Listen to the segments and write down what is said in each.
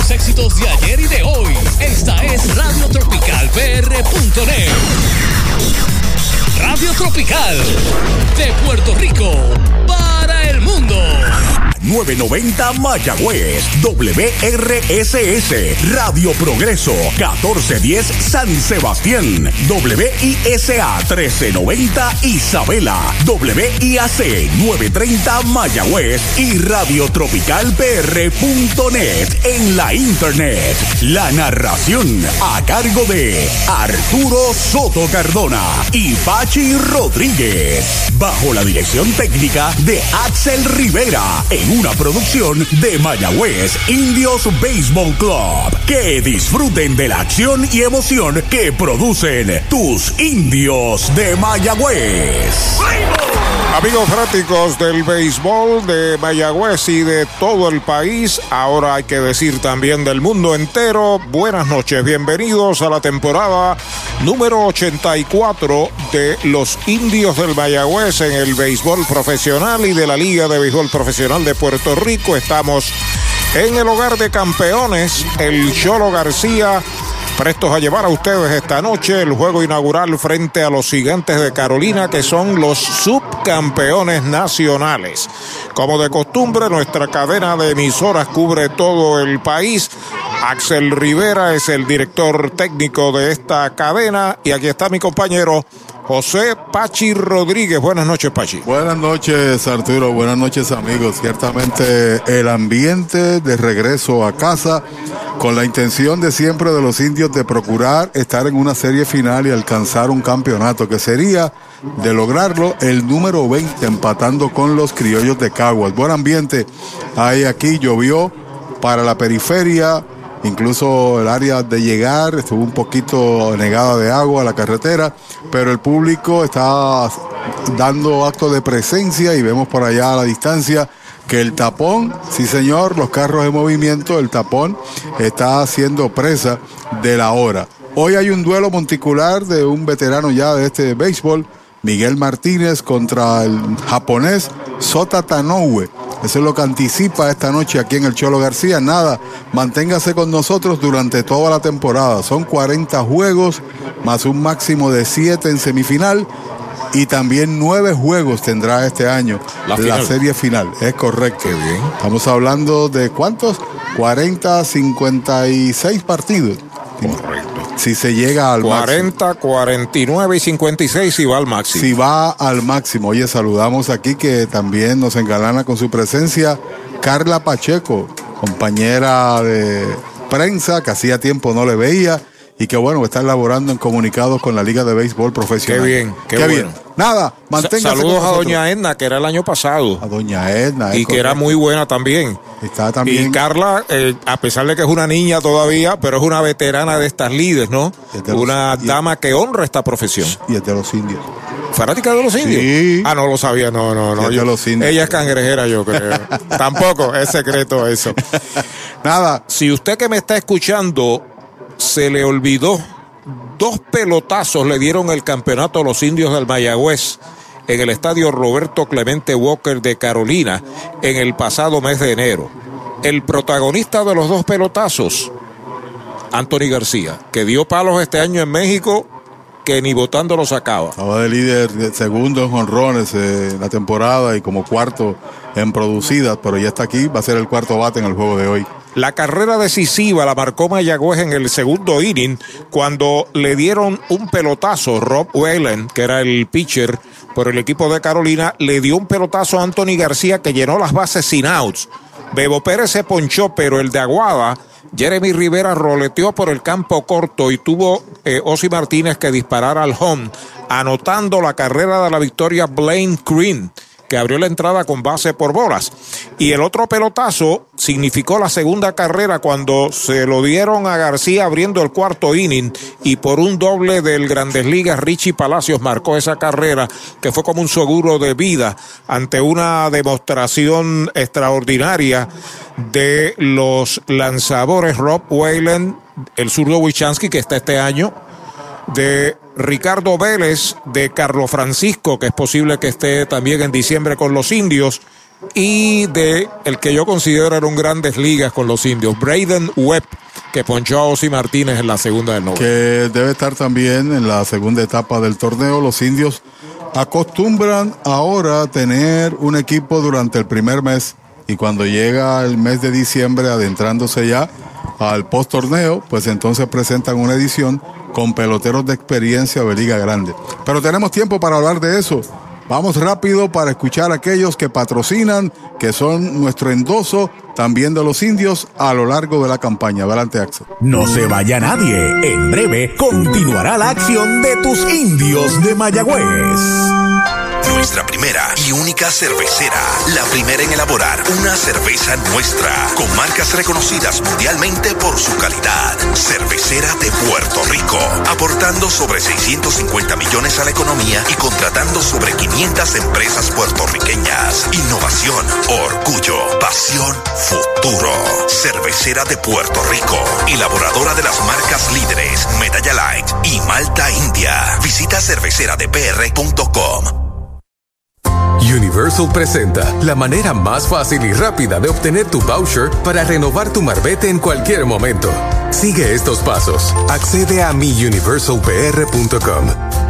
los éxitos de ayer y de hoy. Esta es Radio Tropical PR.net. Radio Tropical de Puerto Rico para el mundo. 990 Mayagüez, WRSS, Radio Progreso, 1410 San Sebastián, WISA 1390 Isabela, WIAC 930 Mayagüez y radiotropicalpr.net en la internet. La narración a cargo de Arturo Soto Cardona y Pachi Rodríguez, bajo la dirección técnica de Axel Rivera en una producción de Mayagüez Indios Baseball Club. Que disfruten de la acción y emoción que producen tus indios de Mayagüez. Amigos fanáticos del béisbol de Mayagüez y de todo el país, ahora hay que decir también del mundo entero, buenas noches, bienvenidos a la temporada número 84 de los indios del Mayagüez en el béisbol profesional y de la Liga de Béisbol Profesional de Puerto Rico. Estamos en el hogar de campeones, el Cholo García prestos a llevar a ustedes esta noche el juego inaugural frente a los gigantes de Carolina, que son los subcampeones nacionales. Como de costumbre, nuestra cadena de emisoras cubre todo el país. Axel Rivera es el director técnico de esta cadena y aquí está mi compañero José Pachi Rodríguez. Buenas noches, Pachi. Buenas noches, Arturo. Buenas noches, amigos. Ciertamente el ambiente de regreso a casa con la intención de siempre de los indios de procurar estar en una serie final y alcanzar un campeonato que sería de lograrlo el número 20 empatando con los criollos de Caguas. Buen ambiente hay aquí, llovió para la periferia, Incluso el área de llegar estuvo un poquito negada de agua a la carretera, pero el público está dando acto de presencia y vemos por allá a la distancia que el tapón, sí señor, los carros en movimiento, el tapón está siendo presa de la hora. Hoy hay un duelo monticular de un veterano ya de este béisbol, Miguel Martínez contra el japonés Sota Tanoue. Eso es lo que anticipa esta noche aquí en el Cholo García. Nada, manténgase con nosotros durante toda la temporada. Son 40 juegos, más un máximo de 7 en semifinal. Y también nueve juegos tendrá este año la, la serie final. Es correcto. Qué bien. Estamos hablando de cuántos? 40, 56 partidos. Correcto. Si se llega al 40, máximo. 49 y 56 si va al máximo. Si va al máximo. Oye, saludamos aquí que también nos engalana con su presencia Carla Pacheco, compañera de prensa que hacía tiempo no le veía y que bueno, está elaborando en comunicados con la Liga de Béisbol Profesional. Qué bien, qué, qué bien. Nada, manténgase Saludos a doña Edna, que era el año pasado. A doña Edna. Y que era muy buena también. Está también. Y Carla, eh, a pesar de que es una niña todavía, pero es una veterana de estas líderes, ¿no? los, una dama que honra esta profesión. Y es de los indios. ¿Fanática de los indios? Sí. Ah, no lo sabía, no, no, no. Yo, los indios. ella es cangrejera, yo creo. Tampoco, es secreto eso. Nada. Si usted que me está escuchando se le olvidó, dos pelotazos le dieron el campeonato a los indios del Mayagüez en el estadio Roberto Clemente Walker de Carolina en el pasado mes de enero. El protagonista de los dos pelotazos, Anthony García, que dio palos este año en México que ni votando lo sacaba. Estaba de líder de segundo en honrones en la temporada y como cuarto en producidas, pero ya está aquí, va a ser el cuarto bate en el juego de hoy. La carrera decisiva la marcó Mayagüez en el segundo inning cuando le dieron un pelotazo. Rob Whalen, que era el pitcher por el equipo de Carolina, le dio un pelotazo a Anthony García que llenó las bases sin outs. Bebo Pérez se ponchó, pero el de Aguada, Jeremy Rivera roleteó por el campo corto y tuvo eh, Martínez que disparar al home, anotando la carrera de la victoria Blaine Green que abrió la entrada con base por bolas. Y el otro pelotazo significó la segunda carrera cuando se lo dieron a García abriendo el cuarto inning y por un doble del Grandes Ligas Richie Palacios marcó esa carrera que fue como un seguro de vida ante una demostración extraordinaria de los lanzadores Rob Whalen, el zurdo Wichansky que está este año, de Ricardo Vélez, de Carlos Francisco, que es posible que esté también en diciembre con los indios, y de el que yo considero era un grandes ligas con los indios, Braden Webb, que ponchó a Osi Martínez en la segunda del noveno. Que debe estar también en la segunda etapa del torneo. Los indios acostumbran ahora a tener un equipo durante el primer mes y cuando llega el mes de diciembre adentrándose ya al post torneo, pues entonces presentan una edición con peloteros de experiencia de liga grande. Pero tenemos tiempo para hablar de eso. Vamos rápido para escuchar a aquellos que patrocinan, que son nuestro endoso también de los indios a lo largo de la campaña. Adelante, Axel. No se vaya nadie. En breve continuará la acción de tus indios de Mayagüez nuestra primera y única cervecera, la primera en elaborar una cerveza nuestra, con marcas reconocidas mundialmente por su calidad. Cervecera de Puerto Rico, aportando sobre 650 millones a la economía y contratando sobre 500 empresas puertorriqueñas. Innovación, orgullo, pasión, futuro. Cervecera de Puerto Rico, elaboradora de las marcas líderes Medalla Light y Malta India. Visita cerveceradepr.com. Universal presenta la manera más fácil y rápida de obtener tu voucher para renovar tu marbete en cualquier momento. Sigue estos pasos. Accede a miuniversalpr.com.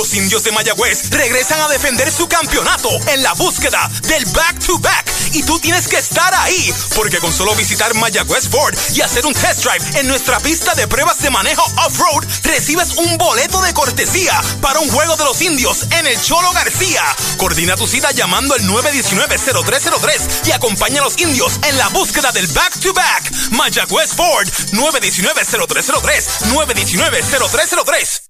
Los indios de Mayagüez regresan a defender su campeonato en la búsqueda del back-to-back. Y tú tienes que estar ahí, porque con solo visitar Mayagüez Ford y hacer un test drive en nuestra pista de pruebas de manejo off-road, recibes un boleto de cortesía para un juego de los indios en el Cholo García. Coordina tu cita llamando al 919-0303 y acompaña a los indios en la búsqueda del back-to-back. Mayagüez Ford, 919-0303, 919-0303.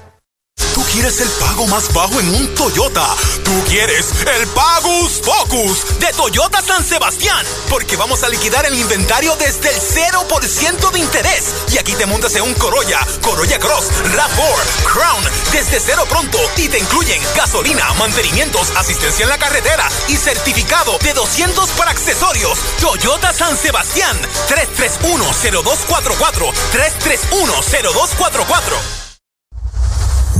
Tú quieres el pago más bajo en un Toyota. Tú quieres el Pagus Focus de Toyota San Sebastián. Porque vamos a liquidar el inventario desde el 0% de interés. Y aquí te montas en un Corolla, Corolla Cross, RAV4, Crown, desde cero pronto. Y te incluyen gasolina, mantenimientos, asistencia en la carretera y certificado de 200 para accesorios. Toyota San Sebastián, 331-0244. 331-0244.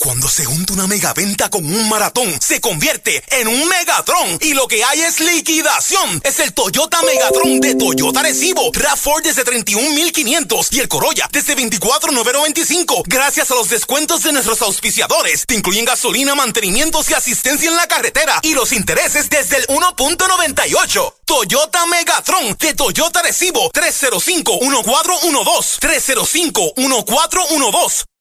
Cuando se junta una megaventa con un maratón, se convierte en un Megatron. Y lo que hay es liquidación. Es el Toyota Megatron de Toyota Recibo. RAV4 desde 31,500 y el Corolla desde 24,995. Gracias a los descuentos de nuestros auspiciadores. Te incluyen gasolina, mantenimientos y asistencia en la carretera. Y los intereses desde el 1.98. Toyota Megatron de Toyota Recibo 305-1412. 305-1412.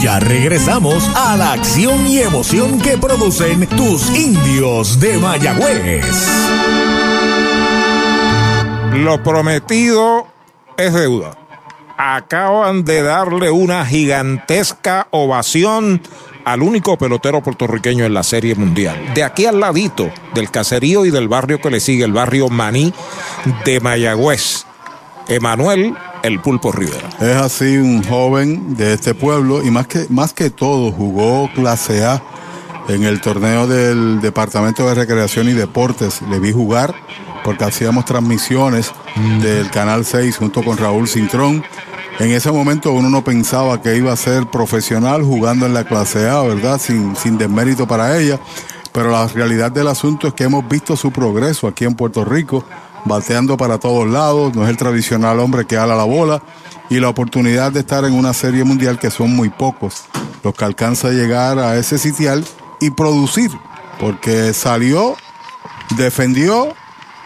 Ya regresamos a la acción y emoción que producen tus indios de Mayagüez. Lo prometido es deuda. Acaban de darle una gigantesca ovación al único pelotero puertorriqueño en la Serie Mundial. De aquí al ladito del caserío y del barrio que le sigue, el barrio Maní de Mayagüez. Emanuel El Pulpo Rivera. Es así un joven de este pueblo y más que, más que todo jugó clase A en el torneo del Departamento de Recreación y Deportes. Le vi jugar porque hacíamos transmisiones del Canal 6 junto con Raúl Cintrón. En ese momento uno no pensaba que iba a ser profesional jugando en la clase A, ¿verdad? Sin, sin desmérito para ella. Pero la realidad del asunto es que hemos visto su progreso aquí en Puerto Rico bateando para todos lados, no es el tradicional hombre que ala la bola. Y la oportunidad de estar en una serie mundial que son muy pocos. Los que alcanza a llegar a ese sitial y producir, porque salió, defendió,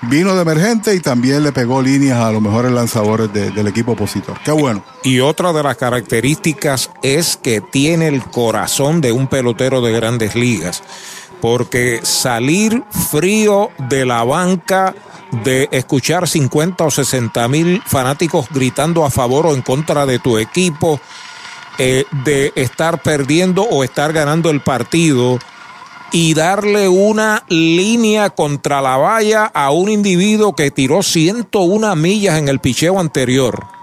vino de emergente y también le pegó líneas a los mejores lanzadores de, del equipo opositor. Qué bueno. Y otra de las características es que tiene el corazón de un pelotero de grandes ligas, porque salir frío de la banca de escuchar 50 o 60 mil fanáticos gritando a favor o en contra de tu equipo, eh, de estar perdiendo o estar ganando el partido y darle una línea contra la valla a un individuo que tiró 101 millas en el picheo anterior.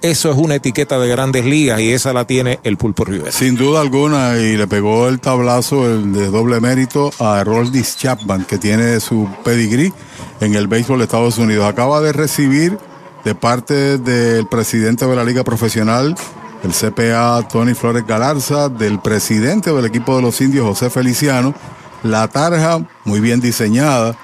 Eso es una etiqueta de grandes ligas y esa la tiene el Pulpo Rivera. Sin duda alguna, y le pegó el tablazo el de doble mérito a Roldis Chapman, que tiene su pedigrí en el béisbol de Estados Unidos. Acaba de recibir de parte del presidente de la Liga Profesional, el CPA Tony Flores Galarza, del presidente del equipo de los indios, José Feliciano, la tarja muy bien diseñada,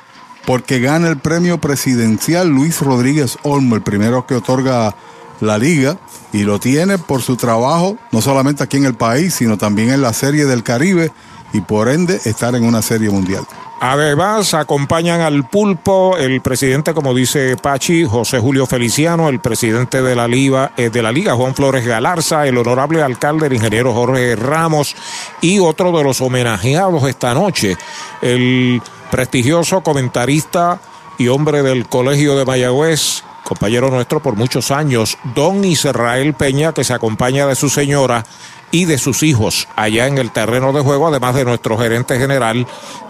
porque gana el premio presidencial Luis Rodríguez Olmo, el primero que otorga la liga, y lo tiene por su trabajo, no solamente aquí en el país, sino también en la Serie del Caribe, y por ende estar en una serie mundial. Además, acompañan al pulpo el presidente, como dice Pachi, José Julio Feliciano, el presidente de la Liga, eh, de la Liga Juan Flores Galarza, el honorable alcalde, el ingeniero Jorge Ramos, y otro de los homenajeados esta noche, el prestigioso comentarista y hombre del Colegio de Mayagüez, compañero nuestro por muchos años, don Israel Peña, que se acompaña de su señora y de sus hijos allá en el terreno de juego, además de nuestro gerente general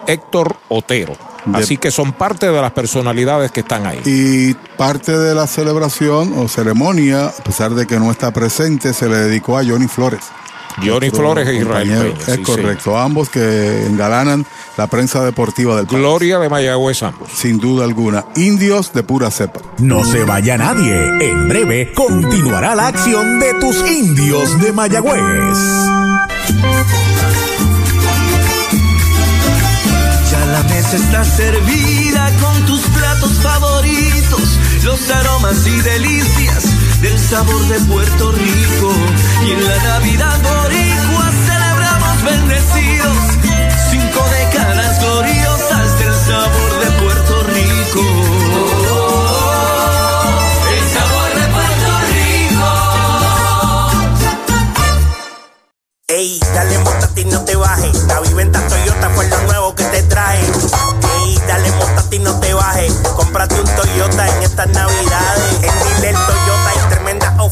Héctor Otero. Así que son parte de las personalidades que están ahí. Y parte de la celebración o ceremonia, a pesar de que no está presente, se le dedicó a Johnny Flores. Johnny Flores e Israel Peña. Es sí, correcto, ambos que engalanan la prensa deportiva del país. Gloria de Mayagüez ambos. Sin duda alguna. Indios de pura cepa. No se vaya nadie. En breve continuará la acción de tus indios de Mayagüez. Ya la mesa está servida con tus platos favoritos, los aromas y delicias del sabor de Puerto Rico. Y en la Navidad boricua celebramos bendecidos cinco décadas gloriosas del sabor de Puerto Rico. El sabor de Puerto Ey, dale montate y no te bajes. La viventa Toyota fue lo nuevo que te trae. Ey, dale montate y no te bajes. Cómprate un Toyota en estas navidades.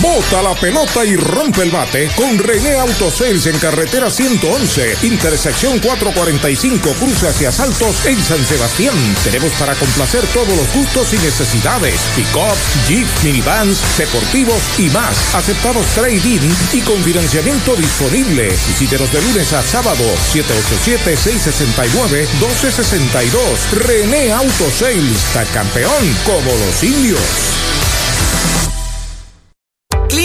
Bota la pelota y rompe el bate con René Autosales en carretera 111, intersección 445, cruce hacia Saltos en San Sebastián. Tenemos para complacer todos los gustos y necesidades: pick-up, jeep, minivans, deportivos y más. Aceptados trading y con financiamiento disponible. Visítenos de lunes a sábado, 787-669-1262. René Autosales, está campeón como los indios.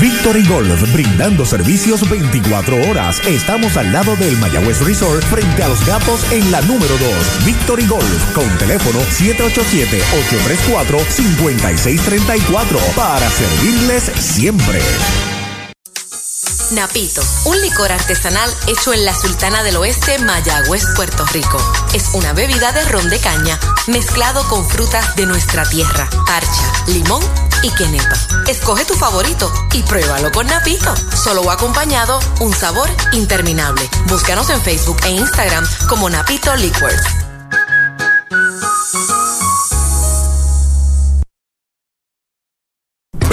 Victory Golf, brindando servicios 24 horas. Estamos al lado del Mayagüez Resort, frente a los gatos en la número 2. Victory Golf, con teléfono 787-834-5634, para servirles siempre. Napito, un licor artesanal hecho en la Sultana del Oeste, Mayagüez, Puerto Rico. Es una bebida de ron de caña mezclado con frutas de nuestra tierra, parcha, limón y quenepa. Escoge tu favorito y pruébalo con Napito. Solo o acompañado, un sabor interminable. Búscanos en Facebook e Instagram como Napito Liquors.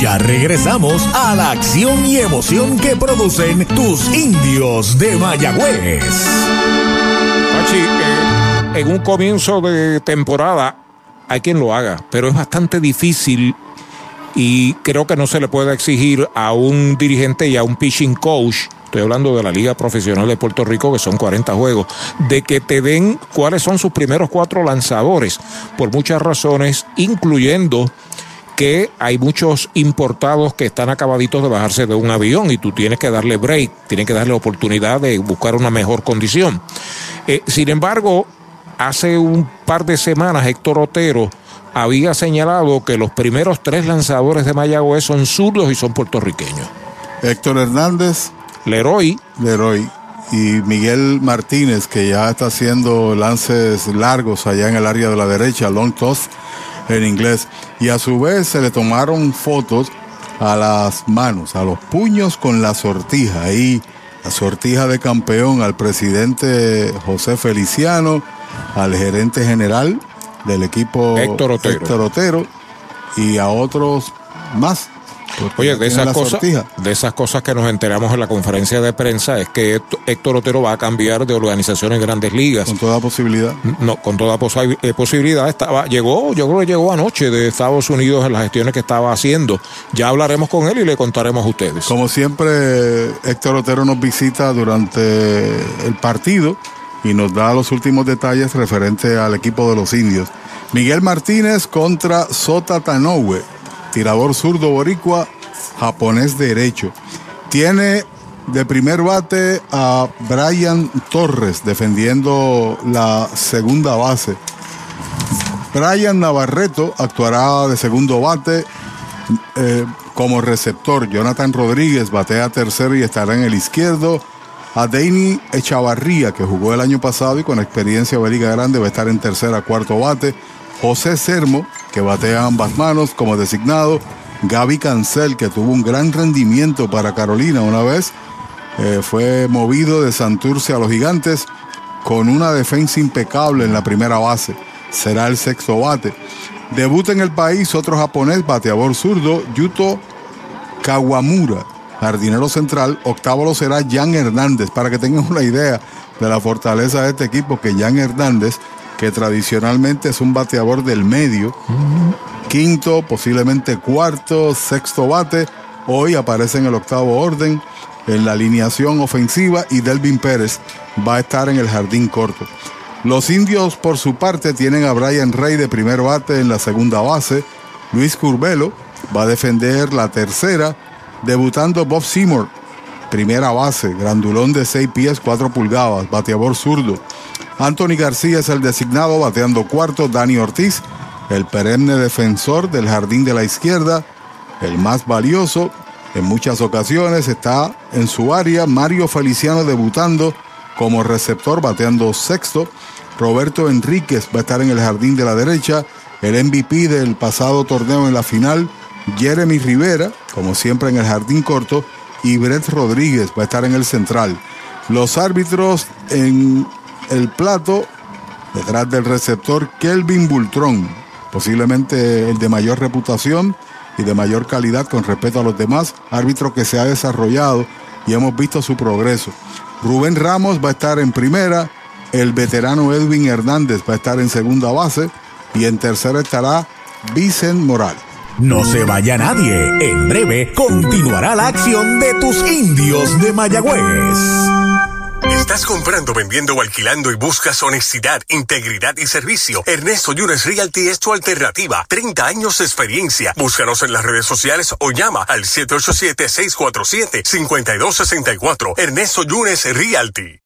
Ya regresamos a la acción y emoción que producen tus indios de Mayagüez. Pachi, eh, en un comienzo de temporada hay quien lo haga, pero es bastante difícil y creo que no se le puede exigir a un dirigente y a un pitching coach estoy hablando de la Liga Profesional de Puerto Rico, que son 40 juegos, de que te den cuáles son sus primeros cuatro lanzadores, por muchas razones, incluyendo que hay muchos importados que están acabaditos de bajarse de un avión y tú tienes que darle break, tienes que darle oportunidad de buscar una mejor condición. Eh, sin embargo, hace un par de semanas Héctor Otero había señalado que los primeros tres lanzadores de Mayagüez son zurdos y son puertorriqueños. Héctor Hernández. Leroy. Leroy. Y Miguel Martínez, que ya está haciendo lances largos allá en el área de la derecha, long toss en inglés. Y a su vez se le tomaron fotos a las manos, a los puños con la sortija. Ahí la sortija de campeón al presidente José Feliciano, al gerente general del equipo Héctor Otero, Héctor Otero y a otros más. Porque Oye, de esas, cosas, sortija. de esas cosas que nos enteramos en la conferencia de prensa es que Héctor- Otero va a cambiar de organización en grandes ligas. Con toda posibilidad. No, con toda posi- eh, posibilidad. Estaba, llegó, yo creo que llegó anoche de Estados Unidos en las gestiones que estaba haciendo. Ya hablaremos con él y le contaremos a ustedes. Como siempre, Héctor Otero nos visita durante el partido y nos da los últimos detalles referente al equipo de los indios. Miguel Martínez contra Sota Tanoue, tirador zurdo boricua, japonés derecho. Tiene de primer bate a Brian Torres defendiendo la segunda base. Brian Navarreto actuará de segundo bate eh, como receptor. Jonathan Rodríguez batea tercero y estará en el izquierdo. A Deini Echavarría, que jugó el año pasado y con experiencia de Liga Grande, va a estar en tercera, cuarto bate. José Sermo, que batea ambas manos como designado. Gaby Cancel, que tuvo un gran rendimiento para Carolina una vez. eh, fue movido de Santurce a los gigantes con una defensa impecable en la primera base. Será el sexto bate. Debuta en el país otro japonés, bateador zurdo, Yuto Kawamura, jardinero central. Octavo lo será Jan Hernández, para que tengan una idea de la fortaleza de este equipo, que Jan Hernández, que tradicionalmente es un bateador del medio, quinto, posiblemente cuarto, sexto bate, hoy aparece en el octavo orden en la alineación ofensiva y Delvin Pérez va a estar en el jardín corto. Los indios, por su parte, tienen a Brian Rey de primer bate en la segunda base. Luis Curbelo va a defender la tercera, debutando Bob Seymour, primera base, grandulón de 6 pies, 4 pulgadas, bateador zurdo. Anthony García es el designado, bateando cuarto. Dani Ortiz, el perenne defensor del jardín de la izquierda, el más valioso. En muchas ocasiones está en su área. Mario Feliciano debutando como receptor, bateando sexto. Roberto Enríquez va a estar en el jardín de la derecha. El MVP del pasado torneo en la final, Jeremy Rivera, como siempre en el jardín corto. Y Brett Rodríguez va a estar en el central. Los árbitros en el plato, detrás del receptor, Kelvin Bultrón, posiblemente el de mayor reputación y de mayor calidad con respecto a los demás, árbitro que se ha desarrollado y hemos visto su progreso. Rubén Ramos va a estar en primera, el veterano Edwin Hernández va a estar en segunda base y en tercera estará Vicent Morales. No se vaya nadie. En breve continuará la acción de tus indios de Mayagüez. ¿Estás comprando, vendiendo o alquilando y buscas honestidad, integridad y servicio? Ernesto Yunes Realty es tu alternativa. 30 años de experiencia. Búscanos en las redes sociales o llama al 787-647-5264. Ernesto Yunes Realty.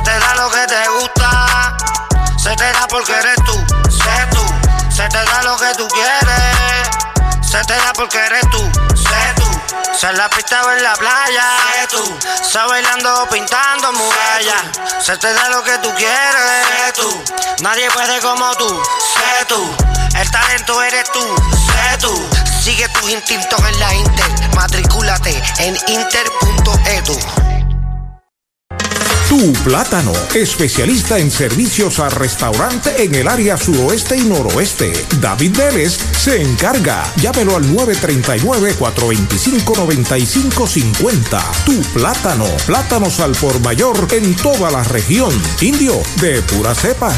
Se te da lo que te gusta, se te da porque eres tú, sé tú. Se te da lo que tú quieres, se te da porque eres tú, sé Si en la pista o en la playa, sé tú. Sé bailando o pintando murallas. Se te da lo que tú quieres, sé tú. Nadie puede como tú, sé tú. El talento eres tú, sé tú. Sigue tus instintos en la Inter. Matricúlate en inter.edu. Tu Plátano, especialista en servicios a restaurante en el área suroeste y noroeste. David Vélez se encarga. Llámelo al 939-425-9550. Tu Plátano, plátanos al por mayor en toda la región. Indio, de pura cepa.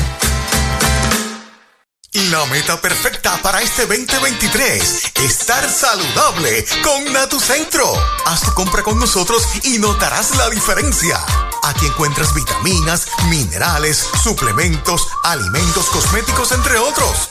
La meta perfecta para este 2023, estar saludable con Natucentro. Haz tu compra con nosotros y notarás la diferencia. Aquí encuentras vitaminas, minerales, suplementos, alimentos cosméticos, entre otros.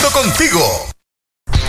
contigo.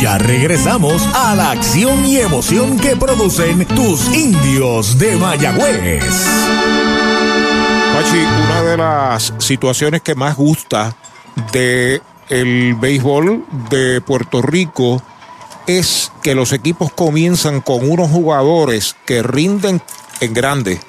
Ya regresamos a la acción y emoción que producen tus indios de Mayagüez. Pachi, una de las situaciones que más gusta de el béisbol de Puerto Rico es que los equipos comienzan con unos jugadores que rinden en grande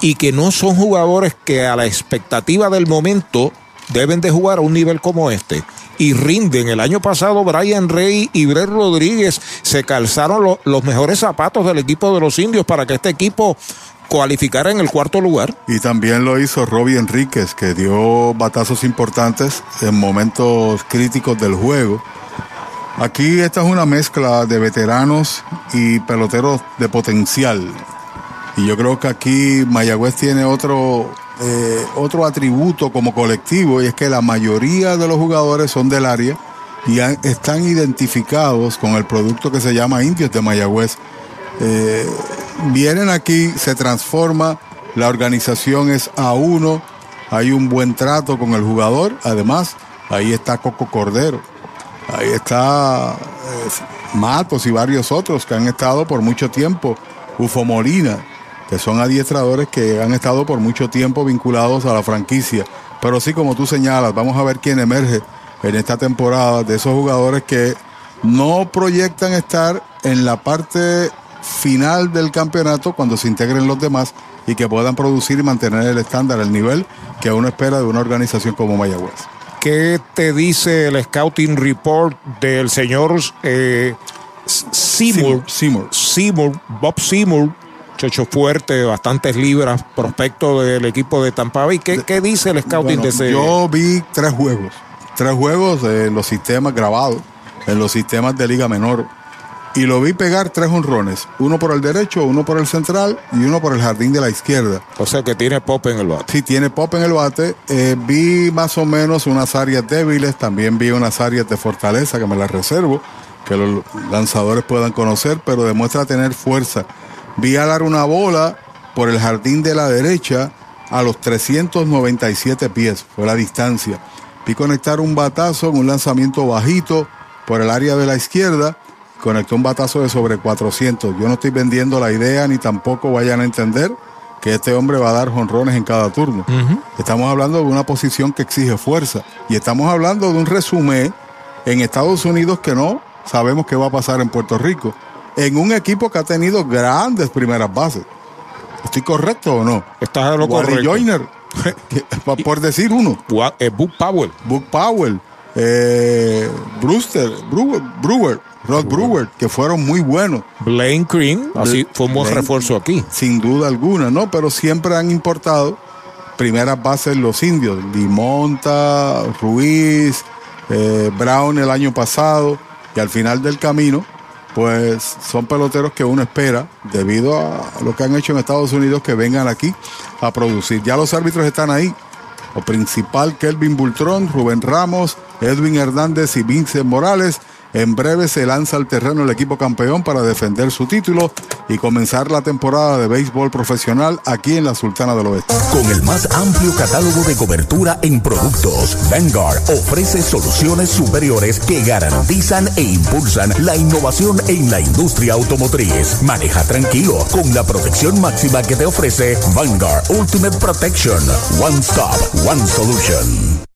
y que no son jugadores que a la expectativa del momento deben de jugar a un nivel como este y rinden. El año pasado Brian Rey y Brett Rodríguez se calzaron lo, los mejores zapatos del equipo de los indios para que este equipo cualificara en el cuarto lugar. Y también lo hizo Robbie Enríquez, que dio batazos importantes en momentos críticos del juego. Aquí esta es una mezcla de veteranos y peloteros de potencial. Y yo creo que aquí Mayagüez tiene otro, eh, otro atributo como colectivo y es que la mayoría de los jugadores son del área y están identificados con el producto que se llama Indios de Mayagüez. Eh, vienen aquí, se transforma, la organización es a uno, hay un buen trato con el jugador, además ahí está Coco Cordero, ahí está eh, Matos y varios otros que han estado por mucho tiempo, Ufo Molina. Que son adiestradores que han estado por mucho tiempo vinculados a la franquicia. Pero sí, como tú señalas, vamos a ver quién emerge en esta temporada de esos jugadores que no proyectan estar en la parte final del campeonato cuando se integren los demás y que puedan producir y mantener el estándar, el nivel que uno espera de una organización como Mayagüez. ¿Qué te dice el scouting report del señor eh, Seymour? Seymour. Seymour, Bob Seymour, Checho fuerte, bastantes libras, prospecto del equipo de Tampa Bay. ¿Qué, qué dice el scouting Bueno, de ese? Yo vi tres juegos, tres juegos en los sistemas grabados, en los sistemas de Liga Menor. Y lo vi pegar tres honrones, uno por el derecho, uno por el central y uno por el jardín de la izquierda. O sea que tiene pop en el bate. Sí, tiene pop en el bate. Eh, vi más o menos unas áreas débiles, también vi unas áreas de fortaleza que me las reservo, que los lanzadores puedan conocer, pero demuestra tener fuerza. Vi a dar una bola por el jardín de la derecha a los 397 pies, fue la distancia. Vi conectar un batazo en un lanzamiento bajito por el área de la izquierda, conectó un batazo de sobre 400. Yo no estoy vendiendo la idea ni tampoco vayan a entender que este hombre va a dar jonrones en cada turno. Estamos hablando de una posición que exige fuerza y estamos hablando de un resumen en Estados Unidos que no sabemos qué va a pasar en Puerto Rico. En un equipo que ha tenido grandes primeras bases. ¿Estoy correcto o no? Estás a lo Wally correcto. Joyner, por decir uno. eh, Book Powell. Book Powell. eh, Brewster, Brewer, Brewer, Rod Brewer, que fueron muy buenos. Blaine Green, así fue un buen refuerzo aquí. Sin duda alguna, ¿no? Pero siempre han importado primeras bases los indios. Limonta, Ruiz, eh, Brown el año pasado. Y al final del camino, pues son peloteros que uno espera, debido a lo que han hecho en Estados Unidos, que vengan aquí a producir. Ya los árbitros están ahí. Lo principal, Kelvin Bultrón, Rubén Ramos, Edwin Hernández y Vincent Morales. En breve se lanza al terreno el equipo campeón para defender su título y comenzar la temporada de béisbol profesional aquí en la Sultana del Oeste. Con el más amplio catálogo de cobertura en productos, Vanguard ofrece soluciones superiores que garantizan e impulsan la innovación en la industria automotriz. Maneja tranquilo con la protección máxima que te ofrece Vanguard Ultimate Protection. One Stop, One Solution.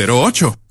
408-8808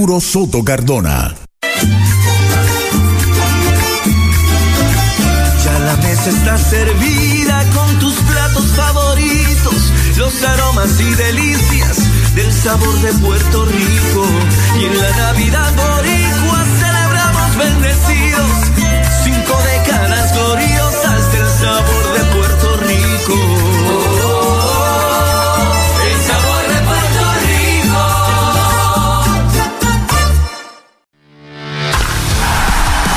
Soto Cardona. Ya la mesa está servida con tus platos favoritos, los aromas y delicias del sabor de Puerto Rico. Y en la Navidad boricua celebramos bendecidos, cinco décadas gloriosas del sabor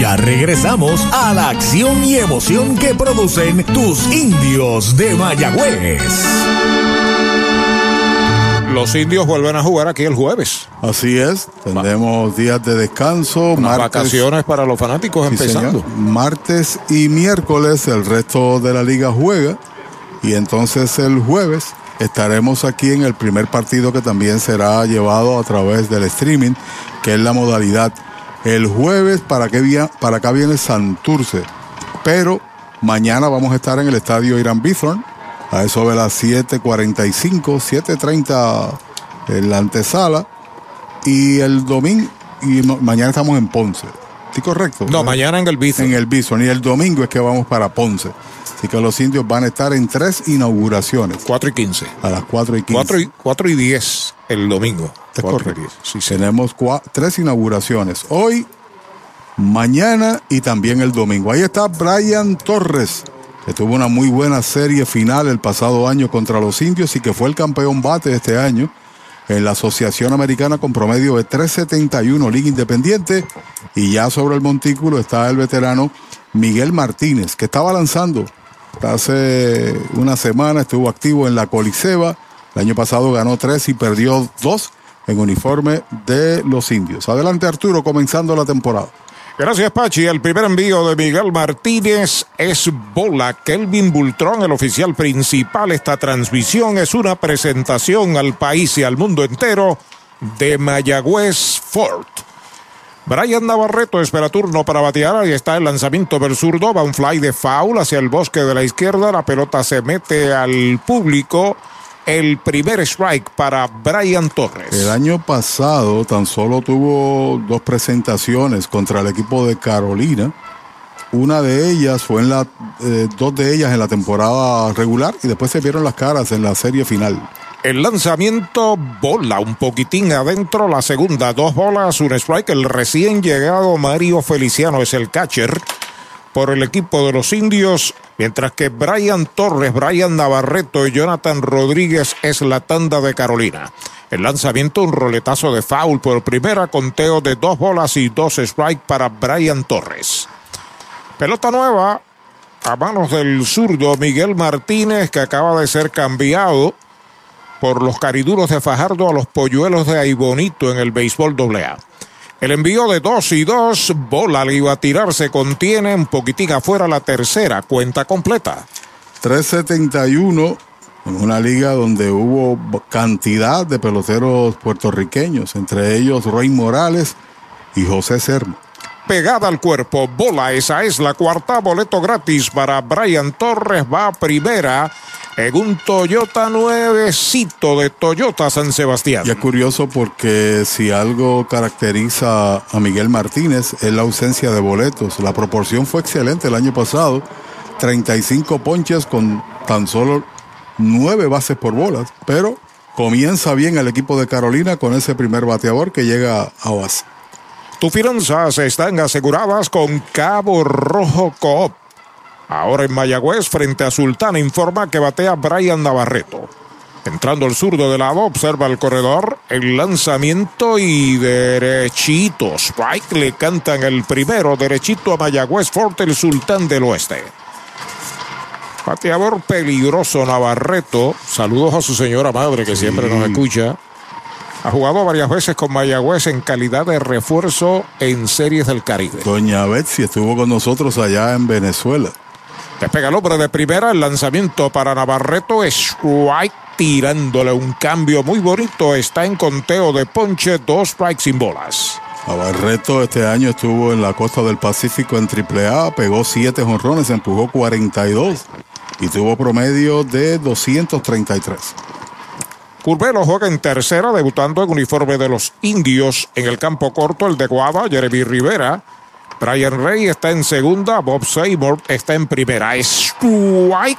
ya regresamos a la acción y emoción que producen tus indios de Mayagüez. Los indios vuelven a jugar aquí el jueves. Así es, tendremos días de descanso, Unas martes, vacaciones para los fanáticos Sí, empezando. señor. Martes y miércoles el resto de la liga juega y entonces el jueves estaremos aquí en el primer partido que también será llevado a través del streaming, que es la modalidad. El jueves para, qué para acá viene Santurce, pero mañana vamos a estar en el estadio Irán Bithorn, a eso de las 7.45, 7.30 en la antesala, y el domingo, y ma- mañana estamos en Ponce. ¿Sí correcto? No, mañana en el Bison. En el Bison. Y el domingo es que vamos para Ponce. Así que los indios van a estar en tres inauguraciones. 4 y 15. A las 4 y 15. 4 y, 4 y 10 el domingo. Es correcto. 10. Sí, sí. Tenemos tres inauguraciones. Hoy, mañana y también el domingo. Ahí está Brian Torres, que tuvo una muy buena serie final el pasado año contra los indios y que fue el campeón bate este año en la Asociación Americana con promedio de 371 Liga Independiente. Y ya sobre el montículo está el veterano Miguel Martínez, que estaba lanzando hace una semana, estuvo activo en la Coliseba. El año pasado ganó tres y perdió dos en uniforme de los indios. Adelante Arturo, comenzando la temporada. Gracias, Pachi. El primer envío de Miguel Martínez es bola. Kelvin Bultrón, el oficial principal. Esta transmisión es una presentación al país y al mundo entero de Mayagüez Fort. Brian Navarreto espera turno para batear. Ahí está el lanzamiento del zurdo. Va un fly de foul hacia el bosque de la izquierda. La pelota se mete al público. El primer strike para Brian Torres. El año pasado tan solo tuvo dos presentaciones contra el equipo de Carolina. Una de ellas fue en la, eh, dos de ellas en la temporada regular y después se vieron las caras en la serie final. El lanzamiento bola un poquitín adentro, la segunda, dos bolas, un strike. El recién llegado Mario Feliciano es el catcher por el equipo de los indios, mientras que Brian Torres, Brian Navarreto y Jonathan Rodríguez es la tanda de Carolina. El lanzamiento, un roletazo de foul por primera, conteo de dos bolas y dos strike para Brian Torres. Pelota nueva a manos del zurdo Miguel Martínez, que acaba de ser cambiado por los cariduros de Fajardo a los polluelos de Aibonito en el béisbol AA. El envío de dos y dos, bola le iba a tirar, se contiene un poquitín afuera la tercera, cuenta completa. 371 en una liga donde hubo cantidad de peloteros puertorriqueños, entre ellos Roy Morales y José Sermo. Pegada al cuerpo, bola, esa es la cuarta, boleto gratis para Brian Torres, va a primera en un Toyota nuevecito de Toyota San Sebastián. Y es curioso porque si algo caracteriza a Miguel Martínez es la ausencia de boletos. La proporción fue excelente el año pasado. 35 ponches con tan solo 9 bases por bolas. Pero comienza bien el equipo de Carolina con ese primer bateador que llega a base. Tus finanzas están aseguradas con Cabo Rojo Coop. Ahora en Mayagüez, frente a Sultana, informa que batea Brian Navarreto. Entrando el zurdo de lado, observa el corredor, el lanzamiento y derechito. Strike le cantan el primero, derechito a Mayagüez Forte, el sultán del oeste. Pateador peligroso Navarreto. Saludos a su señora madre que siempre nos escucha. Ha jugado varias veces con Mayagüez en calidad de refuerzo en series del Caribe. Doña Betsy estuvo con nosotros allá en Venezuela. Despega el hombre de primera, el lanzamiento para Navarreto, strike tirándole un cambio muy bonito. Está en conteo de ponche, dos strikes sin bolas. Navarreto este año estuvo en la costa del Pacífico en AAA, pegó siete jonrones, empujó 42 y tuvo promedio de 233. Curvelo juega en tercera, debutando en uniforme de los indios en el campo corto, el de Guava, Jeremy Rivera. Brian Rey está en segunda, Bob Seymour está en primera. Strike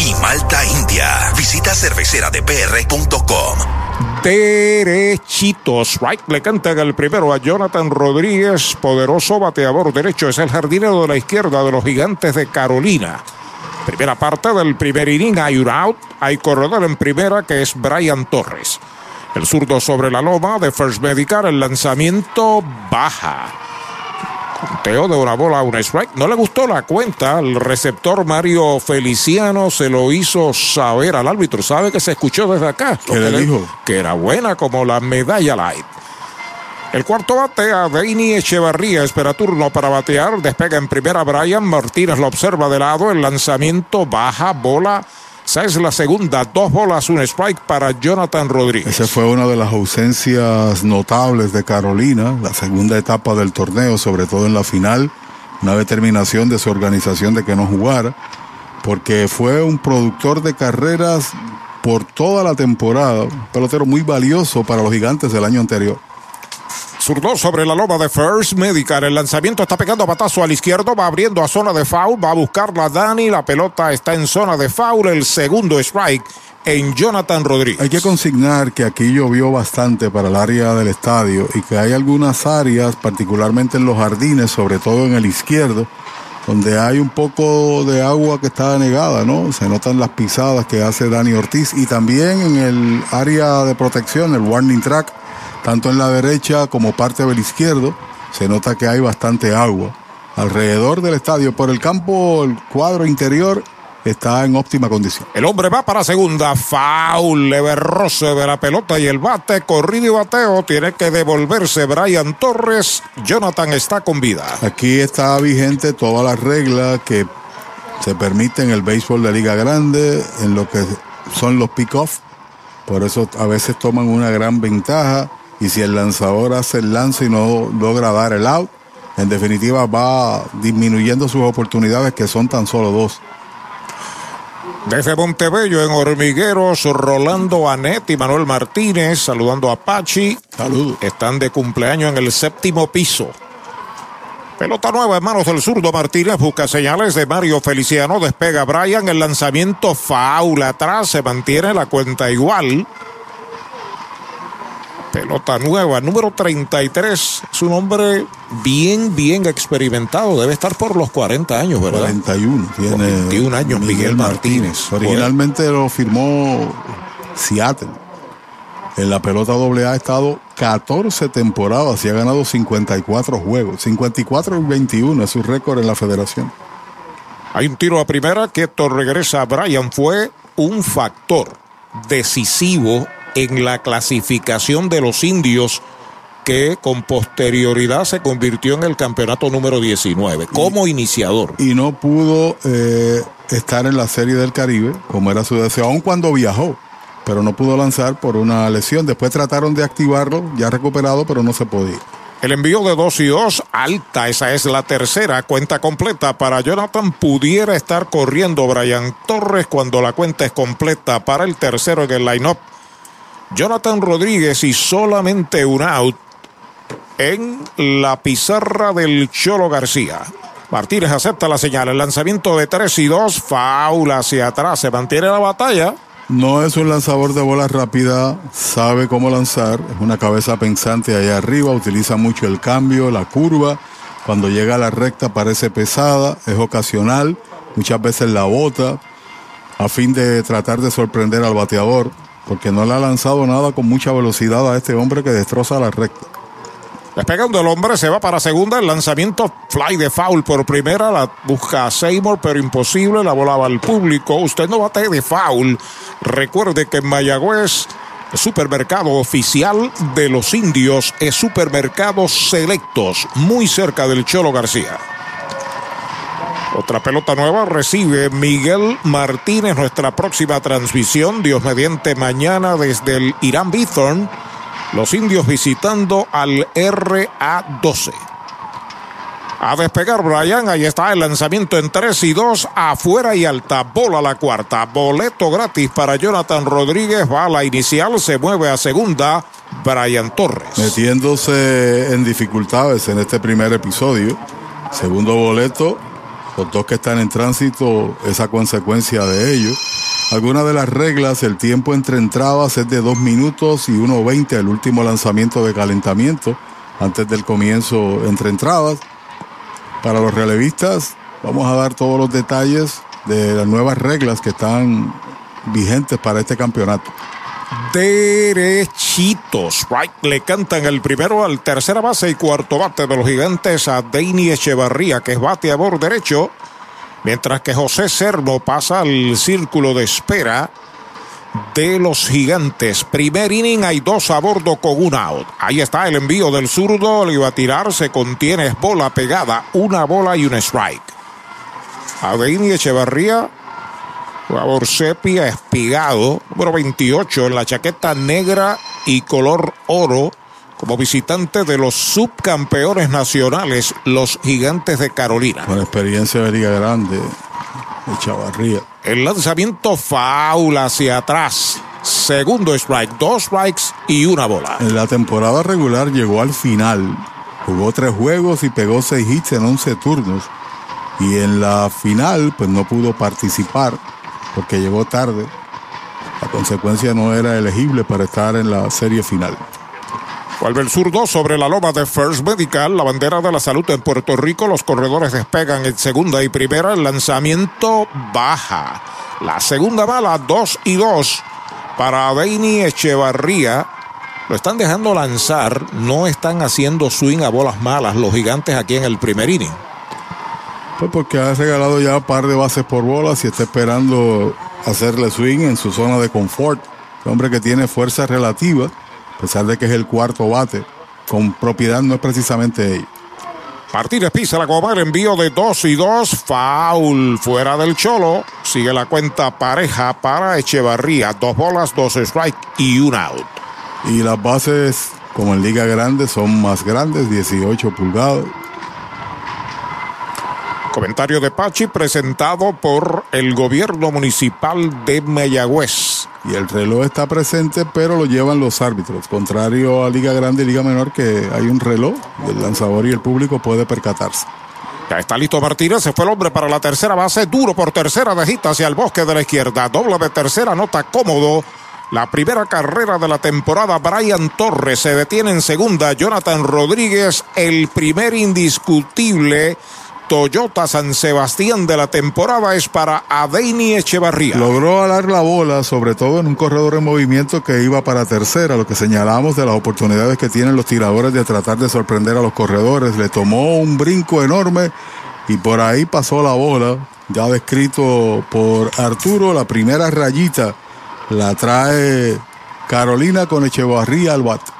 y Malta India. Visita cerveceradepr.com. Derechitos. Right le cantan el primero a Jonathan Rodríguez, poderoso bateador derecho. Es el jardinero de la izquierda de los gigantes de Carolina. Primera parte del primer inning, hay un out. Hay corredor en primera que es Brian Torres. El zurdo sobre la loma de First Medical. El lanzamiento baja. Conteo de una bola a un strike. No le gustó la cuenta. El receptor Mario Feliciano se lo hizo saber al árbitro. Sabe que se escuchó desde acá. ¿Qué le dijo? Que era buena como la medalla light. El cuarto bate a Deini Echevarría. Espera turno para batear. Despega en primera Brian Martínez. Lo observa de lado. El lanzamiento baja. Bola. Esa es la segunda. Dos bolas, un strike para Jonathan Rodríguez. Esa fue una de las ausencias notables de Carolina, la segunda etapa del torneo, sobre todo en la final, una determinación de su organización de que no jugara, porque fue un productor de carreras por toda la temporada, un pelotero muy valioso para los gigantes del año anterior. Zurdo sobre la loma de First Medical. El lanzamiento está pegando a patazo al izquierdo. Va abriendo a zona de foul. Va a buscarla Dani. La pelota está en zona de foul. El segundo strike en Jonathan Rodríguez. Hay que consignar que aquí llovió bastante para el área del estadio y que hay algunas áreas, particularmente en los jardines, sobre todo en el izquierdo, donde hay un poco de agua que está negada, ¿no? Se notan las pisadas que hace Dani Ortiz y también en el área de protección, el warning track, tanto en la derecha como parte del izquierdo, se nota que hay bastante agua. Alrededor del estadio, por el campo, el cuadro interior está en óptima condición. El hombre va para segunda, foul, leve roce de la pelota y el bate, corrido y bateo, tiene que devolverse Brian Torres. Jonathan está con vida. Aquí está vigente todas las reglas que se permiten en el béisbol de Liga Grande, en lo que son los pick-off. Por eso a veces toman una gran ventaja. Y si el lanzador hace el lance y no logra dar el out, en definitiva va disminuyendo sus oportunidades, que son tan solo dos. Desde Montebello, en Hormigueros, Rolando Anet y Manuel Martínez, saludando a Pachi. Saludos. Están de cumpleaños en el séptimo piso. Pelota nueva en manos del zurdo Martínez. Busca señales de Mario Feliciano. Despega Brian. El lanzamiento faula atrás. Se mantiene la cuenta igual. Pelota nueva, número 33. Es un hombre bien, bien experimentado. Debe estar por los 40 años, ¿verdad? 41. Tiene 21 años, Miguel, Martínez. Originalmente lo firmó Seattle. En la pelota doble A ha estado 14 temporadas y ha ganado 54 juegos. 54 y 21 es su récord en la federación. Hay un tiro a primera que esto regresa a Brian. Fue un factor decisivo en la clasificación de los indios que con posterioridad se convirtió en el campeonato número 19 como iniciador. Y no pudo eh, estar en la Serie del Caribe como era su deseo, aun cuando viajó, pero no pudo lanzar por una lesión. Después trataron de activarlo, ya recuperado, pero no se podía. El envío de 2 y 2, alta, esa es la tercera cuenta completa para Jonathan. Pudiera estar corriendo Brian Torres cuando la cuenta es completa para el tercero en el line-up. Jonathan Rodríguez y solamente un out en la pizarra del Cholo García. Martínez acepta la señal. El lanzamiento de 3 y 2, faula hacia atrás. Se mantiene la batalla. No es un lanzador de bola rápida, sabe cómo lanzar, es una cabeza pensante allá arriba, utiliza mucho el cambio, la curva. Cuando llega a la recta parece pesada, es ocasional, muchas veces la bota, a fin de tratar de sorprender al bateador, porque no le ha lanzado nada con mucha velocidad a este hombre que destroza la recta. Despegando el hombre, se va para segunda. El lanzamiento fly de foul por primera. La busca a Seymour, pero imposible. La volaba al público. Usted no bate de foul. Recuerde que en Mayagüez, supermercado oficial de los indios es Supermercados Selectos, muy cerca del Cholo García. Otra pelota nueva recibe Miguel Martínez, nuestra próxima transmisión, Dios mediante mañana desde el Irán Bithorn. Los indios visitando al RA12. A despegar Brian, ahí está el lanzamiento en 3 y 2, afuera y alta, bola la cuarta, boleto gratis para Jonathan Rodríguez, va a la inicial, se mueve a segunda, Brian Torres. Metiéndose en dificultades en este primer episodio, segundo boleto, los dos que están en tránsito, esa consecuencia de ello. Algunas de las reglas, el tiempo entre entradas es de 2 minutos y 1.20, el último lanzamiento de calentamiento antes del comienzo entre entradas. Para los relevistas, vamos a dar todos los detalles de las nuevas reglas que están vigentes para este campeonato. Derechitos. Right le cantan el primero al tercera base y cuarto bate de los gigantes a Deini Echevarría, que es bateador derecho. Mientras que José Servo pasa al círculo de espera de los gigantes. Primer inning, hay dos a bordo con un out. Ahí está el envío del zurdo, le iba a tirar, se contiene, es bola pegada, una bola y un strike. Adeini Echevarría, jugador sepia, espigado, número 28 en la chaqueta negra y color oro, como visitante de los subcampeones nacionales, los gigantes de Carolina. Con experiencia de Liga Grande, de Chavarría. El lanzamiento faula hacia atrás. Segundo strike, dos strikes y una bola. En la temporada regular llegó al final. Jugó tres juegos y pegó seis hits en 11 turnos. Y en la final, pues no pudo participar porque llegó tarde. La consecuencia no era elegible para estar en la serie final. Vuelve el zurdo sobre la loma de First Medical, la bandera de la salud en Puerto Rico. Los corredores despegan en segunda y primera. El lanzamiento baja. La segunda bala, dos y dos para Deini Echevarría. Lo están dejando lanzar. No están haciendo swing a bolas malas los gigantes aquí en el primer inning. Pues porque ha regalado ya un par de bases por bolas y está esperando hacerle swing en su zona de confort. Un hombre que tiene fuerza relativa a pesar de que es el cuarto bate, con propiedad no es precisamente él. Martínez pisa la el envío de 2 y 2, foul fuera del cholo. Sigue la cuenta pareja para Echevarría, dos bolas, dos strike y un out. Y las bases, como en Liga Grande, son más grandes, 18 pulgadas. Comentario de Pachi presentado por el gobierno municipal de Mayagüez. Y el reloj está presente, pero lo llevan los árbitros. Contrario a Liga Grande y Liga Menor, que hay un reloj el lanzador y el público puede percatarse. Ya está listo Martínez, se fue el hombre para la tercera base, duro por tercera, dejita hacia el bosque de la izquierda, doble de tercera, nota cómodo. La primera carrera de la temporada, Brian Torres se detiene en segunda, Jonathan Rodríguez, el primer indiscutible Toyota San Sebastián de la temporada es para Adeini Echevarría. Logró alar la bola, sobre todo en un corredor en movimiento que iba para tercera, lo que señalamos de las oportunidades que tienen los tiradores de tratar de sorprender a los corredores. Le tomó un brinco enorme y por ahí pasó la bola, ya descrito por Arturo, la primera rayita la trae Carolina con Echevarría al bate.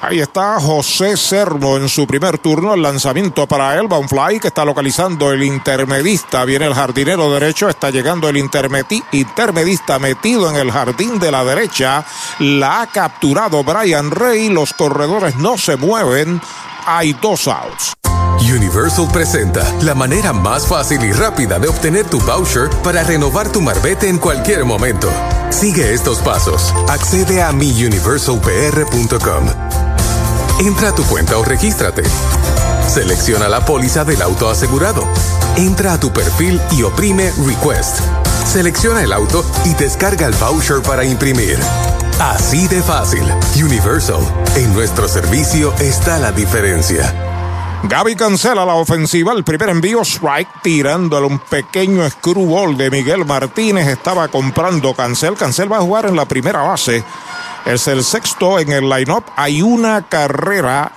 Ahí está José Sermo en su primer turno. El lanzamiento para un fly que está localizando el intermedista. Viene el jardinero derecho. Está llegando el intermedista metido en el jardín de la derecha. La ha capturado Brian Rey. Los corredores no se mueven. Hay dos outs. Universal presenta la manera más fácil y rápida de obtener tu voucher para renovar tu marbete en cualquier momento. Sigue estos pasos. Accede a miuniversalpr.com. Entra a tu cuenta o regístrate. Selecciona la póliza del auto asegurado. Entra a tu perfil y oprime Request. Selecciona el auto y descarga el voucher para imprimir. Así de fácil. Universal. En nuestro servicio está la diferencia. Gaby cancela la ofensiva. El primer envío, strike, tirándole un pequeño screwball de Miguel Martínez. Estaba comprando Cancel. Cancel va a jugar en la primera base. Es el sexto en el line-up. Hay una carrera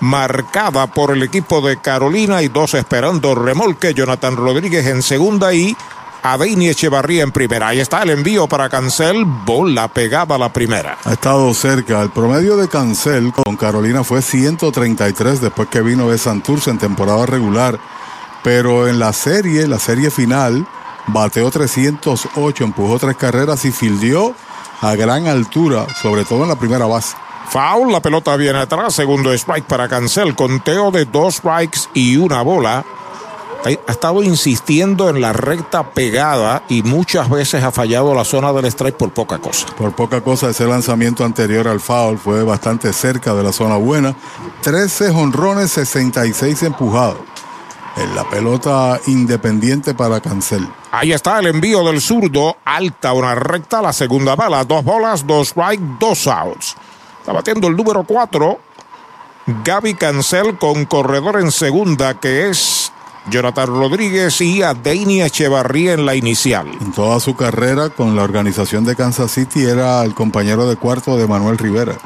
marcada por el equipo de Carolina y dos esperando remolque. Jonathan Rodríguez en segunda y Adeini Echevarría en primera. Ahí está el envío para Cancel. Bola pegada a la primera. Ha estado cerca. El promedio de Cancel con Carolina fue 133 después que vino de Santurce en temporada regular. Pero en la serie, la serie final, bateó 308, empujó tres carreras y fildió a gran altura, sobre todo en la primera base. Foul, la pelota viene atrás, segundo strike para Cancel, conteo de dos strikes y una bola ha estado insistiendo en la recta pegada y muchas veces ha fallado la zona del strike por poca cosa. Por poca cosa, ese lanzamiento anterior al foul fue bastante cerca de la zona buena. 13 jonrones, 66 empujados. En la pelota independiente para Cancel. Ahí está el envío del zurdo, alta una recta, la segunda bala, dos bolas, dos strike, dos outs. Está batiendo el número 4. Gaby Cancel con corredor en segunda, que es Jonathan Rodríguez y a Deini Echevarría en la inicial. En toda su carrera con la organización de Kansas City era el compañero de cuarto de Manuel Rivera.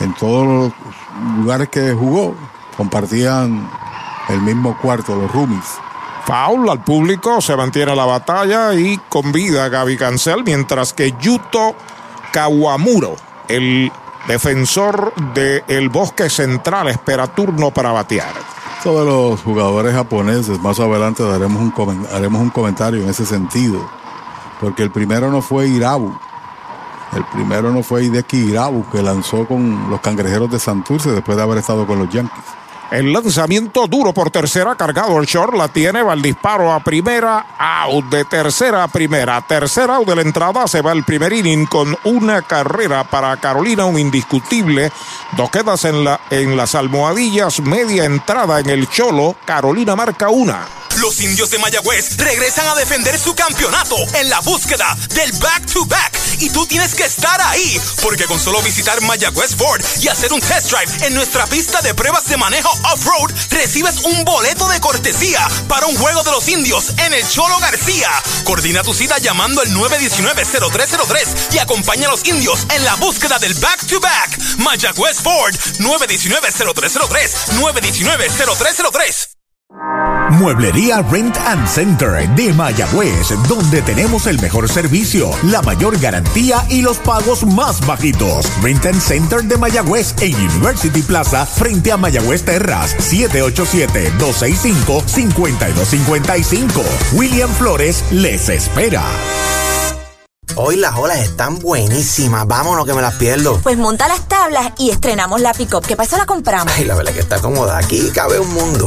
En todos los lugares que jugó compartían el mismo cuarto, los roomies. Foul al público, se mantiene la batalla y con vida Gaby Cancel, mientras que Yuto Kawamuro, el defensor del bosque central, espera turno para batear de los jugadores japoneses. Más adelante daremos un, haremos un comentario en ese sentido. Porque el primero no fue Irabu. El primero no fue Hideki Irabu, que lanzó con los cangrejeros de Santurce después de haber estado con los Yankees. El lanzamiento duro por tercera, cargado el short, la tiene, va el disparo a primera, out de tercera a primera. Tercera out de la entrada, se va el primer inning con una carrera para Carolina, un indiscutible. Dos quedas en, la, en las almohadillas, media entrada en el cholo, Carolina marca una. Los indios de Mayagüez regresan a defender su campeonato en la búsqueda del back-to-back. Y tú tienes que estar ahí, porque con solo visitar Mayagüez Ford y hacer un test drive en nuestra pista de pruebas de manejo off-road, recibes un boleto de cortesía para un juego de los indios en el Cholo García. Coordina tu cita llamando al 919-0303 y acompaña a los indios en la búsqueda del back-to-back. Mayagüez Ford, 919-0303, 919-0303. Mueblería Rent and Center de Mayagüez, donde tenemos el mejor servicio, la mayor garantía y los pagos más bajitos. Rent and Center de Mayagüez en University Plaza, frente a Mayagüez Terras, 787-265-5255. William Flores les espera. Hoy las olas están buenísimas. Vámonos que me las pierdo. Pues monta las tablas y estrenamos la pick-up. ¿Qué pasa? La compramos. Ay, la verdad que está cómoda. Aquí cabe un mundo.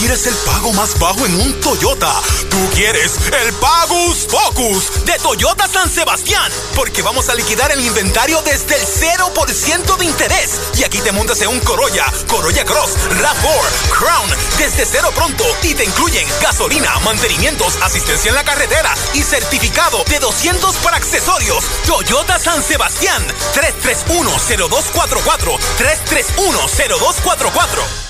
Quieres el pago más bajo en un Toyota. Tú quieres el Pagus Focus de Toyota San Sebastián. Porque vamos a liquidar el inventario desde el 0% de interés. Y aquí te montas en un Corolla, Corolla Cross, RAV4, Crown, desde cero pronto. Y te incluyen gasolina, mantenimientos, asistencia en la carretera y certificado de 200 para accesorios. Toyota San Sebastián, 3310244, 3310244.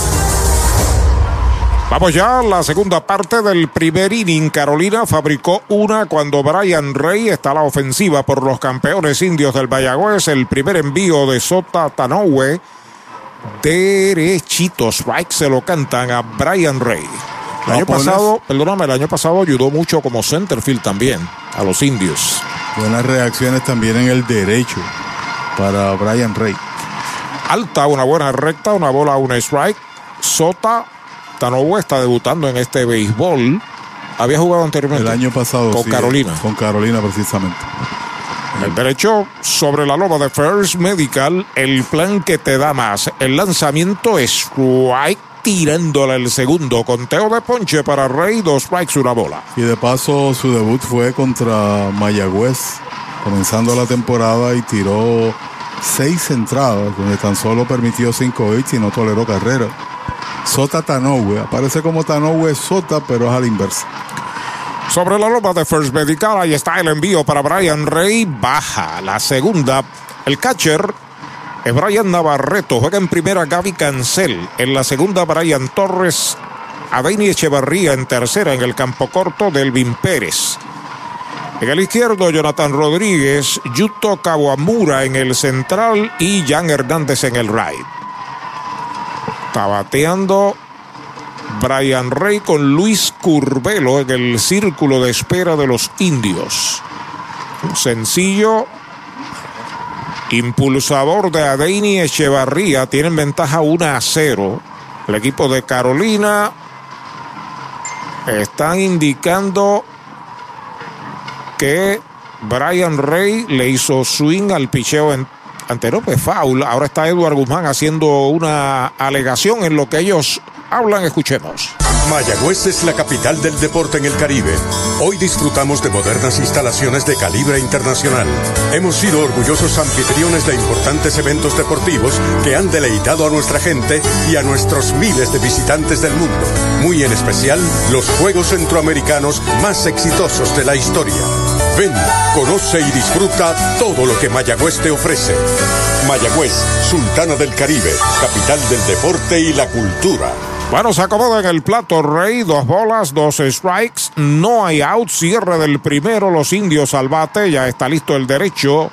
Vamos ya a la segunda parte del primer inning. Carolina fabricó una cuando Brian Rey está a la ofensiva por los campeones indios del Mayagüez. El primer envío de Sota Tanoue. Derechitos, strike se lo cantan a Brian Rey. El año pasado, perdóname, el año pasado ayudó mucho como centerfield también a los indios. Buenas reacciones también en el derecho para Brian Rey. Alta, una buena recta, una bola, una strike. Sota Tanoue está debutando en este béisbol. Había jugado anteriormente. El año pasado. Con sí, Carolina. Con Carolina, precisamente. El derecho sobre la loma de First Medical, el plan que te da más. El lanzamiento es strike tirándole el segundo. Conteo de ponche para Rey, dos strikes, una bola. Y de paso, su debut fue contra Mayagüez, comenzando la temporada y tiró seis entradas, donde tan solo permitió cinco hits y no toleró carrera. Sota Tanoue, aparece como Tanoue Sota, pero es a la inversa. Sobre la loma de First Medical, ahí está el envío para Brian Rey. Baja la segunda. El catcher es Brian Navarreto. Juega en primera Gaby Cancel. En la segunda, Brian Torres. Adeini Echevarría en tercera en el campo corto. Delvin Pérez. En el izquierdo, Jonathan Rodríguez, Yuto Kawamura en el central y Jan Hernández en el right. Está bateando Brian Rey con Luis Curbelo en el círculo de espera de los indios. Sencillo impulsador de Adeini Echevarría. Tienen ventaja 1 a 0. El equipo de Carolina están indicando que Brian Rey le hizo swing al picheo en, anterior, pues foul. Ahora está Eduardo Guzmán haciendo una alegación en lo que ellos hablan. Escuchemos. Mayagüez es la capital del deporte en el Caribe. Hoy disfrutamos de modernas instalaciones de calibre internacional. Hemos sido orgullosos anfitriones de importantes eventos deportivos que han deleitado a nuestra gente y a nuestros miles de visitantes del mundo. Muy en especial, los Juegos Centroamericanos más exitosos de la historia. Ven, conoce y disfruta todo lo que Mayagüez te ofrece. Mayagüez, Sultana del Caribe, capital del deporte y la cultura. Bueno, se acomoda en el plato Rey, dos bolas, dos strikes, no hay out, cierre del primero, los indios al bate, ya está listo el derecho.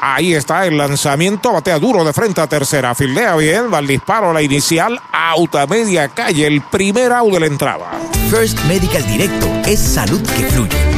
Ahí está el lanzamiento, batea duro de frente a tercera, fildea bien, va al disparo, la inicial, out a media calle, el primer out de la entrada. First Medical Directo es salud que fluye.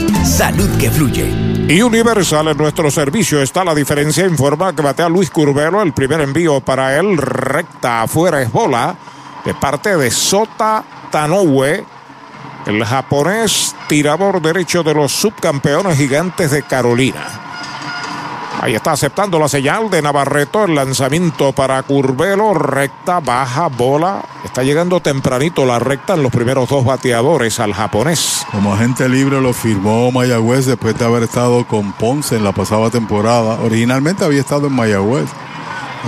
Salud que fluye. Y Universal en nuestro servicio está la diferencia. Informa que batea Luis Curbelo. El primer envío para él, recta afuera es bola de parte de Sota Tanoue. El japonés tirador derecho de los subcampeones gigantes de Carolina. Ahí está aceptando la señal de Navarreto. El lanzamiento para Curbelo. Recta, baja, bola. Está llegando tempranito la recta en los primeros dos bateadores al japonés. Como agente libre lo firmó Mayagüez después de haber estado con Ponce en la pasada temporada. Originalmente había estado en Mayagüez.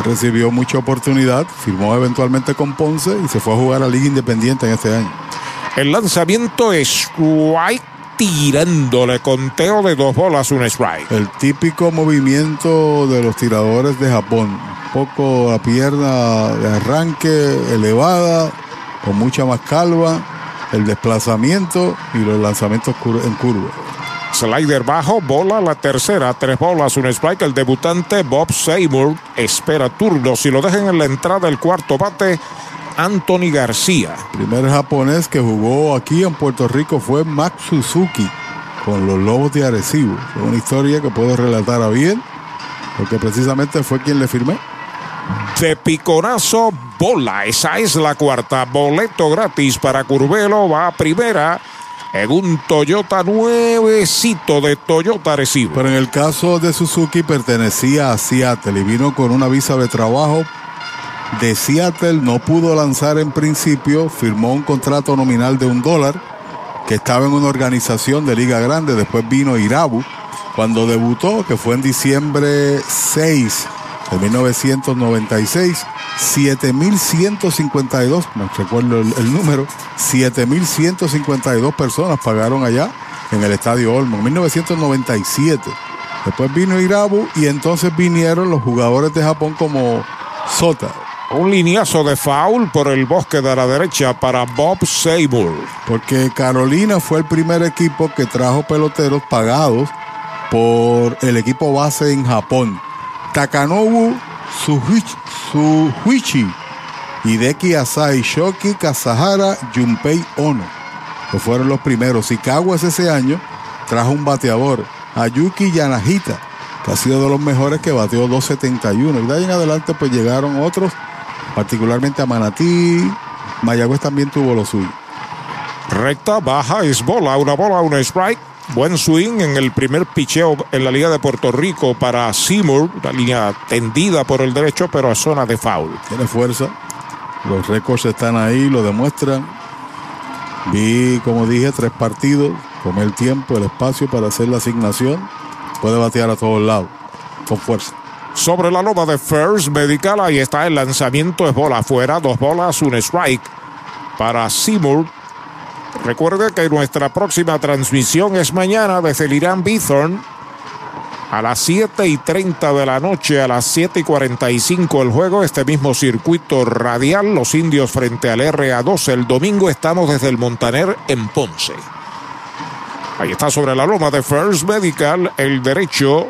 Recibió mucha oportunidad, firmó eventualmente con Ponce y se fue a jugar a Liga Independiente en este año. El lanzamiento es strike tirándole conteo de dos bolas, un strike. El típico movimiento de los tiradores de Japón. Un poco la pierna de arranque elevada, con mucha más calva, el desplazamiento y los lanzamientos en curva. Slider bajo, bola la tercera, tres bolas, un strike. El debutante Bob Seymour espera turno. Si lo dejan en la entrada del cuarto bate, Anthony García. primer japonés que jugó aquí en Puerto Rico fue Max Suzuki con los Lobos de Arecibo. Es una historia que puedo relatar a bien, porque precisamente fue quien le firmé. de piconazo bola. Esa es la cuarta. Boleto gratis para Curvelo. Va a primera en un Toyota nuevecito de Toyota Recibo. Pero en el caso de Suzuki pertenecía a Seattle y vino con una visa de trabajo de Seattle. No pudo lanzar en principio. Firmó un contrato nominal de un dólar que estaba en una organización de Liga Grande. Después vino Irabu cuando debutó, que fue en diciembre 6 de 1996. 7.152, no recuerdo el, el número, 7.152 personas pagaron allá en el Estadio Olmo, en 1997. Después vino Irabu y entonces vinieron los jugadores de Japón como Sota. Un lineazo de foul por el bosque de la derecha para Bob Seymour. Porque Carolina fue el primer equipo que trajo peloteros pagados por el equipo base en Japón. Takanobu Suhuichi, Hideki Asai, Shoki Kazahara, Junpei Ono, que fueron los primeros. Y Caguas ese año trajo un bateador, Ayuki Yanagita, que ha sido de los mejores que bateó 2.71. Y de ahí en adelante pues llegaron otros, particularmente a Manatí, Mayagüez también tuvo lo suyo. Recta, baja, es bola, una bola, una strike. Buen swing en el primer picheo en la Liga de Puerto Rico para Seymour, una línea tendida por el derecho, pero a zona de foul. Tiene fuerza. Los récords están ahí, lo demuestran. Vi, como dije, tres partidos, con el tiempo, el espacio para hacer la asignación. Puede batear a todos lados, con fuerza. Sobre la loma de First Medical, ahí está el lanzamiento, es bola afuera, dos bolas, un strike para Seymour. Recuerde que nuestra próxima transmisión es mañana desde el Irán Bithorn a las 7 y 30 de la noche, a las 7 y 45 el juego, este mismo circuito radial, los indios frente al RA12. El domingo estamos desde el Montaner en Ponce. Ahí está sobre la loma de First Medical, el derecho.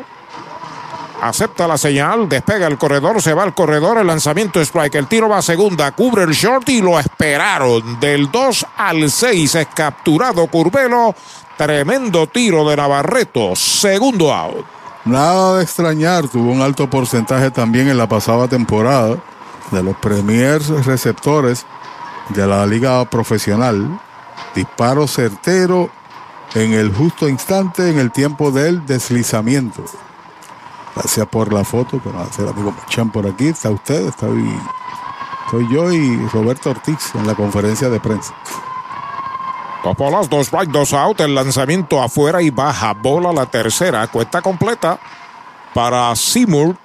Acepta la señal, despega el corredor, se va al corredor, el lanzamiento strike, el tiro va a segunda, cubre el short y lo esperaron. Del 2 al 6 es capturado Curvelo. Tremendo tiro de Navarreto, segundo out. Nada de extrañar, tuvo un alto porcentaje también en la pasada temporada de los premiers receptores de la liga profesional. Disparo certero en el justo instante en el tiempo del deslizamiento. Gracias por la foto, a hacer amigo Chan por aquí. Está usted, está ahí. Soy yo y Roberto Ortiz en la conferencia de prensa. Dos bolas, dos right, dos out. El lanzamiento afuera y baja. Bola la tercera. Cuesta completa para Seymour.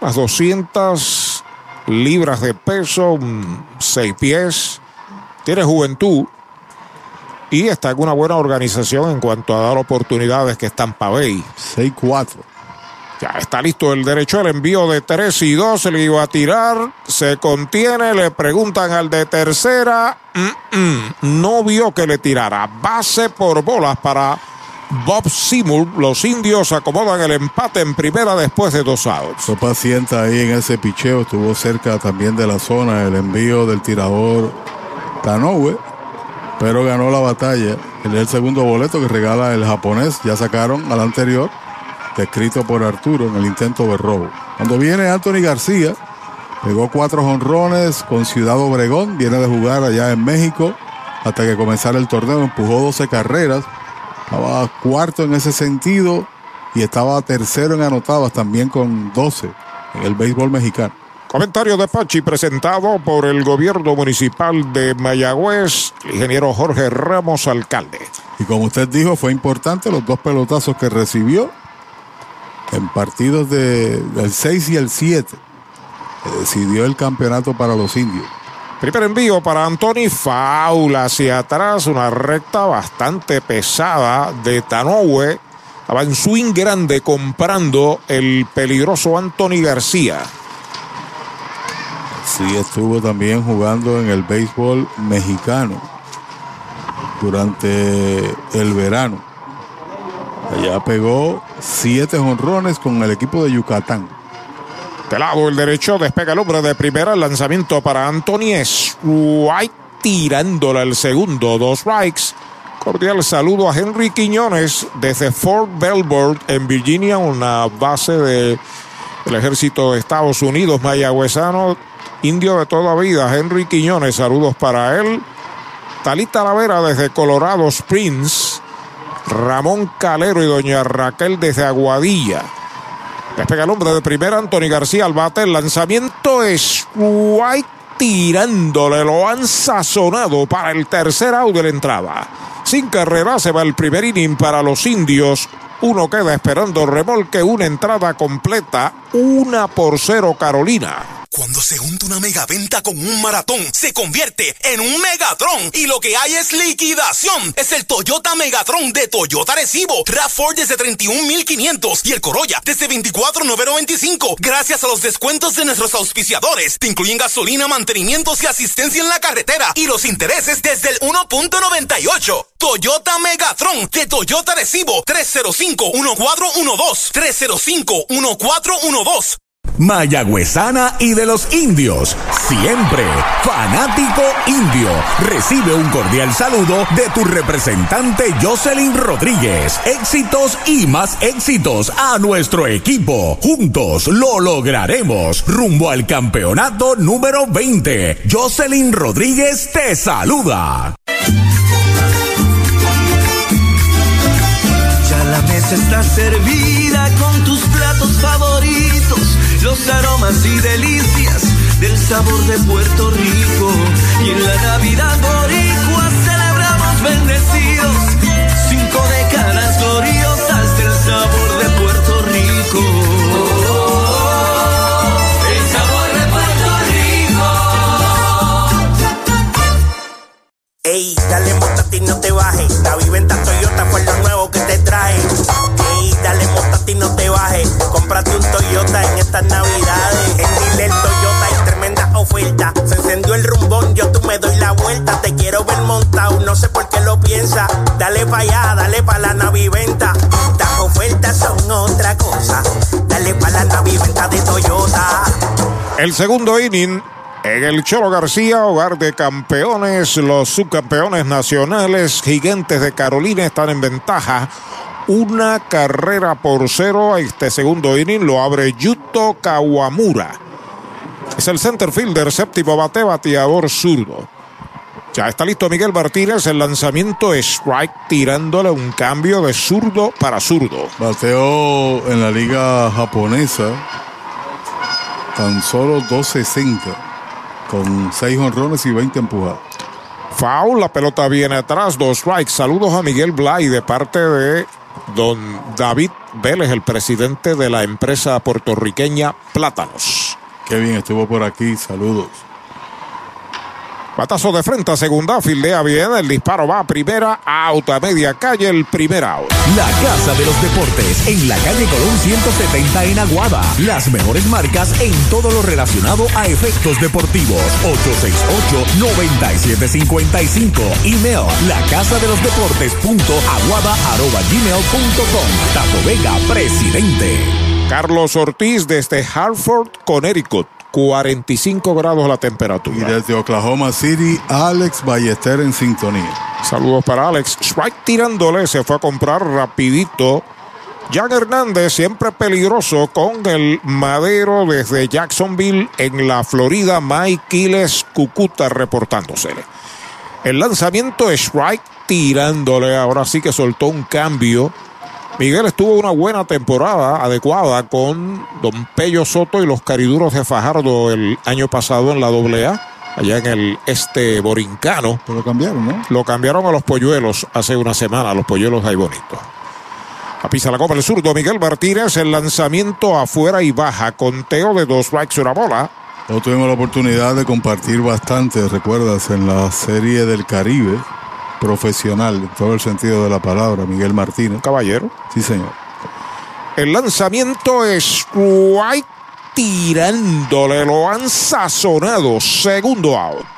Las 200 libras de peso, 6 pies. Tiene juventud. Y está en una buena organización en cuanto a dar oportunidades que están para Bay. 6-4. Ya está listo el derecho, el envío de 3 y 2, se le iba a tirar, se contiene, le preguntan al de tercera, no vio que le tirara. Base por bolas para Bob Seymour. Los indios acomodan el empate en primera después de dos outs. Fue paciente ahí en ese picheo, estuvo cerca también de la zona, el envío del tirador Tanoue, pero ganó la batalla. El segundo boleto que regala el japonés, ya sacaron al anterior escrito por Arturo en el intento de robo. Cuando viene Anthony García, pegó cuatro jonrones con Ciudad Obregón, viene de jugar allá en México hasta que comenzara el torneo, empujó 12 carreras, estaba cuarto en ese sentido y estaba tercero en anotadas también con 12 en el béisbol mexicano. Comentario de Pachi presentado por el gobierno municipal de Mayagüez, el ingeniero Jorge Ramos, alcalde. Y como usted dijo, fue importante los dos pelotazos que recibió en partidos de, del 6 y el 7. decidió el campeonato para los indios. Primer envío para Anthony Faula hacia atrás, una recta bastante pesada de Tanoue. Estaba en swing grande comprando el peligroso Anthony García. Sí, estuvo también jugando en el béisbol mexicano durante el verano. Allá pegó siete jonrones con el equipo de Yucatán. De lado el derecho despega el hombre de primera. El lanzamiento para Anthony White tirándola el segundo. Dos strikes. Cordial saludo a Henry Quiñones desde Fort Belvoir en Virginia, una base de el ejército de Estados Unidos, mayagüezano, indio de toda vida, Henry Quiñones, saludos para él. Talita Lavera desde Colorado Springs. Ramón Calero y doña Raquel desde Aguadilla. Despega el hombre de primera, Anthony García al bate. El lanzamiento es White tirándole. Lo han sazonado para el tercer out de la entrada. Sin carrera se va el primer inning para los indios. Uno queda esperando remolque, una entrada completa, una por cero Carolina. Cuando se junta una megaventa con un maratón, se convierte en un megatron. Y lo que hay es liquidación. Es el Toyota Megatron de Toyota Recibo. RAV4 desde 31,500 y el Corolla desde 24,995. Gracias a los descuentos de nuestros auspiciadores. Te incluyen gasolina, mantenimientos y asistencia en la carretera. Y los intereses desde el 1.98. Toyota Megatron de Toyota Recibo 305-1412. 305-1412. Mayagüezana y de los indios. Siempre fanático indio. Recibe un cordial saludo de tu representante Jocelyn Rodríguez. Éxitos y más éxitos a nuestro equipo. Juntos lo lograremos. Rumbo al campeonato número 20. Jocelyn Rodríguez te saluda. Mesa está servida con tus platos favoritos los aromas y delicias del sabor de Puerto Rico. Y en la Navidad boricua celebramos bendecidos cinco décadas gloriosas del sabor de Puerto Rico. Ey, dale montate y no te bajes. La viventa Toyota fue lo nuevo que te trae. Ey, dale montate y no te bajes. Cómprate un Toyota en estas navidades. En Dile Toyota hay tremenda oferta. Se encendió el rumbón, yo tú me doy la vuelta. Te quiero ver montado, no sé por qué lo piensa. Dale pa' allá, dale pa' la naviventa. Las ofertas son otra cosa. Dale pa' la naviventa de Toyota. El segundo inning en el Cholo García, hogar de campeones, los subcampeones nacionales gigantes de Carolina están en ventaja. Una carrera por cero. Este segundo inning lo abre Yuto Kawamura. Es el center fielder, séptimo bate, bateador zurdo. Ya está listo Miguel Martínez. El lanzamiento strike tirándole un cambio de zurdo para zurdo. Bateo en la liga japonesa. Tan solo 260. Con 6 honrones y 20 empujadas. Foul, la pelota viene atrás, dos strikes. Saludos a Miguel Blay de parte de don David Vélez, el presidente de la empresa puertorriqueña Plátanos. Qué bien estuvo por aquí, saludos. Batazo de frente a segunda, fildea bien, el disparo va a primera, out a media calle, el primer out. La Casa de los Deportes en la calle Colón 170 en Aguada. Las mejores marcas en todo lo relacionado a efectos deportivos. 868-9755. Email la casa de los deportes punto aguada arroba gmail punto com. Tato Vega, presidente. Carlos Ortiz desde Hartford, Connecticut. 45 grados la temperatura. Y desde Oklahoma City, Alex Ballester en sintonía. Saludos para Alex. Strike tirándole, se fue a comprar rapidito. Jan Hernández, siempre peligroso con el madero desde Jacksonville en la Florida. Mike Quiles Cucuta reportándosele. El lanzamiento es strike tirándole. Ahora sí que soltó un cambio. Miguel estuvo una buena temporada adecuada con Don Pello Soto y los cariduros de Fajardo el año pasado en la AA, allá en el este borincano. Pero lo cambiaron, ¿no? Lo cambiaron a los polluelos hace una semana, a los polluelos ahí bonitos. A pisa la copa el zurdo Miguel Martínez, el lanzamiento afuera y baja, conteo de dos strikes y una bola. Nosotros tuvimos la oportunidad de compartir bastante, recuerdas, en la serie del Caribe profesional, en todo el sentido de la palabra, Miguel Martínez. Caballero. Sí, señor. El lanzamiento es White tirándole, lo han sazonado. Segundo out.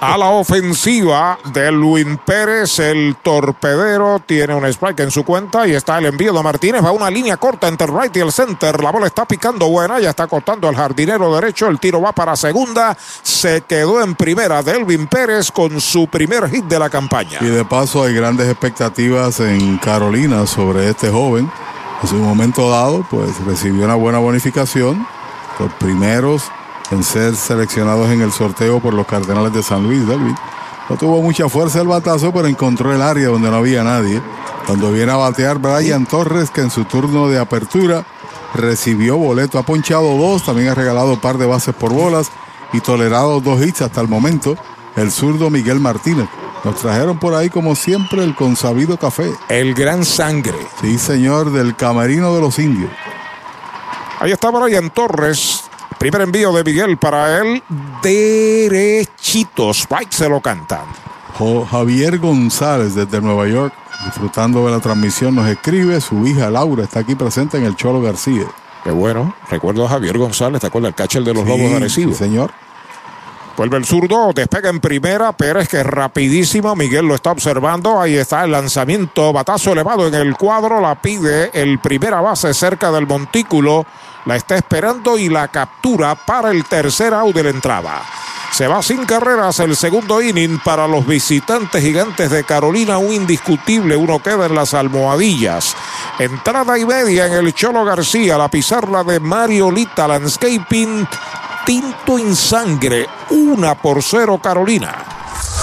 A la ofensiva de Luis Pérez, el torpedero tiene un strike en su cuenta y está el envío de Martínez. Va una línea corta entre el right y el center. La bola está picando buena, ya está cortando el jardinero derecho. El tiro va para segunda. Se quedó en primera Delvin Pérez con su primer hit de la campaña. Y de paso hay grandes expectativas en Carolina sobre este joven. En su momento dado, pues recibió una buena bonificación. Los primeros en ser seleccionados en el sorteo por los Cardenales de San Luis, Delvin. No tuvo mucha fuerza el batazo, pero encontró el área donde no había nadie. Cuando viene a batear Brian Torres, que en su turno de apertura recibió boleto, ha ponchado dos, también ha regalado un par de bases por bolas y tolerado dos hits hasta el momento. El zurdo Miguel Martínez. Nos trajeron por ahí, como siempre, el consabido café. El gran sangre. Sí, señor, del camerino de los indios. Ahí está Brian Torres. Primer envío de Miguel para él. Derechito. Spike se lo cantan. Javier González desde Nueva York, disfrutando de la transmisión, nos escribe. Su hija Laura está aquí presente en el Cholo García. Qué bueno. Recuerdo a Javier González, ¿te acuerdas? El catcher de los Sí, Lobos de Arecibo. sí, señor. Vuelve el zurdo, despega en primera, Pérez que es rapidísimo, Miguel lo está observando, ahí está el lanzamiento, batazo elevado en el cuadro, la pide el primera base cerca del montículo, la está esperando y la captura para el tercer out de la entrada. Se va sin carreras el segundo inning para los visitantes gigantes de Carolina, un indiscutible, uno queda en las almohadillas. Entrada y media en el Cholo García, la pizarra de Mariolita Landscaping, tinto en sangre, una por cero Carolina.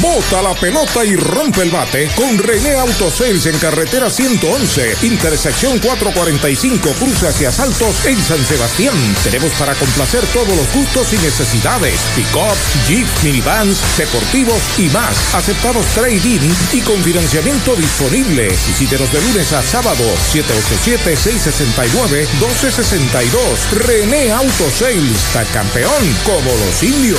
Bota la pelota y rompe el bate con René Autosales en carretera 111, intersección 445, cruce hacia Saltos en San Sebastián. Tenemos para complacer todos los gustos y necesidades: pick-up, jeep, minivans, deportivos y más. Aceptamos trading y con financiamiento disponible. Visítenos de lunes a sábado, 787-669-1262. René Autosales, está campeón como los indios.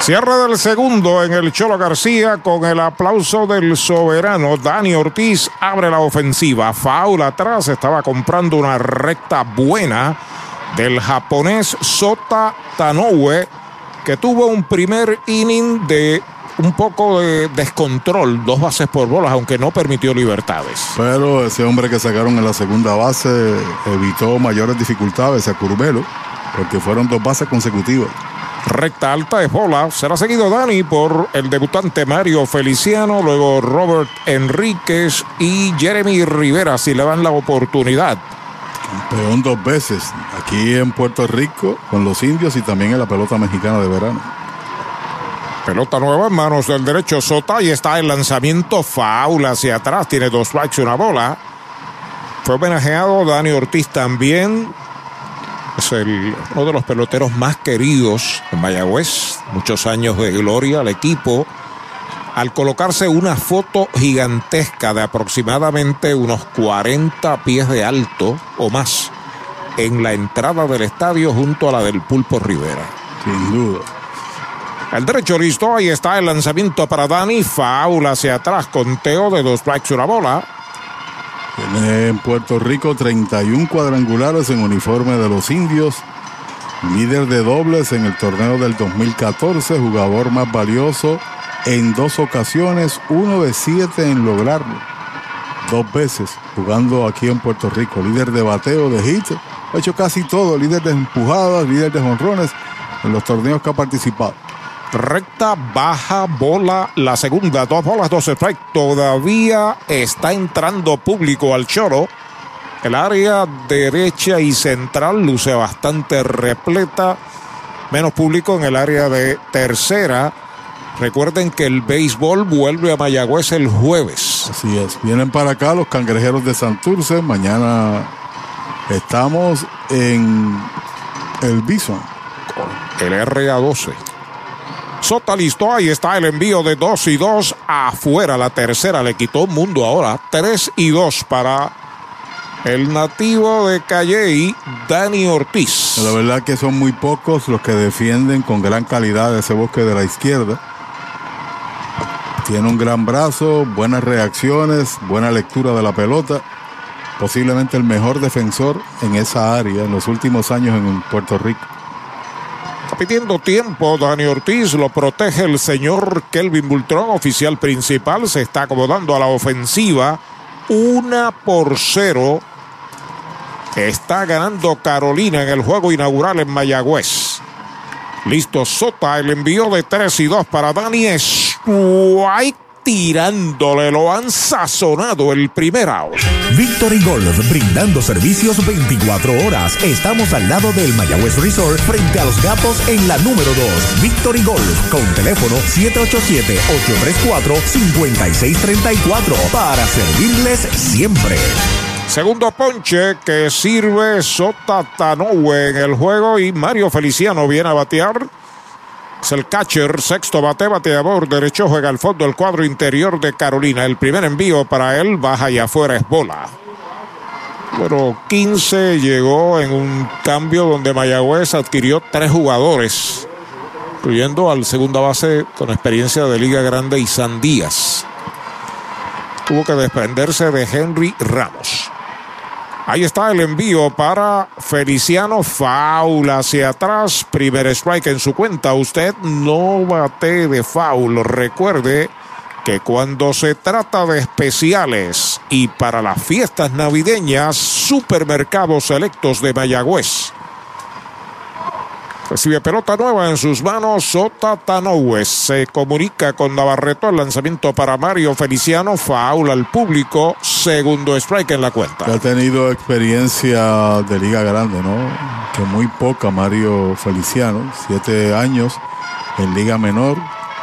Cierre del segundo en el Cholo García con el aplauso del soberano. Dani Ortiz abre la ofensiva. Faul atrás. Estaba comprando una recta buena del japonés Sota Tanoue, que tuvo un primer inning de un poco de descontrol, dos bases por bolas, aunque no permitió libertades. Pero ese hombre que sacaron en la segunda base evitó mayores dificultades a Curvelo, porque fueron dos bases consecutivas. Recta alta de bola. Será seguido Dani por el debutante Mario Feliciano, luego Robert Enríquez y Jeremy Rivera si le dan la oportunidad. Campeón dos veces, aquí en Puerto Rico con los indios y también en la pelota mexicana de verano. Pelota nueva en manos del derecho Sota y está el lanzamiento foul hacia atrás. Tiene dos strikes y una bola. Fue homenajeado Dani Ortiz también. Es el, uno de los peloteros más queridos en Mayagüez. Muchos años de gloria al equipo. Al colocarse una foto gigantesca de aproximadamente unos 40 pies de alto o más en la entrada del estadio junto a la del Pulpo Rivera. Sin duda. El derecho listo, ahí está el lanzamiento para Dani. Faula hacia atrás, conteo de dos strikes una bola. En Puerto Rico 31 cuadrangulares en uniforme de los indios. Líder de dobles en el torneo del 2014, jugador más valioso en dos ocasiones, uno de siete en lograrlo. Dos veces jugando aquí en Puerto Rico. Líder de bateo, de hit. Ha hecho casi todo. Líder de empujadas, líder de jonrones en los torneos que ha participado. Recta, baja, bola, la segunda, dos bolas, dos strikes. Todavía está entrando público al choro. El área derecha y central luce bastante repleta. Menos público en el área de tercera. Recuerden que el béisbol vuelve a Mayagüez el jueves. Así es. Vienen para acá los cangrejeros de Santurce. Mañana estamos en el Bison. El RA12. Sota listo, ahí está el envío de 2 y 2 afuera. La tercera le quitó un mundo ahora. 3 y 2 para el nativo de Calley, Dani Ortiz. La verdad que son muy pocos los que defienden con gran calidad ese bosque de la izquierda. Tiene un gran brazo, buenas reacciones, buena lectura de la pelota. Posiblemente el mejor defensor en esa área en los últimos años en Puerto Rico. Pidiendo tiempo, Dani Ortiz lo protege el señor Kelvin Bultrón, oficial principal. Se está acomodando a la ofensiva. Una por cero. Está ganando Carolina en el juego inaugural en Mayagüez. Listo Sota, el envío de 3 y 2 para Dani Strike tirándole, lo han sazonado el primer out. Victory Golf, brindando servicios 24 horas. Estamos al lado del Mayagüez Resort, frente a los gatos en la número 2. Victory Golf, con teléfono 787-834-5634, para servirles siempre. Segundo ponche que sirve Sota Tanoue en el juego y Mario Feliciano viene a batear. Es el catcher, sexto bate, bateador derecho, juega al fondo el cuadro interior de Carolina. El primer envío para él, baja y afuera es bola. Pero 15 llegó en un cambio donde Mayagüez adquirió tres jugadores, incluyendo al segunda base con experiencia de Liga Grande y Díaz. Tuvo que desprenderse de Henry Ramos. Ahí está el envío para Feliciano Faul hacia atrás. Primer strike en su cuenta. Usted no bate de foul. Recuerde que cuando se trata de especiales y para las fiestas navideñas, supermercados selectos de Mayagüez. Recibe pelota nueva en sus manos. Sota Tanoue se comunica con Navarreto. El lanzamiento para Mario Feliciano. Faul al público. Segundo strike en la cuenta. Ha tenido experiencia de Liga Grande, ¿no? Que muy poca Mario Feliciano. Siete años en Liga Menor.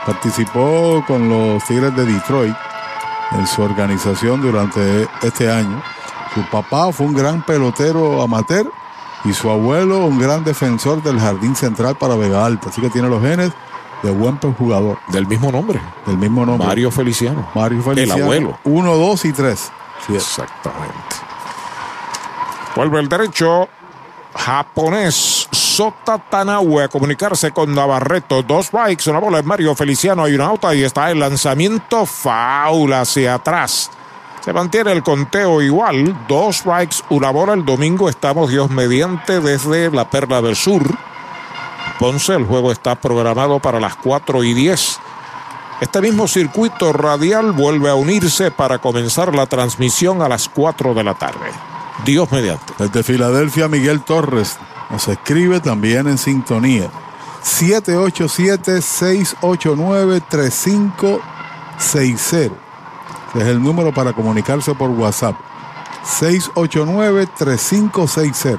Participó con los Tigres de Detroit en su organización durante este año. Su papá fue un gran pelotero amateur y su abuelo un gran defensor del jardín central para Vega Alta. Así que tiene los genes de buen jugador. Del mismo nombre. Del mismo nombre. Mario Feliciano. Mario Feliciano. El abuelo. Uno, dos y tres. Sí, Exactamente. Vuelve el derecho japonés Sota Tanaue a comunicarse con Navarreto. Dos strikes, una bola en Mario Feliciano. Hay una auto y está el lanzamiento faula hacia atrás. Se mantiene el conteo igual. Dos strikes, una bola. El domingo estamos Dios mediante desde la Perla del Sur. Ponce, el juego está programado para las 4 y 10. Este mismo circuito radial vuelve a unirse para comenzar la transmisión a las 4 de la tarde. Dios mediante. Desde Filadelfia, Miguel Torres nos escribe también en sintonía. 787-689-3560. Es el número para comunicarse por WhatsApp. 689-3560.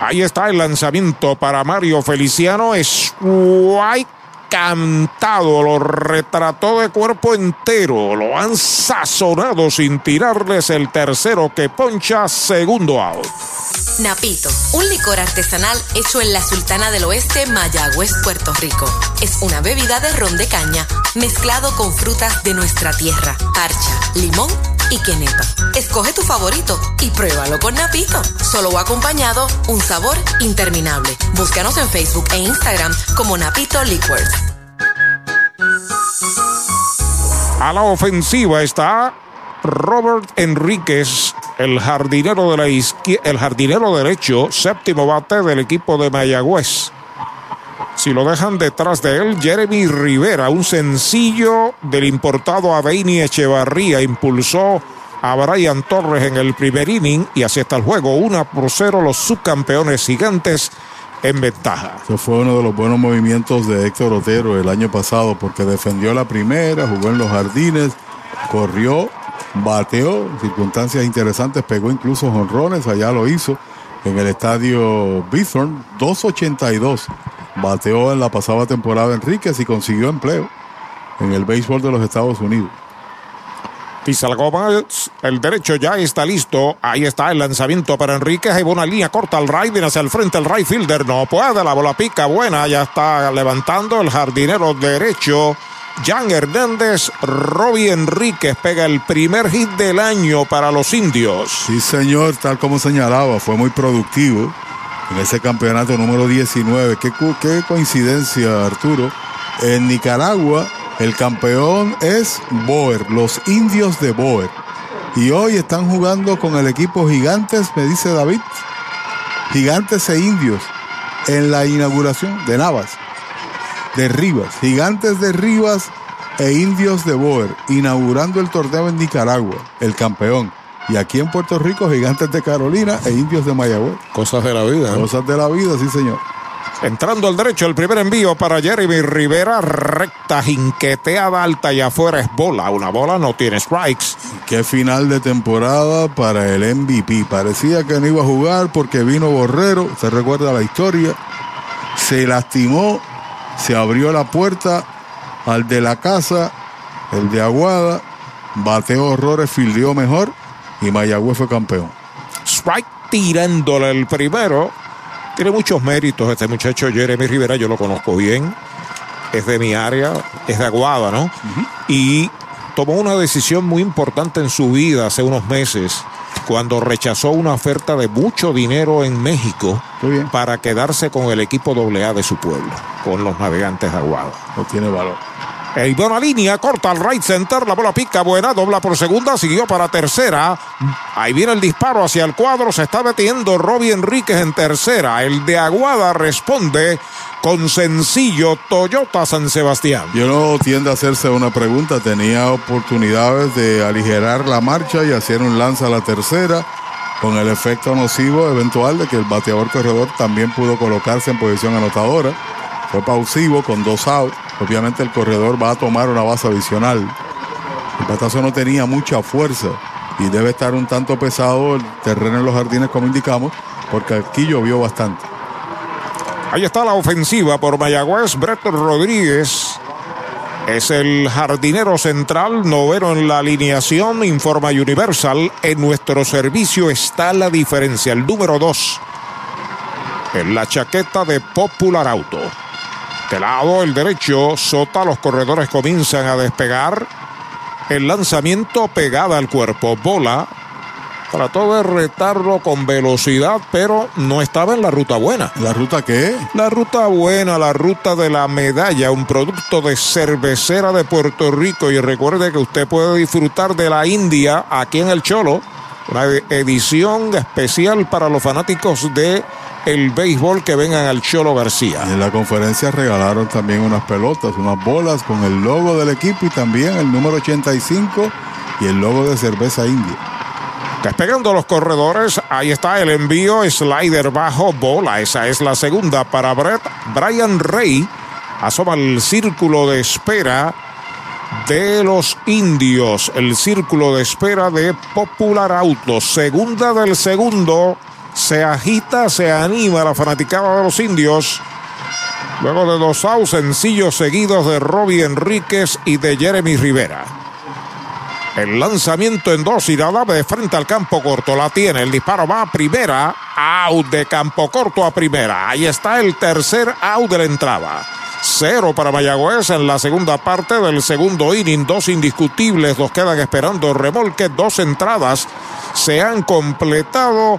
Ahí está el lanzamiento para Mario Feliciano. Strike cantado, lo retrató de cuerpo entero, lo han sazonado sin tirarles el tercero que poncha segundo out. Napito, un licor artesanal hecho en la Sultana del Oeste, Mayagüez, Puerto Rico. Es una bebida de ron de caña mezclado con frutas de nuestra tierra, parcha, limón y quenepa. Escoge tu favorito y pruébalo con Napito. Solo o acompañado, un sabor interminable. Búscanos en Facebook e Instagram como Napito Liquors. A la ofensiva está Robert Enríquez, el jardinero, de la el jardinero derecho, séptimo bate del equipo de Mayagüez. Si lo dejan detrás de él, Jeremy Rivera, un sencillo del importado Aveini Echevarría, impulsó a Brian Torres en el primer inning y así está el juego. 1 por 0 los subcampeones gigantes en ventaja. Ese fue uno de los buenos movimientos de Héctor Otero el año pasado porque defendió la primera, jugó en los jardines, corrió, bateó, circunstancias interesantes, pegó incluso jonrones, allá lo hizo en el estadio Bithorn, 282. Bateó en la pasada temporada Enríquez y consiguió empleo en el béisbol de los Estados Unidos. Goma, el derecho ya está listo. Ahí está el lanzamiento para Enríquez. Hay una línea corta al right, viene hacia el frente el right fielder. No puede, la bola pica buena. Ya está levantando el jardinero derecho. Jan Hernández, Robbie Enríquez pega el primer hit del año para los indios. Sí, señor, tal como señalaba, fue muy productivo en ese campeonato número 19. Qué, qué coincidencia, Arturo. En Nicaragua, el campeón es Boer, los indios de Boer. Y hoy están jugando con el equipo Gigantes, me dice David. Gigantes e indios en la inauguración de Navas, de Rivas. Gigantes de Rivas e indios de Boer, inaugurando el torneo en Nicaragua, el campeón. Y aquí en Puerto Rico, Gigantes de Carolina e indios de Mayagüez. Cosas de la vida. ¿eh? Cosas de la vida, sí, señor. Entrando al derecho, el primer envío para Jeremy Rivera, recta, jinqueteada, alta y afuera es bola. Una bola no tiene strikes. Qué final de temporada para el MVP. Parecía que no iba a jugar porque vino Borrero. Se recuerda la historia. Se lastimó. Se abrió la puerta al de la casa, el de Aguada. Bateó horrores, fildeó mejor. Y Mayagüez fue campeón. Strike tirándole el primero. Tiene muchos méritos este muchacho Jeremy Rivera, yo lo conozco bien. Es de mi área, es de Aguada, ¿no? Y tomó una decisión muy importante en su vida hace unos meses, cuando rechazó una oferta de mucho dinero en México para quedarse con el equipo AA de su pueblo, con los navegantes de Aguada. No tiene valor. El buena línea, corta al right center, la bola pica buena, dobla por segunda, siguió para tercera. Ahí viene el disparo hacia el cuadro, se está metiendo Robbie Enríquez en tercera. El de Aguada responde con sencillo Toyota San Sebastián. Yo no tiende a hacerse una pregunta. Tenía oportunidades de aligerar la marcha y hacer un lance a la tercera con el efecto nocivo eventual de que el bateador corredor también pudo colocarse en posición anotadora. Fue pausivo con dos outs. Obviamente el corredor va a tomar una base adicional. El batazo no tenía mucha fuerza y debe estar un tanto pesado el terreno en los jardines como indicamos porque aquí llovió bastante. Ahí está la ofensiva por Mayagüez. Brett Rodríguez es el jardinero central, noveno en la alineación, informa Universal. En nuestro servicio está la diferencia, el número dos. En la chaqueta de Popular Auto. De lado, el derecho, Sota, los corredores comienzan a despegar. El lanzamiento pegada al cuerpo, bola. Trató de retarlo con velocidad, pero no estaba en la ruta buena. ¿La ruta qué? La ruta buena, la ruta de la medalla, un producto de cervecera de Puerto Rico. Y recuerde que usted puede disfrutar de la India aquí en el Cholo. Una edición especial para los fanáticos de el béisbol que vengan al Cholo García. Y en la conferencia regalaron también unas pelotas, unas bolas con el logo del equipo y también el número 85 y el logo de cerveza india. Despegando los corredores, ahí está el envío, slider bajo, bola. Esa es la segunda para Brett. Brian Rey asoma el círculo de espera de los indios. El círculo de espera de Popular Auto. Segunda del segundo. Se agita, se anima la fanaticada de los indios. Luego de dos outs sencillos seguidos de Robbie Enríquez y de Jeremy Rivera. El lanzamiento en dos y la de frente al campo corto. La tiene. El disparo va a primera. Out de campo corto a primera. Ahí está el tercer out de la entrada. Cero para Mayagüez en la segunda parte del segundo inning. Dos indiscutibles. Dos quedan esperando remolque. Dos entradas se han completado.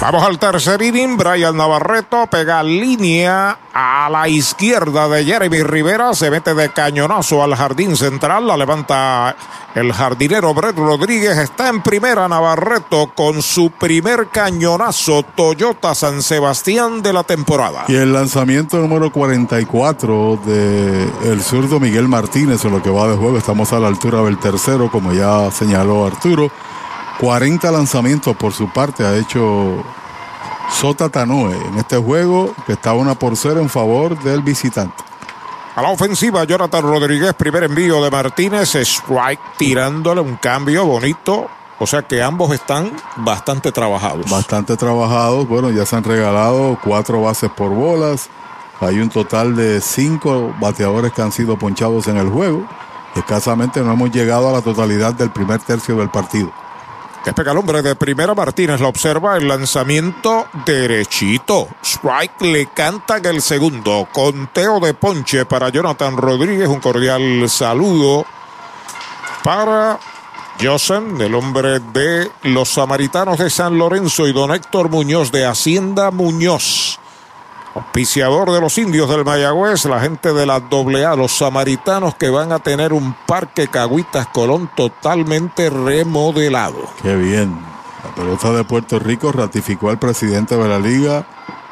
Vamos al tercer inning. Brian Navarreto pega línea a la izquierda de Jeremy Rivera. Se mete de cañonazo al jardín central. La levanta el jardinero Brett Rodríguez. Está en primera Navarreto con su primer cañonazo Toyota San Sebastián de la temporada. Y el lanzamiento número 44 de zurdo Miguel Martínez en lo que va de juego. Estamos a la altura del tercero, como ya señaló Arturo. 40 lanzamientos por su parte ha hecho Sota Tanoe en este juego que está una por cero en favor del visitante. A la ofensiva, Jonathan Rodríguez, primer envío de Martínez, strike tirándole un cambio bonito. O sea que ambos están bastante trabajados. Bastante trabajados. Bueno, ya se han regalado cuatro bases por bolas. Hay un total de cinco bateadores que han sido ponchados en el juego. Escasamente no hemos llegado a la totalidad del primer tercio del partido. Despega el hombre de primera Martínez, lo observa el lanzamiento derechito. Strike le canta en el segundo. Conteo de ponche para Jonathan Rodríguez. Un cordial saludo para Josen, el hombre de los Samaritanos de San Lorenzo y don Héctor Muñoz de Hacienda Muñoz. Auspiciador de los indios del Mayagüez, la gente de la AA, los samaritanos que van a tener un parque Cagüitas Colón totalmente remodelado. Qué bien. La pelota de Puerto Rico ratificó al presidente de la liga,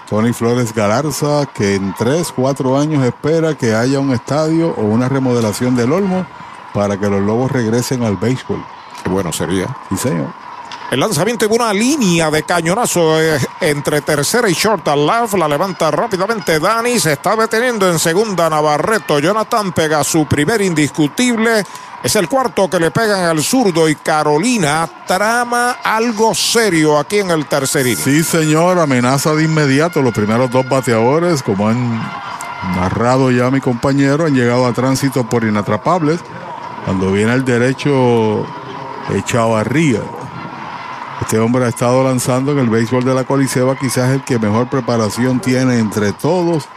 Tony Flores Galarza, que en tres, cuatro años espera que haya un estadio o una remodelación del Olmo para que los Lobos regresen al béisbol. Qué bueno sería. Sí, señor. El lanzamiento en una línea de cañonazo eh, entre tercera y short al left. La levanta rápidamente Dani. Se está deteniendo en segunda Navarreto. Jonathan pega su primer indiscutible. Es el cuarto que le pegan al zurdo y Carolina trama algo serio aquí en el tercer inning. Sí, señor. Amenaza de inmediato. Los primeros dos bateadores, como han narrado ya mi compañero, han llegado a tránsito por inatrapables. Cuando viene el derecho echado arriba. Este hombre ha estado lanzando en el béisbol de la Coliseba, quizás el que mejor preparación tiene entre todos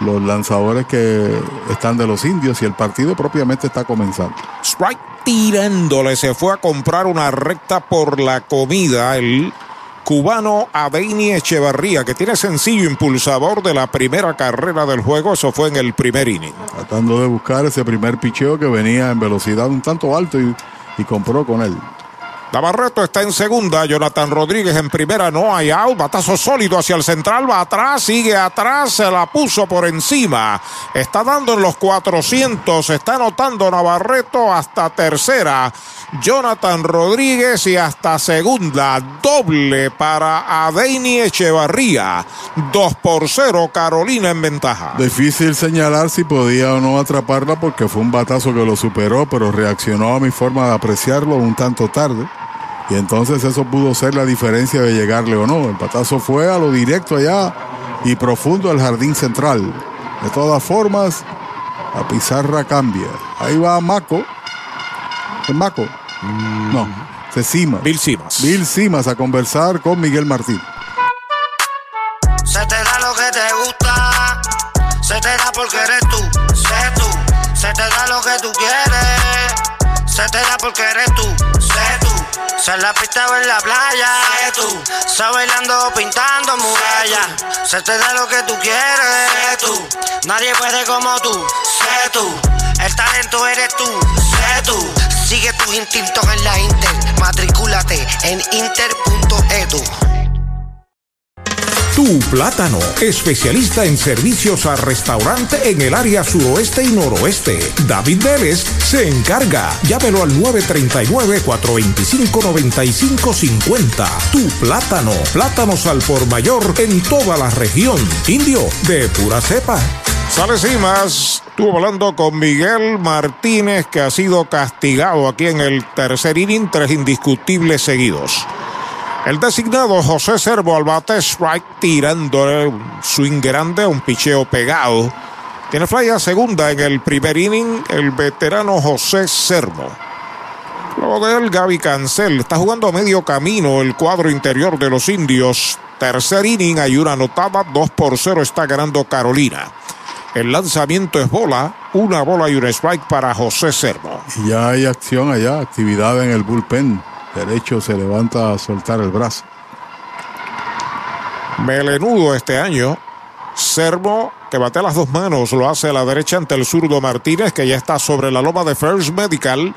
los lanzadores que están de los indios y el partido propiamente está comenzando. Strike tirándole, se fue a comprar una recta por la comida. El cubano Adeini Echevarría, que tiene sencillo impulsador de la primera carrera del juego. Eso fue en el primer inning. Tratando de buscar ese primer picheo que venía en velocidad un tanto alto y, y compró con él. Navarreto está en segunda, Jonathan Rodríguez en primera, no hay out, batazo sólido hacia el central, va atrás, sigue atrás, se la puso por encima, está dando en los 400, está anotando Navarreto hasta tercera, Jonathan Rodríguez y hasta segunda, doble para Adeini Echevarría, 2 por 0, Carolina en ventaja. Difícil señalar si podía o no atraparla porque fue un batazo que lo superó, pero reaccionó a mi forma de apreciarlo un tanto tarde. Y entonces eso pudo ser la diferencia de llegarle o no. El patazo fue a lo directo allá y profundo al jardín central. De todas formas, la pizarra cambia. Ahí va Maco. ¿Es Maco? No, se Cima. Bill Simas. Bill Simas a conversar con Miguel Martín. Se te da lo que te gusta, se te da porque eres tú, sé tú. Se te da lo que tú quieres, se te da porque eres tú, sé tú. Se la pista o en la playa, sé tú. Se bailando pintando murallas, se te da lo que tú quieres, sé tú. Nadie puede como tú, sé tú. El talento eres tú, sé tú. Sigue tus instintos en la Inter, matricúlate en inter.edu. Tu Plátano, especialista en servicios a restaurante en el área suroeste y noroeste. David Vélez se encarga. Llámelo al 939-425-9550. Tu Plátano, plátanos al por mayor en toda la región. Indio, de pura cepa. Sale Cimas, estuvo hablando con Miguel Martínez, que ha sido castigado aquí en el tercer inning, tres indiscutibles seguidos. El designado José Servo al bate strike tirándole un swing grande, un picheo pegado. Tiene fly segunda en el primer inning el veterano José Servo. Luego de él Gaby Cancel está jugando a medio camino el cuadro interior de los indios. Tercer inning hay una anotada, 2 por 0 está ganando Carolina. El lanzamiento es bola, una bola y un strike para José Servo. Ya hay acción allá, actividad en el bullpen derecho se levanta a soltar el brazo. Melenudo este año. Servo que batea las dos manos, lo hace a la derecha ante el zurdo Martínez, que ya está sobre la loma de First Medical.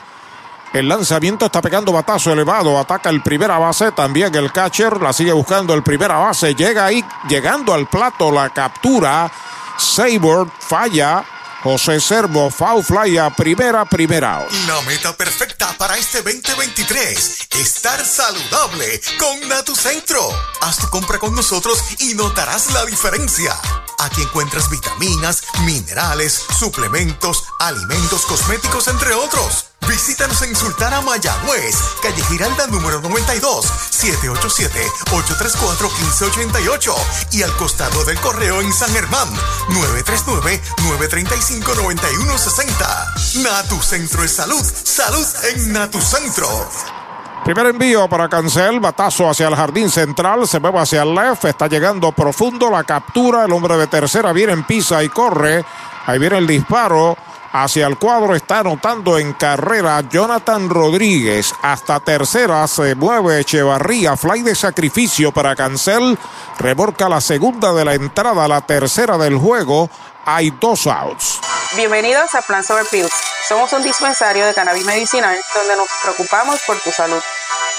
El lanzamiento está pegando batazo elevado, ataca el primera base, también el catcher, la sigue buscando el primera base, llega ahí, llegando al plato, la captura. Sabor falla, José Servo, foul fly primera, primera. La meta perfecta para este 2023. Estar saludable con Natucentro. Haz tu compra con nosotros y notarás la diferencia. Aquí encuentras vitaminas, minerales, suplementos, alimentos, cosméticos, entre otros. Visítanos en Sultana Mayagüez, calle Giralda número 92, 787-834-1588 y al costado del correo en San Germán, 939-935-9160. Natu Centro de Salud, salud en Natu Centro. Primer envío para Cancel, batazo hacia el jardín central, se mueve hacia el left, está llegando profundo la captura, el hombre de tercera viene en pisa y corre, ahí viene el disparo, hacia el cuadro está anotando en carrera Jonathan Rodríguez, hasta tercera se mueve Echevarría, fly de sacrificio para Cancel, reborca la segunda de la entrada, la tercera del juego, hay dos outs. Bienvenidos a Plan Sober Pills. Somos un dispensario de cannabis medicinal donde nos preocupamos por tu salud.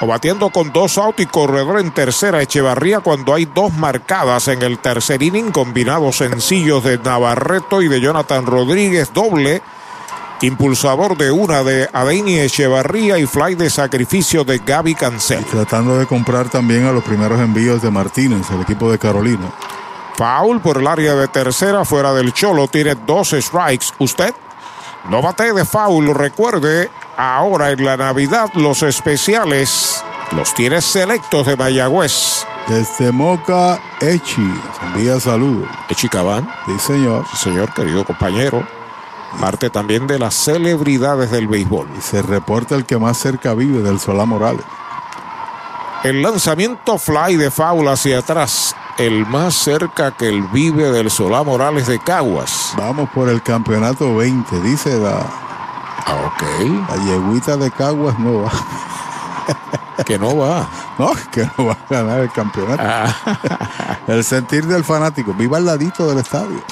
o batiendo con dos outs y corredor en tercera Echevarría cuando hay dos marcadas en el tercer inning, combinados sencillos de Navarreto y de Jonathan Rodríguez, doble. Impulsador de una de Adeini Echevarría y fly de sacrificio de Gaby Cancel. Tratando de comprar también a los primeros envíos de Martínez, el equipo de Carolina. Foul por el área de tercera, fuera del Cholo, tiene dos strikes. ¿Usted? No bate de foul. Recuerde, ahora en la Navidad los especiales los tiene selectos de Mayagüez. Desde Moca, Echi. Envía saludos. Echi Cabán. Sí, señor. Sí, señor, querido compañero. Parte también de las celebridades del béisbol. Y se reporta el que más cerca vive del Solá Morales. El lanzamiento fly de foul hacia atrás. El más cerca que el vive del Solá Morales de Caguas. Vamos por el campeonato 20, dice la. Ah, ok. La yeguita de Caguas no va. que no va. No, que no va a ganar el campeonato. el sentir del fanático. Viva al ladito del estadio.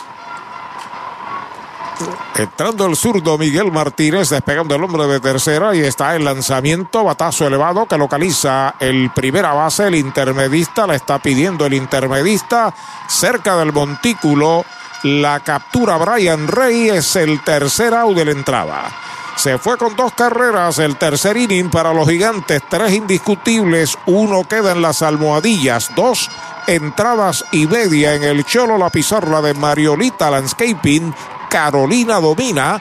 Entrando el zurdo Miguel Martínez, despegando el hombre de tercera y está el lanzamiento, batazo elevado que localiza el primera base, el intermedista, la está pidiendo el intermedista cerca del montículo. La captura Brian Rey es el tercer out de entrada. Se fue con dos carreras el tercer inning para los gigantes, tres indiscutibles, uno queda en las almohadillas, dos entradas y media en el Cholo La Pizarra de Mariolita Landscaping. Carolina domina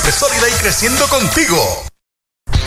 sólida y creciendo contigo.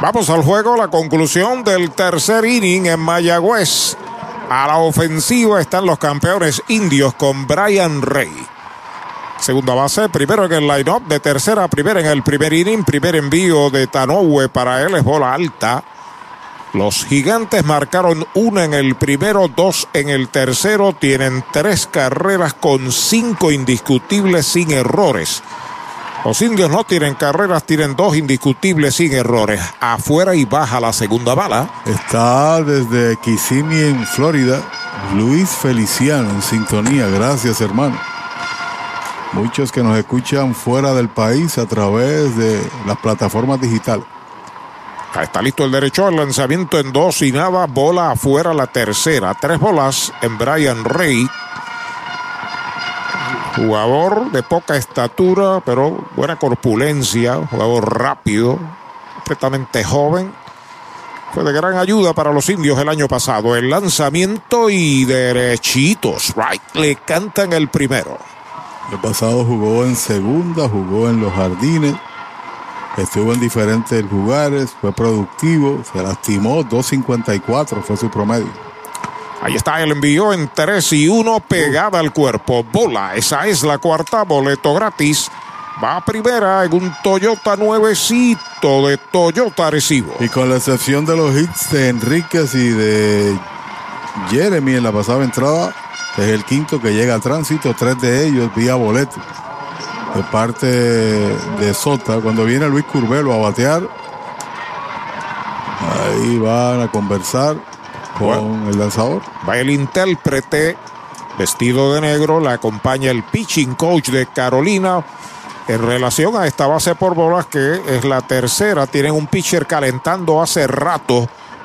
Vamos al juego, la conclusión del tercer inning en Mayagüez. A la ofensiva están los campeones indios con Brian Rey. Segunda base, primero en el line-up, de tercera a primera en el primer inning, primer envío de Tanoue para él es bola alta. Los gigantes marcaron una en el primero, dos en el tercero, tienen tres carreras con cinco indiscutibles sin errores. Los indios no tienen carreras, tienen dos indiscutibles sin errores. Afuera y baja la segunda bala. Está desde Kissimmee en Florida. Luis Feliciano en sintonía. Gracias, hermano. Muchos que nos escuchan fuera del país a través de las plataformas digitales. Ahí está listo el derecho al lanzamiento en dos y nada. Bola afuera la tercera. Tres bolas en Brian Rey. Jugador de poca estatura, pero buena corpulencia. Jugador rápido, completamente joven. Fue de gran ayuda para los indios el año pasado. El lanzamiento y derechitos. Right. Le cantan el primero. El pasado jugó en segunda, jugó en los jardines. Estuvo en diferentes lugares, fue productivo, se lastimó, 2.54 fue su promedio. Ahí está el envío en 3 y 1 pegada al cuerpo. Bola, esa es la cuarta, boleto gratis. Va a primera en un Toyota nuevecito de Toyota Recibo. Y con la excepción de los hits de Enríquez y de Jeremy en la pasada entrada, es el quinto que llega al tránsito, tres de ellos vía boleto. De parte de Sota, cuando viene Luis Curvelo a batear, ahí van a conversar. Con el lanzador. Va el intérprete vestido de negro, le acompaña el pitching coach de Carolina. En relación a esta base por bolas, que es la tercera, tienen un pitcher calentando hace rato.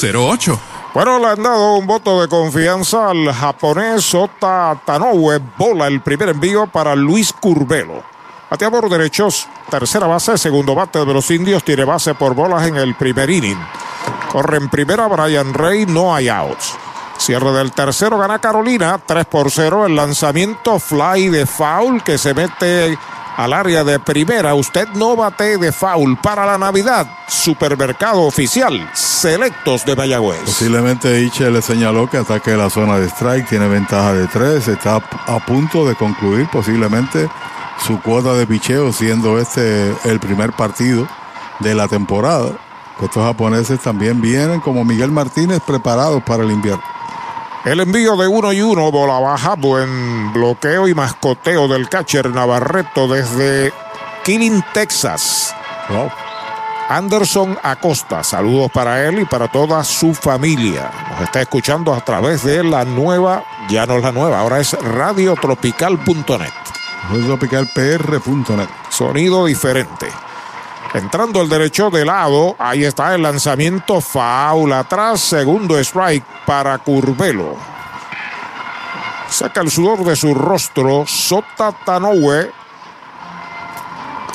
408-8808 bueno, le han dado un voto de confianza al japonés Sota Tanoue. Bola el primer envío para Luis Curbelo. Bateador derechos, tercera base, segundo bate de los indios, tiene base por bolas en el primer inning. Corre en primera Brian Rey, no hay outs. Cierre del tercero gana Carolina, 3 por 0. El lanzamiento fly de foul que se mete al área de primera. Usted no bate de foul para la Navidad. Supermercado oficial, selectos de Mayagüez. Posiblemente Iche le señaló que ataque la zona de strike, tiene ventaja de tres, está a punto de concluir posiblemente su cuota de picheo, siendo este el primer partido de la temporada. Estos japoneses también vienen como Miguel Martínez preparados para el invierno. El envío de uno y uno, bola baja, buen bloqueo y mascoteo del catcher Navarreto desde Killing, Texas. Anderson Acosta, saludos para él y para toda su familia. Nos está escuchando a través de la nueva, ya no es la nueva, ahora es radiotropical.net. Radiotropicalpr.net. Sonido diferente. Entrando el derecho de lado, ahí está el lanzamiento faul atrás, segundo strike para Curvelo. Saca el sudor de su rostro, Sota Tanoue.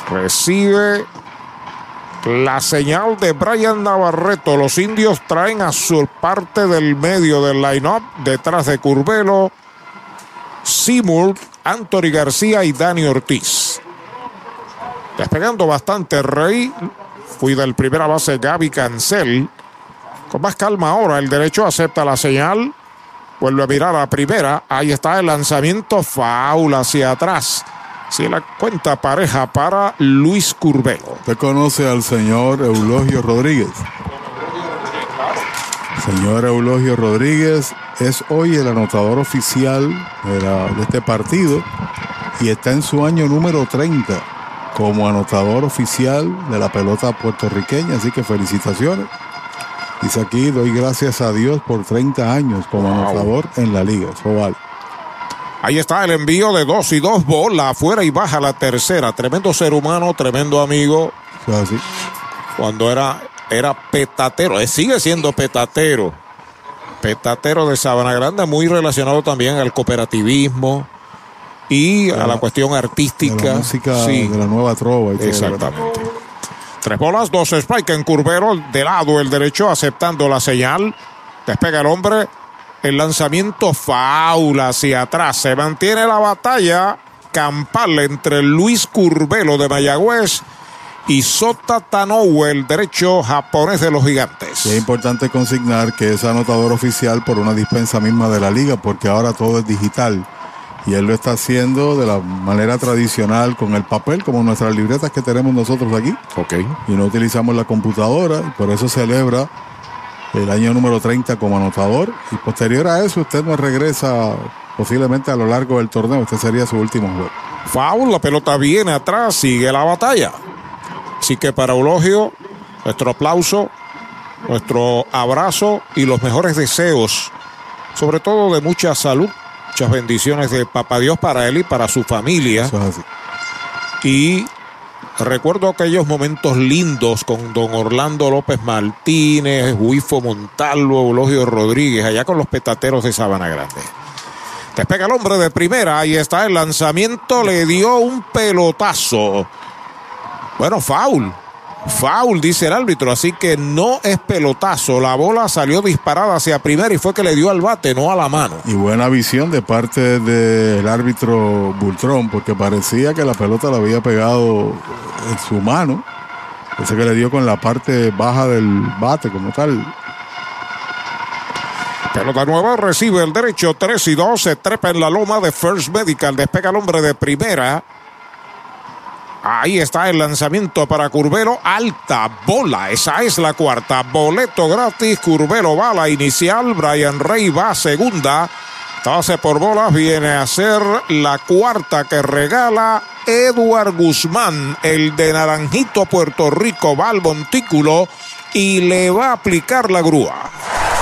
Recibe la señal de Brian Navarreto. Los indios traen a su parte del medio del line-up, detrás de Curvelo, Seymour, Anthony García y Dani Ortiz. Despegando bastante Rey. Fui del primera base Gaby Cancel. Con más calma ahora. El derecho acepta la señal. Vuelve a mirar a primera. Ahí está el lanzamiento faula hacia atrás. Si la cuenta pareja para Luis Curbelo. Usted conoce al señor Eulogio Rodríguez. Señor Eulogio Rodríguez es hoy el anotador oficial de este partido y está en su año número 30 como anotador oficial de la pelota puertorriqueña, así que felicitaciones. Dice aquí, doy gracias a Dios por 30 años como anotador en la liga. Eso vale. Ahí está el envío de dos y dos bola afuera y baja la tercera. Tremendo ser humano, tremendo amigo. Así. Cuando era, era petatero, eh, sigue siendo petatero. Petatero de Sabana Grande, muy relacionado también al cooperativismo y a la cuestión artística. De la música Sí. de la nueva trova. y todo, Exactamente. Tres bolas, dos strike en Curvero, de lado el derecho, aceptando la señal. Despega el hombre. El lanzamiento faula hacia atrás. Se mantiene la batalla campal entre Luis Curvelo de Mayagüez y Sota Tanoue, el derecho japonés de los gigantes. Y es importante consignar que es anotador oficial por una dispensa misma de la liga, porque ahora todo es digital. Y él lo está haciendo de la manera tradicional con el papel, como nuestras libretas que tenemos nosotros aquí. Ok. Y no utilizamos la computadora, y por eso celebra el año número 30 como anotador. Y posterior a eso, usted nos regresa posiblemente a lo largo del torneo. Este sería su último juego. Foul, la pelota viene atrás, sigue la batalla. Así que para Eulogio, nuestro aplauso, nuestro abrazo y los mejores deseos, sobre todo de mucha salud, Muchas bendiciones de Papá Dios para él y para su familia. Y recuerdo aquellos momentos lindos con don Orlando López Martínez, Huifo Montalvo, Eulogio Rodríguez, allá con los petateros de Sabana Grande. Despega el hombre de primera, ahí está el lanzamiento, le dio un pelotazo. Bueno, foul. Foul, dice el árbitro, así que no es pelotazo. La bola salió disparada hacia primera y fue que le dio al bate, no a la mano. Y buena visión de parte del árbitro Bultrón, porque parecía que la pelota la había pegado en su mano. Ese que le dio con la parte baja del bate como tal. Pelota nueva, recibe el derecho 3 y 2, se trepa en la loma de First Medical, despega el hombre de primera. Ahí está el lanzamiento para Curvelo. Alta bola. Esa es la cuarta. Boleto gratis. Curvelo va a la inicial. Brian Rey va a segunda. Tase por bolas. Viene a ser la cuarta que regala Eduard Guzmán. El de Naranjito, Puerto Rico. Va al montículo y le va a aplicar la grúa.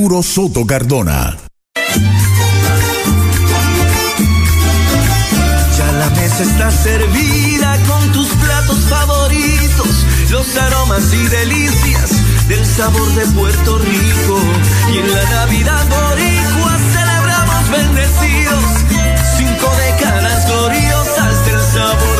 Arturo Soto Cardona. Ya la mesa está servida con tus platos favoritos, los aromas y delicias del sabor de Puerto Rico. Y en la Navidad boricua celebramos bendecidos, cinco décadas gloriosas del sabor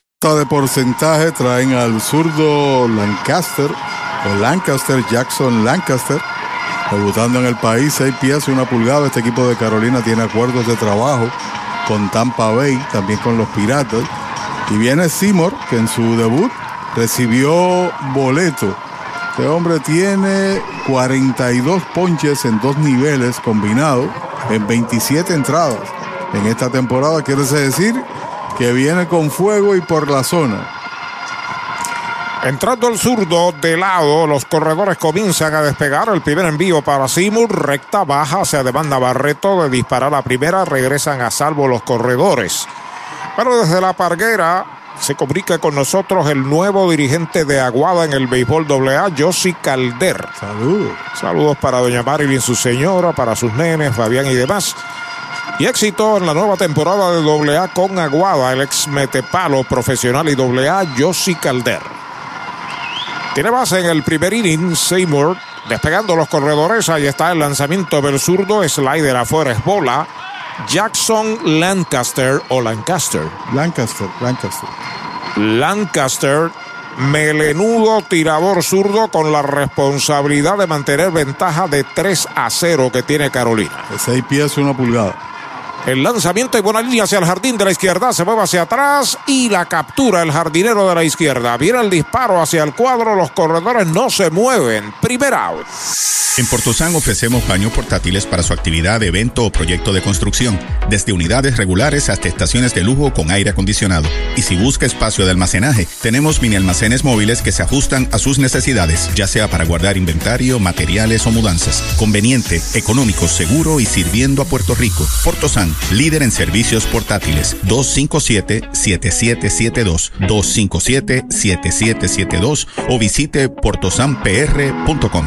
de porcentaje traen al zurdo Lancaster, o Lancaster, Jackson Lancaster, debutando en el país, 6 pies y una pulgada. Este equipo de Carolina tiene acuerdos de trabajo con Tampa Bay, también con los Piratas. Y viene Seymour, que en su debut recibió boleto. Este hombre tiene 42 ponches en dos niveles combinados en 27 entradas. En esta temporada, quiere decir que viene con fuego y por la zona. Entrando el zurdo de lado, los corredores comienzan a despegar. El primer envío para Simur, recta baja, se demanda Barreto de disparar la primera, regresan a salvo los corredores. Pero desde la parguera se comunica con nosotros el nuevo dirigente de Aguada en el béisbol AA, Josi Calder. Saludos. Saludos para doña Marilyn, su señora, para sus nenes, Fabián y demás. Y éxito en la nueva temporada de AA con Aguada, el ex metepalo profesional y AA, Josi Calder. Tiene base en el primer inning, Seymour, despegando los corredores. Ahí está el lanzamiento del zurdo, slider afuera es bola. Jackson Lancaster o Lancaster. Lancaster, Lancaster. Lancaster, melenudo tirador zurdo con la responsabilidad de mantener ventaja de 3 a 0 que tiene Carolina. De 6 pies, una pulgada. El lanzamiento y buena línea hacia el jardín de la izquierda. Se mueve hacia atrás y la captura el jardinero de la izquierda. Viene el disparo hacia el cuadro. Los corredores no se mueven. Primer out. En Portosan ofrecemos baños portátiles para su actividad, evento o proyecto de construcción, desde unidades regulares hasta estaciones de lujo con aire acondicionado. Y si busca espacio de almacenaje, tenemos mini almacenes móviles que se ajustan a sus necesidades, ya sea para guardar inventario, materiales o mudanzas. Conveniente, económico, seguro y sirviendo a Puerto Rico. Portosan, líder en servicios portátiles. 257-7772, 257-7772 o visite portosanpr.com.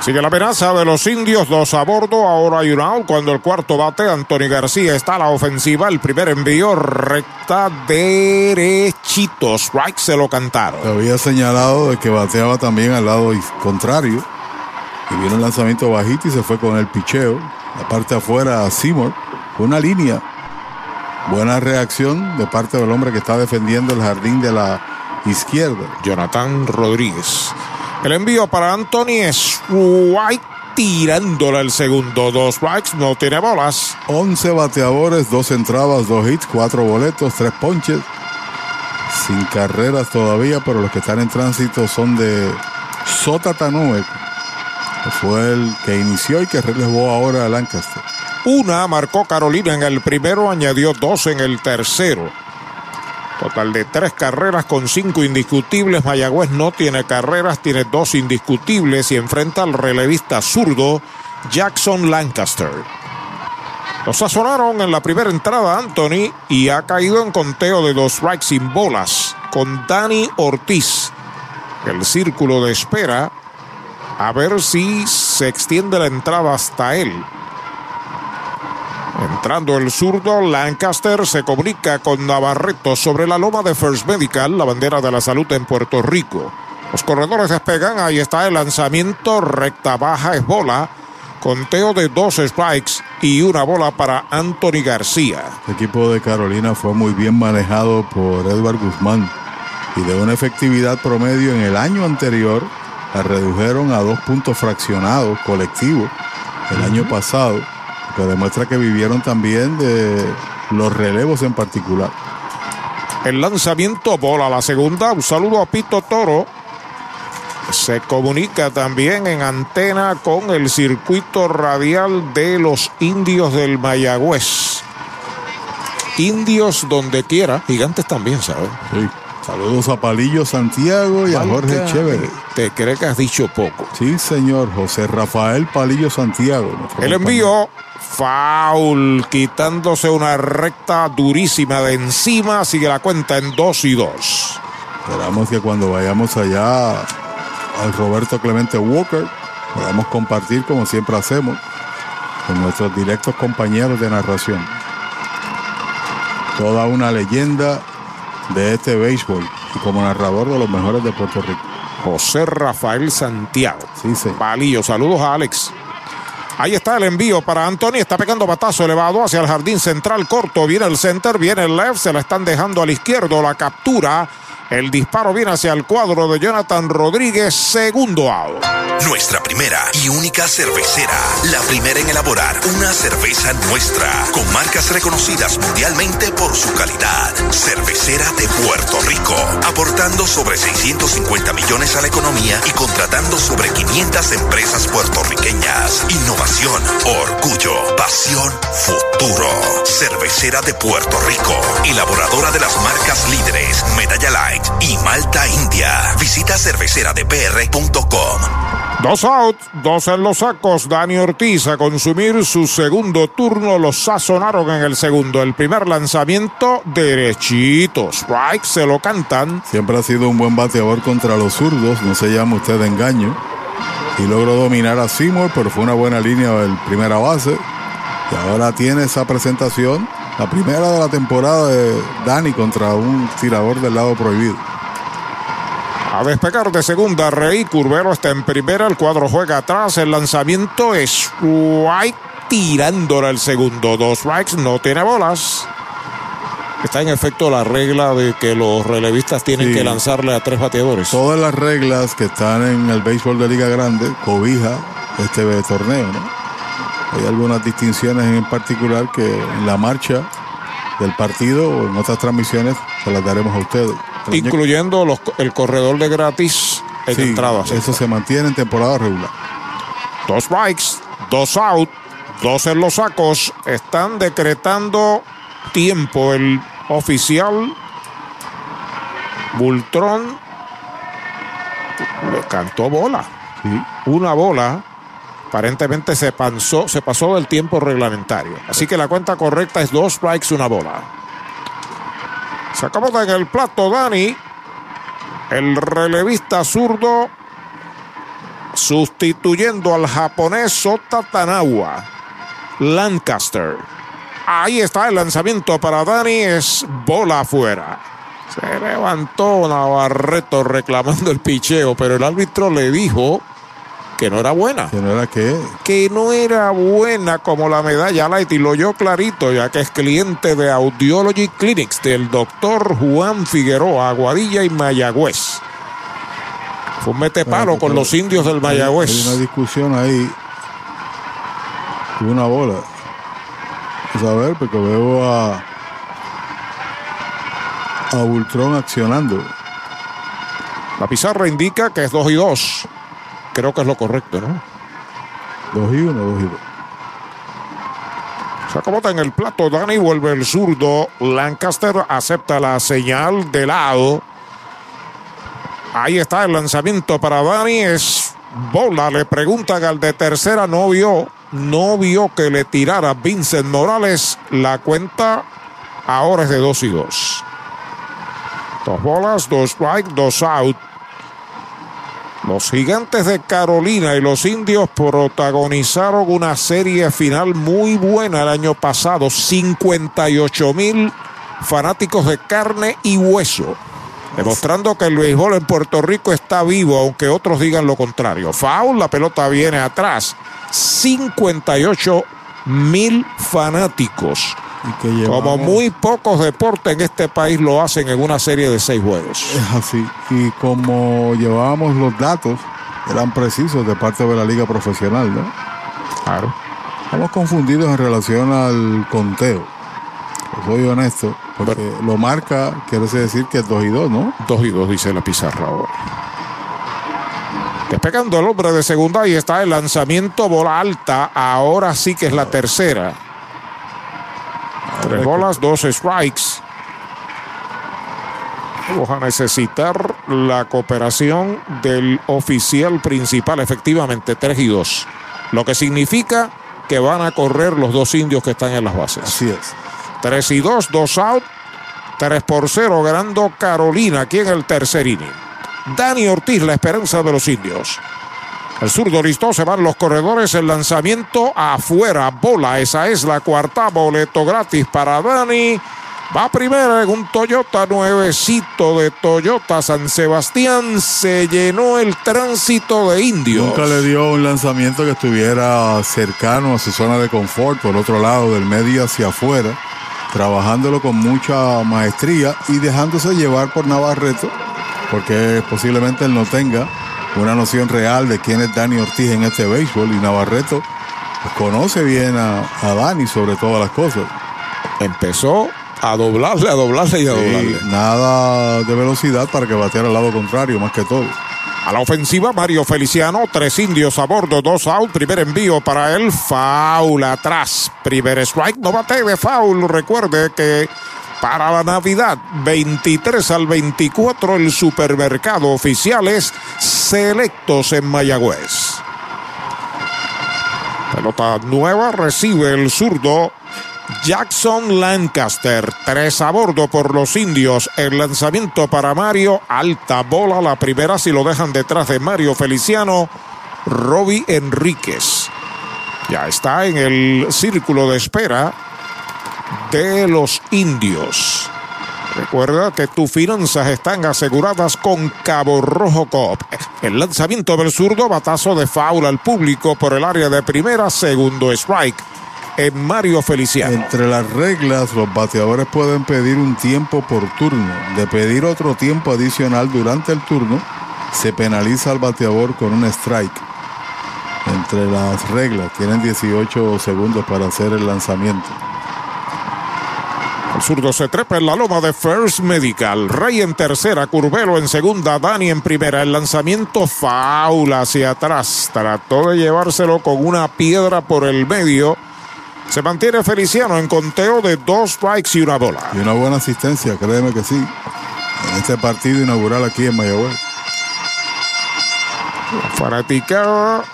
Sigue la amenaza de los indios, dos a bordo, ahora hay un out. Cuando el cuarto bate, Anthony García está a la ofensiva. El primer envío recta derechito. Strike se lo cantaron. Había señalado de que bateaba también al lado contrario. Y vino un lanzamiento bajito y se fue con el picheo. La parte afuera a Seymour. Una línea. Buena reacción de parte del hombre que está defendiendo el jardín de la izquierda. Jonathan Rodríguez. El envío para Anthony White tirándole el segundo. Dos strikes, no tiene bolas. 11 bateadores, dos entradas, dos hits, cuatro boletos, tres ponches. Sin carreras todavía, pero los que están en tránsito son de Sota Tanoe, que fue el que inició y que relevó ahora a Lancaster. Una marcó Carolina en el primero, añadió dos en el tercero. Total de tres carreras con cinco indiscutibles. Mayagüez no tiene carreras, tiene dos indiscutibles y enfrenta al relevista zurdo Jackson Lancaster. Lo sazonaron en la primera entrada Anthony y ha caído en conteo de dos strikes sin bolas con Dani Ortiz. El círculo de espera a ver si se extiende la entrada hasta él. Entrando el zurdo, Lancaster se comunica con Navarreto sobre la loma de First Medical, la bandera de la salud en Puerto Rico. Los corredores despegan, ahí está el lanzamiento, recta baja es bola, conteo de dos strikes y una bola para Anthony García. El equipo de Carolina fue muy bien manejado por Edward Guzmán y de una efectividad promedio en el año anterior la redujeron a dos puntos fraccionados colectivos el año pasado que demuestra que vivieron también de los relevos en particular. El lanzamiento bola la segunda. Un saludo a Pito Toro. Se comunica también en antena con el circuito radial de los indios del Mayagüez. Indios donde quiera, gigantes también, ¿sabes? Sí. Saludos a Palillo Santiago y a Jorge Chévere. Te cree que has dicho poco. Sí, señor. José Rafael Palillo Santiago. El envío Foul, quitándose una recta durísima de encima. Sigue la cuenta en 2 y 2. Esperamos que cuando vayamos allá al Roberto Clemente Walker, podamos compartir como siempre hacemos con nuestros directos compañeros de narración. Toda una leyenda de este béisbol y como narrador de los mejores de Puerto Rico. José Rafael Santiago. Sí, sí. Palillo, saludos a Alex. Ahí está el envío para Anthony. Está pegando batazo elevado hacia el jardín central corto. Viene el center, viene el left. Se la están dejando al izquierdo. La captura. El disparo viene hacia el cuadro de Jonathan Rodríguez. Segundo out. Nuestra primera y única cervecera. La primera en elaborar una cerveza nuestra. Con marcas reconocidas mundialmente por su calidad. Cervecera de Puerto Rico. Aportando sobre 650 millones a la economía y contratando sobre 500 empresas puertorriqueñas. Innovación, orgullo, pasión, futuro. Cervecera de Puerto Rico. Elaboradora de las marcas líderes Medalla Light y Malta India. Visita cerveceradepr.com. Dos out, dos en los sacos. Dani Ortiz a consumir su segundo turno. Los sazonaron en el segundo. El primer lanzamiento derechito. Strike se lo cantan. Siempre ha sido un buen bateador contra los zurdos. No se llama usted de engaño. Y logró dominar a Seymour, pero fue una buena línea del primera base. Y ahora tiene esa presentación la primera de la temporada de Dani contra un tirador del lado prohibido. A despegar de segunda, Rey Curvero está en primera, el cuadro juega atrás, el lanzamiento es White tirándole el segundo, dos strikes, no tiene bolas. Está en efecto la regla de que los relevistas tienen Sí. que lanzarle a tres bateadores. Todas las reglas que están en el béisbol de Liga Grande cobija este torneo, ¿no? Hay algunas distinciones en particular que en la marcha del partido o en otras transmisiones se las daremos a ustedes. Incluyendo los- el corredor de gratis en Sí, entradas. Eso se mantiene en temporada regular. Dos strikes, dos out, dos en los sacos. Están decretando tiempo. El oficial Bultrón le cantó bola. Una bola. Aparentemente se pasó, se pasó del tiempo reglamentario. Así que la cuenta correcta es dos strikes, una bola. Se acomoda en el plato Dani. El relevista zurdo sustituyendo al japonés Sota Tanawa. Lancaster. Ahí está el lanzamiento para Dani. Es bola afuera. Se levantó Navarreto reclamando el picheo, pero el árbitro le dijo que no era buena. Que no era qué. Que no era buena como la medalla light y lo oyó clarito, ya que es cliente de Audiology Clinics del doctor Juan Figueroa, Aguadilla y Mayagüez. Fue un metepalo con los indios del Hay una Mayagüez. discusión ahí. Una bola. Vamos a ver, porque veo a. A Bultrón accionando. La pizarra indica que es 2 y 2. Creo que es lo correcto, ¿no? 2 y 1, 2 y 2. Se acomoda en el plato. Dani vuelve el zurdo. Lancaster acepta la señal de lado. Ahí está el lanzamiento para Dani. Es bola. Le preguntan al de tercera. No vio. No vio que le tirara Vincent Morales. La cuenta ahora es de 2 y 2. Dos bolas, dos strike, dos out. Los gigantes de Carolina y los indios protagonizaron una serie final muy buena el año pasado. 58 mil fanáticos de carne y hueso. Demostrando que el béisbol en Puerto Rico está vivo, aunque otros digan lo contrario. Foul, la pelota viene atrás. 58 mil fanáticos. Como muy pocos deportes en este país lo hacen en una serie de seis juegos. Es así. Y como llevábamos los datos, eran precisos de parte de la liga profesional, ¿no? Claro. Estamos confundidos en relación al conteo. Soy honesto, porque lo marca, quiere decir que es 2 y 2, ¿no? 2 y 2, dice la pizarra ahora. Despegando el hombre de segunda y está el lanzamiento bola alta. Ahora sí que es la tercera. Tres bolas, dos strikes. Vamos a necesitar la cooperación del oficial principal, efectivamente, 3 y 2. Lo que significa que van a correr los dos indios que están en las bases. Así es. 3 y 2, 2 out. 3 por 0 ganando Carolina aquí en el tercer inning. Dani Ortiz, la esperanza de los indios. El zurdo listo, se van los corredores, el lanzamiento afuera, bola, esa es la cuarta, boleto gratis para Dani. Va primero en un Toyota nuevecito de Toyota San Sebastián, se llenó el tránsito de indios. Nunca le dio un lanzamiento que estuviera cercano a su zona de confort, por otro lado, del medio hacia afuera, trabajándolo con mucha maestría y dejándose llevar por Navarreto, porque posiblemente él no tenga una noción real de quién es Dani Ortiz en este béisbol y Navarreto pues, conoce bien a, a Dani sobre todas las cosas. Empezó a doblarle, a doblarle y a doblarle. nada de velocidad para que bateara al lado contrario, más que todo. A la ofensiva, Mario Feliciano, tres indios a bordo, dos out, primer envío para él, foul atrás, primer strike, no bate de foul, recuerde que para la Navidad, 23 al 24, el supermercado oficiales selectos en Mayagüez. Pelota nueva, recibe el zurdo Jackson Lancaster, tres a bordo por los indios. El lanzamiento para Mario, alta bola, la primera si lo dejan detrás de Mario Feliciano, Robbie Enríquez. Ya está en el círculo de espera de los indios. Recuerda que tus finanzas están aseguradas con Cabo Rojo Coop. El lanzamiento del zurdo, batazo de faula al público por el área de primera, segundo strike en Mario Feliciano. Entre las reglas, los bateadores pueden pedir un tiempo por turno. De pedir otro tiempo adicional durante el turno, se penaliza al bateador con un strike. entre las reglas. Tienen 18 segundos para hacer el lanzamiento. El zurdo se trepa en la loma de First Medical. Rey en tercera, Curvelo en segunda, Dani en primera. El lanzamiento faula hacia atrás. Trató de llevárselo con una piedra por el medio. Se mantiene Feliciano en conteo de dos strikes y una bola. Y una buena asistencia, créeme que sí. En este partido inaugural aquí en Mayagüez. Fanaticada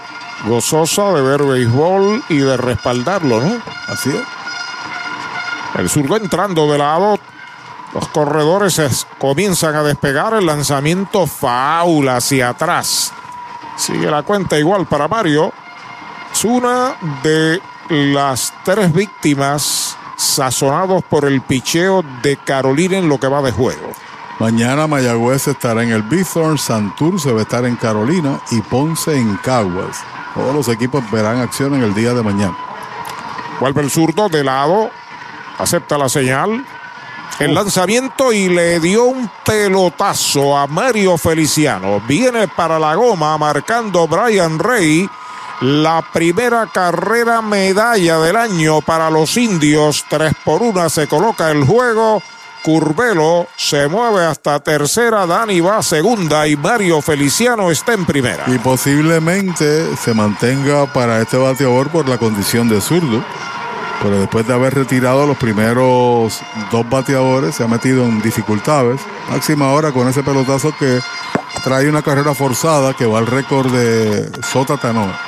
gozosa de ver béisbol y de respaldarlo, ¿no? Así es. El zurdo entrando de lado. Los corredores es, comienzan a despegar el lanzamiento faula hacia atrás. Sigue la cuenta igual para Mario. Es una de las tres víctimas sazonados por el picheo de Carolina en lo que va de juego. Mañana Mayagüez estará en el Bithorn, Santurce va a estar en Carolina y Ponce en Caguas. Todos los equipos verán acción en el día de mañana. Vuelve el zurdo de lado, acepta la señal. El lanzamiento y le dio un pelotazo a Mario Feliciano. Viene para la goma marcando Brian Rey. La primera carrera medalla del año para los indios. 3 por 1 se coloca el juego. Curvelo se mueve hasta tercera, Dani va a segunda y Mario Feliciano está en primera. Y posiblemente se mantenga para este bateador por la condición de zurdo. Pero después de haber retirado los primeros dos bateadores, se ha metido en dificultades. Máxima ahora con ese pelotazo que trae una carrera forzada que va al récord de Sota Tanoa.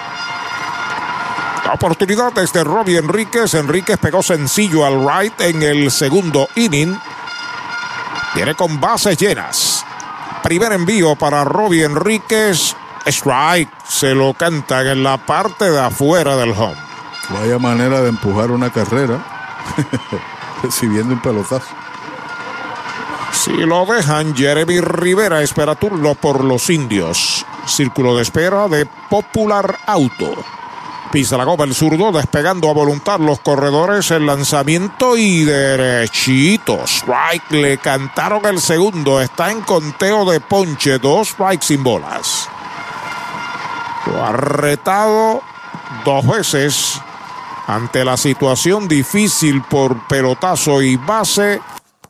La oportunidad es de Robbie Enríquez. Enríquez pegó sencillo al right en el segundo inning. Viene con bases llenas. Primer envío para Robbie Enríquez. Strike. Se lo cantan en la parte de afuera del home. Vaya manera de empujar una carrera. Recibiendo un pelotazo. Si lo dejan, Jeremy Rivera espera turno por los indios. Círculo de espera de Popular Auto. Pisa la goma el zurdo, despegando a voluntad los corredores, el lanzamiento y derechito. Strike, le cantaron el segundo, está en conteo de ponche, dos strikes sin bolas. Lo ha retado dos veces ante la situación difícil por pelotazo y base,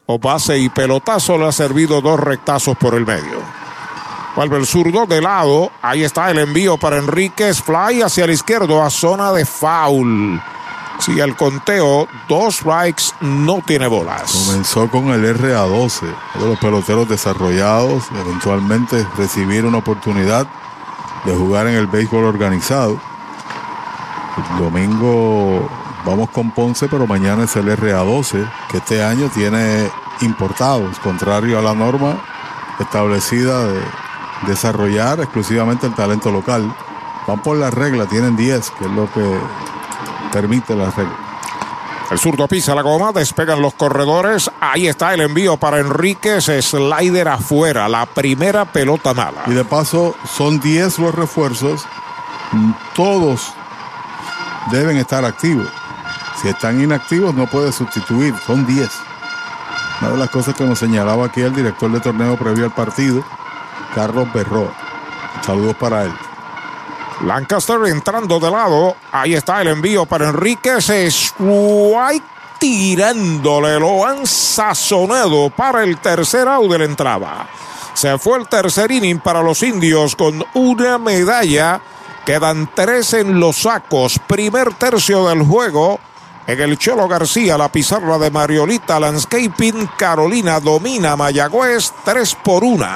o base y pelotazo, le ha servido dos rectazos por el medio. Vuelve el zurdo de lado. Ahí está el envío para Enríquez. Fly hacia el izquierdo a zona de foul. Sigue el conteo. Dos strikes. No tiene bolas. Comenzó con el RA12. De los peloteros desarrollados. Eventualmente recibir una oportunidad de jugar en el béisbol organizado. El domingo vamos con Ponce, pero mañana es el RA12, que este año tiene importados, contrario a la norma establecida de desarrollar exclusivamente el talento local. Van por la regla, tienen 10, que es lo que permite la regla. El zurdo pisa la goma, despegan los corredores. Ahí está el envío para Enríquez, slider afuera, la primera pelota mala. Y de paso, son 10 los refuerzos. Todos deben estar activos. Si están inactivos, no puede sustituir. Son 10. Una de las cosas que nos señalaba aquí el director de torneo previo al partido, Carlos Berro. Saludos para él. Lancaster entrando de lado. Ahí está el envío para Enríquez. Strike tirándole. Lo han sazonado para el tercer out de la entrada. Se fue el tercer inning para los indios con una medalla. Quedan tres en los sacos. Primer tercio del juego. En el Cholo García, la pizarra de Mariolita Landscaping. Carolina domina Mayagüez 3 por 1.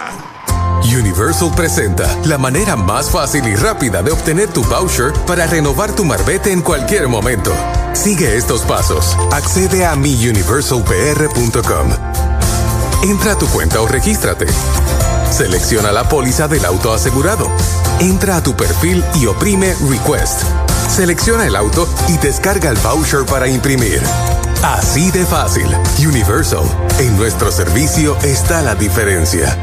Universal presenta la manera más fácil y rápida de obtener tu voucher para renovar tu marbete en cualquier momento. Sigue estos pasos. Accede a miuniversalpr.com. Entra a tu cuenta o regístrate. Selecciona la póliza del auto asegurado. Entra a tu perfil y oprime Request. Selecciona el auto y descarga el voucher para imprimir. Así de fácil. Universal. En nuestro servicio está la diferencia.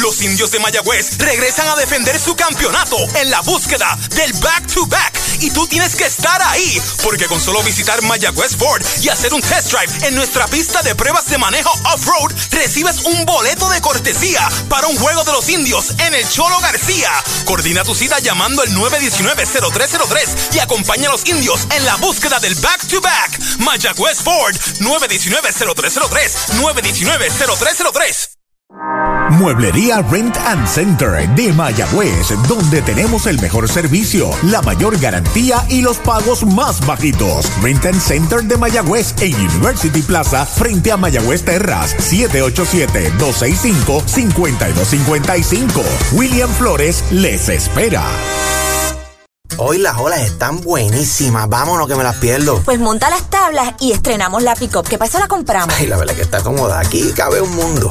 Los indios de Mayagüez regresan a defender su campeonato en la búsqueda del back-to-back y tú tienes que estar ahí, porque con solo visitar Mayagüez Ford y hacer un test drive en nuestra pista de pruebas de manejo off-road, recibes un boleto de cortesía para un juego de los indios en el Cholo García. Coordina tu cita llamando al 919-0303 y acompaña a los indios en la búsqueda del back-to-back. Mayagüez Ford, 919-0303, 919-0303. Mueblería Rent and Center de Mayagüez, donde tenemos el mejor servicio, la mayor garantía y los pagos más bajitos. Rent and Center de Mayagüez en University Plaza, frente a Mayagüez Terras, 787-265-5255. William Flores les espera. Hoy las olas están buenísimas. Vámonos que me las pierdo. Pues monta las tablas y estrenamos la pick-up. ¿Qué pasa? La compramos. Ay, la verdad que está cómoda. Aquí cabe un mundo.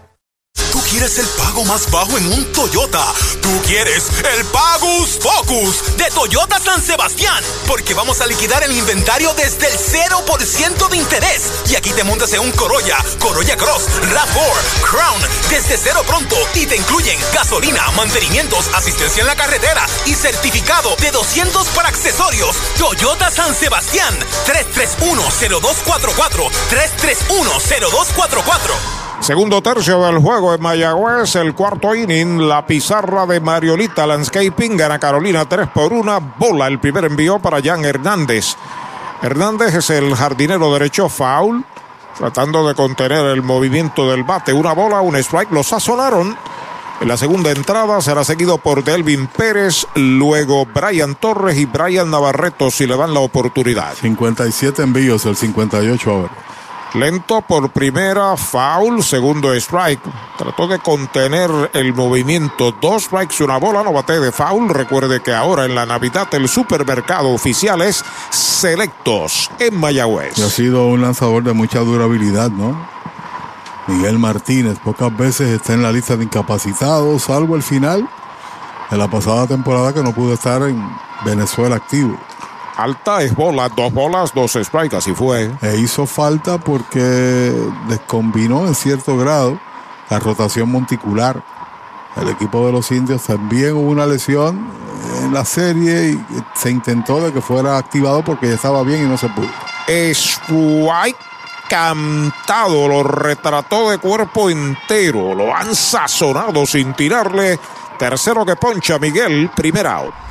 Quieres el pago más bajo en un Toyota. Tú quieres el Pagus Focus de Toyota San Sebastián. Porque vamos a liquidar el inventario desde el 0% de interés. Y aquí te montas en un Corolla, Corolla Cross, RAV4, Crown, desde cero pronto. Y te incluyen gasolina, mantenimientos, asistencia en la carretera y certificado de 200 para accesorios. Toyota San Sebastián, 3310244, 3310244. Segundo tercio del juego en Mayagüez, el cuarto inning, la pizarra de Mariolita Landscaping, gana Carolina 3 por 1, bola el primer envío para Jan Hernández. Hernández es el jardinero derecho, foul, tratando de contener el movimiento del bate, una bola, un strike, lo sazonaron. En la segunda entrada será seguido por Delvin Pérez, luego Brian Torres y Brian Navarreto si le dan la oportunidad. 57 envíos, el 58 ahora. Lento por primera, foul, segundo strike. Trató de contener el movimiento. Dos strikes, una bola, no bate de foul. Recuerde que ahora en la Navidad el supermercado oficial es Selectos en Mayagüez. Ha sido un lanzador de mucha durabilidad, ¿no? Miguel Martínez pocas veces está en la lista de incapacitados, salvo el final de la pasada temporada que no pudo estar en Venezuela activo. Alta es bola, dos bolas, dos strikes, así fue. E hizo falta porque descombinó en cierto grado la rotación monticular. El equipo de los indios también hubo una lesión en la serie y se intentó de que fuera activado porque ya estaba bien y no se pudo. Strike cantado, lo retrató de cuerpo entero, lo han sazonado sin tirarle. Tercero que poncha Miguel, primer out.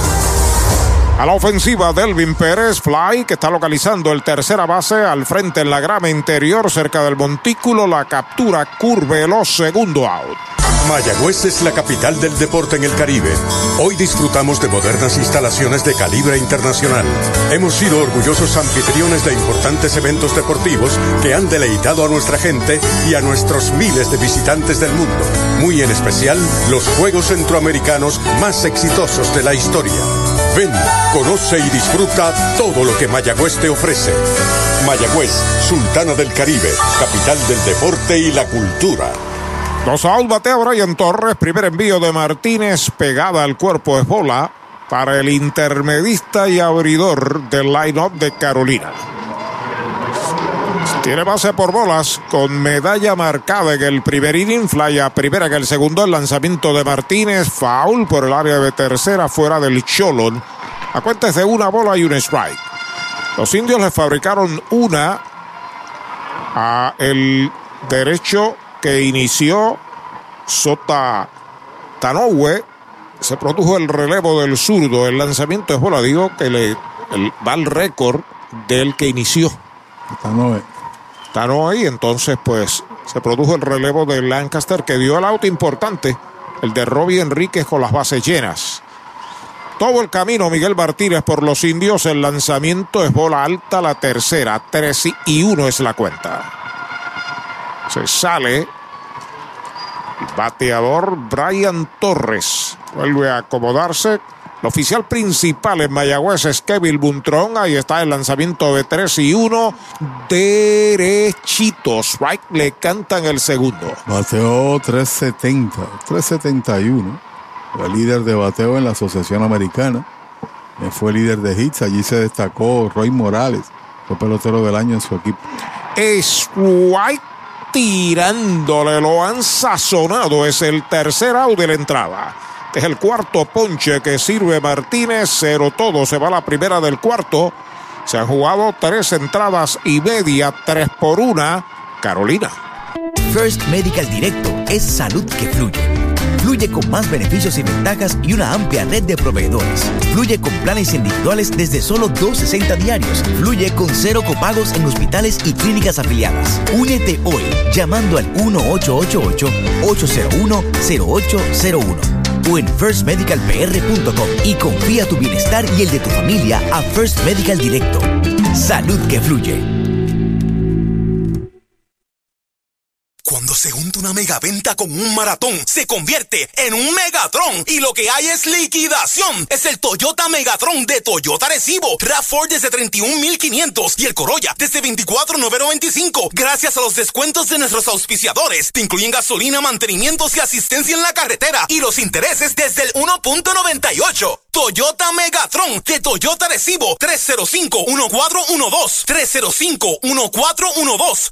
A la ofensiva, Delvin Pérez, fly, que está localizando el tercera base al frente en la grama interior cerca del montículo. La captura Curvelo, segundo out. Mayagüez es la capital del deporte en el Caribe. Hoy disfrutamos de modernas instalaciones de calibre internacional. Hemos sido orgullosos anfitriones de importantes eventos deportivos que han deleitado a nuestra gente y a nuestros miles de visitantes del mundo. Muy en especial, los Juegos Centroamericanos más exitosos de la historia. Ven, conoce y disfruta todo lo que Mayagüez te ofrece. Mayagüez, Sultana del Caribe, capital del deporte y la cultura. Dos out batea Brian Torres. Primer envío de Martínez pegada al cuerpo de bola para el intermedista y abridor del line-up de Carolina. Tiene base por bolas con medalla marcada en el primer inning, fly a primera en el segundo, el lanzamiento de Martínez, foul por el área de tercera fuera del Cholon. A de una bola y un strike. Los indios le fabricaron una a el derecho que inició Sota Tanoue. Se produjo el relevo del zurdo. El lanzamiento es bola, digo que le va al récord del que inició. Tanoue. Tanoue y entonces pues se produjo el relevo de Lancaster que dio el auto importante, el de Robbie Enríquez con las bases llenas. Todo el camino Miguel Martínez por los indios. El lanzamiento es bola alta, la tercera. 3 y 1 es la cuenta. Se sale. Bateador Brian Torres. Vuelve a acomodarse. El oficial principal en Mayagüez es Kevin Buntrón. Ahí está el lanzamiento de 3 y 1. Derechitos. Right le cantan el segundo. Bateó 370, 371. Fue líder de bateo en la Asociación Americana. Fue líder de hits. Allí se destacó Roy Morales. Fue pelotero del año en su equipo. Es White tirándole, lo han sazonado. Es el tercer out de la entrada. Es el cuarto ponche que sirve Martínez. Cero todo. Se va la primera del cuarto. Se han jugado tres entradas y media, tres por una. Carolina. First Medical Directo es salud que fluye. Fluye con más beneficios y ventajas y una amplia red de proveedores. Fluye con planes individuales desde solo 2.60 diarios. Fluye con cero copagos en hospitales y clínicas afiliadas. Únete hoy llamando al 1888-801-0801 o en firstmedicalpr.com y confía tu bienestar y el de tu familia a First Medical Directo. Salud que fluye. Cuando se junta una megaventa con un maratón, se convierte en un megatron. Y lo que hay es liquidación. Es el Toyota Megatron de Toyota Recibo. RAV4 desde 31,500 y el Corolla desde 24,995. Gracias a los descuentos de nuestros auspiciadores. Te incluyen gasolina, mantenimientos y asistencia en la carretera. Y los intereses desde el 1.98. Toyota Megatron de Toyota Recibo 305-1412. 305-1412.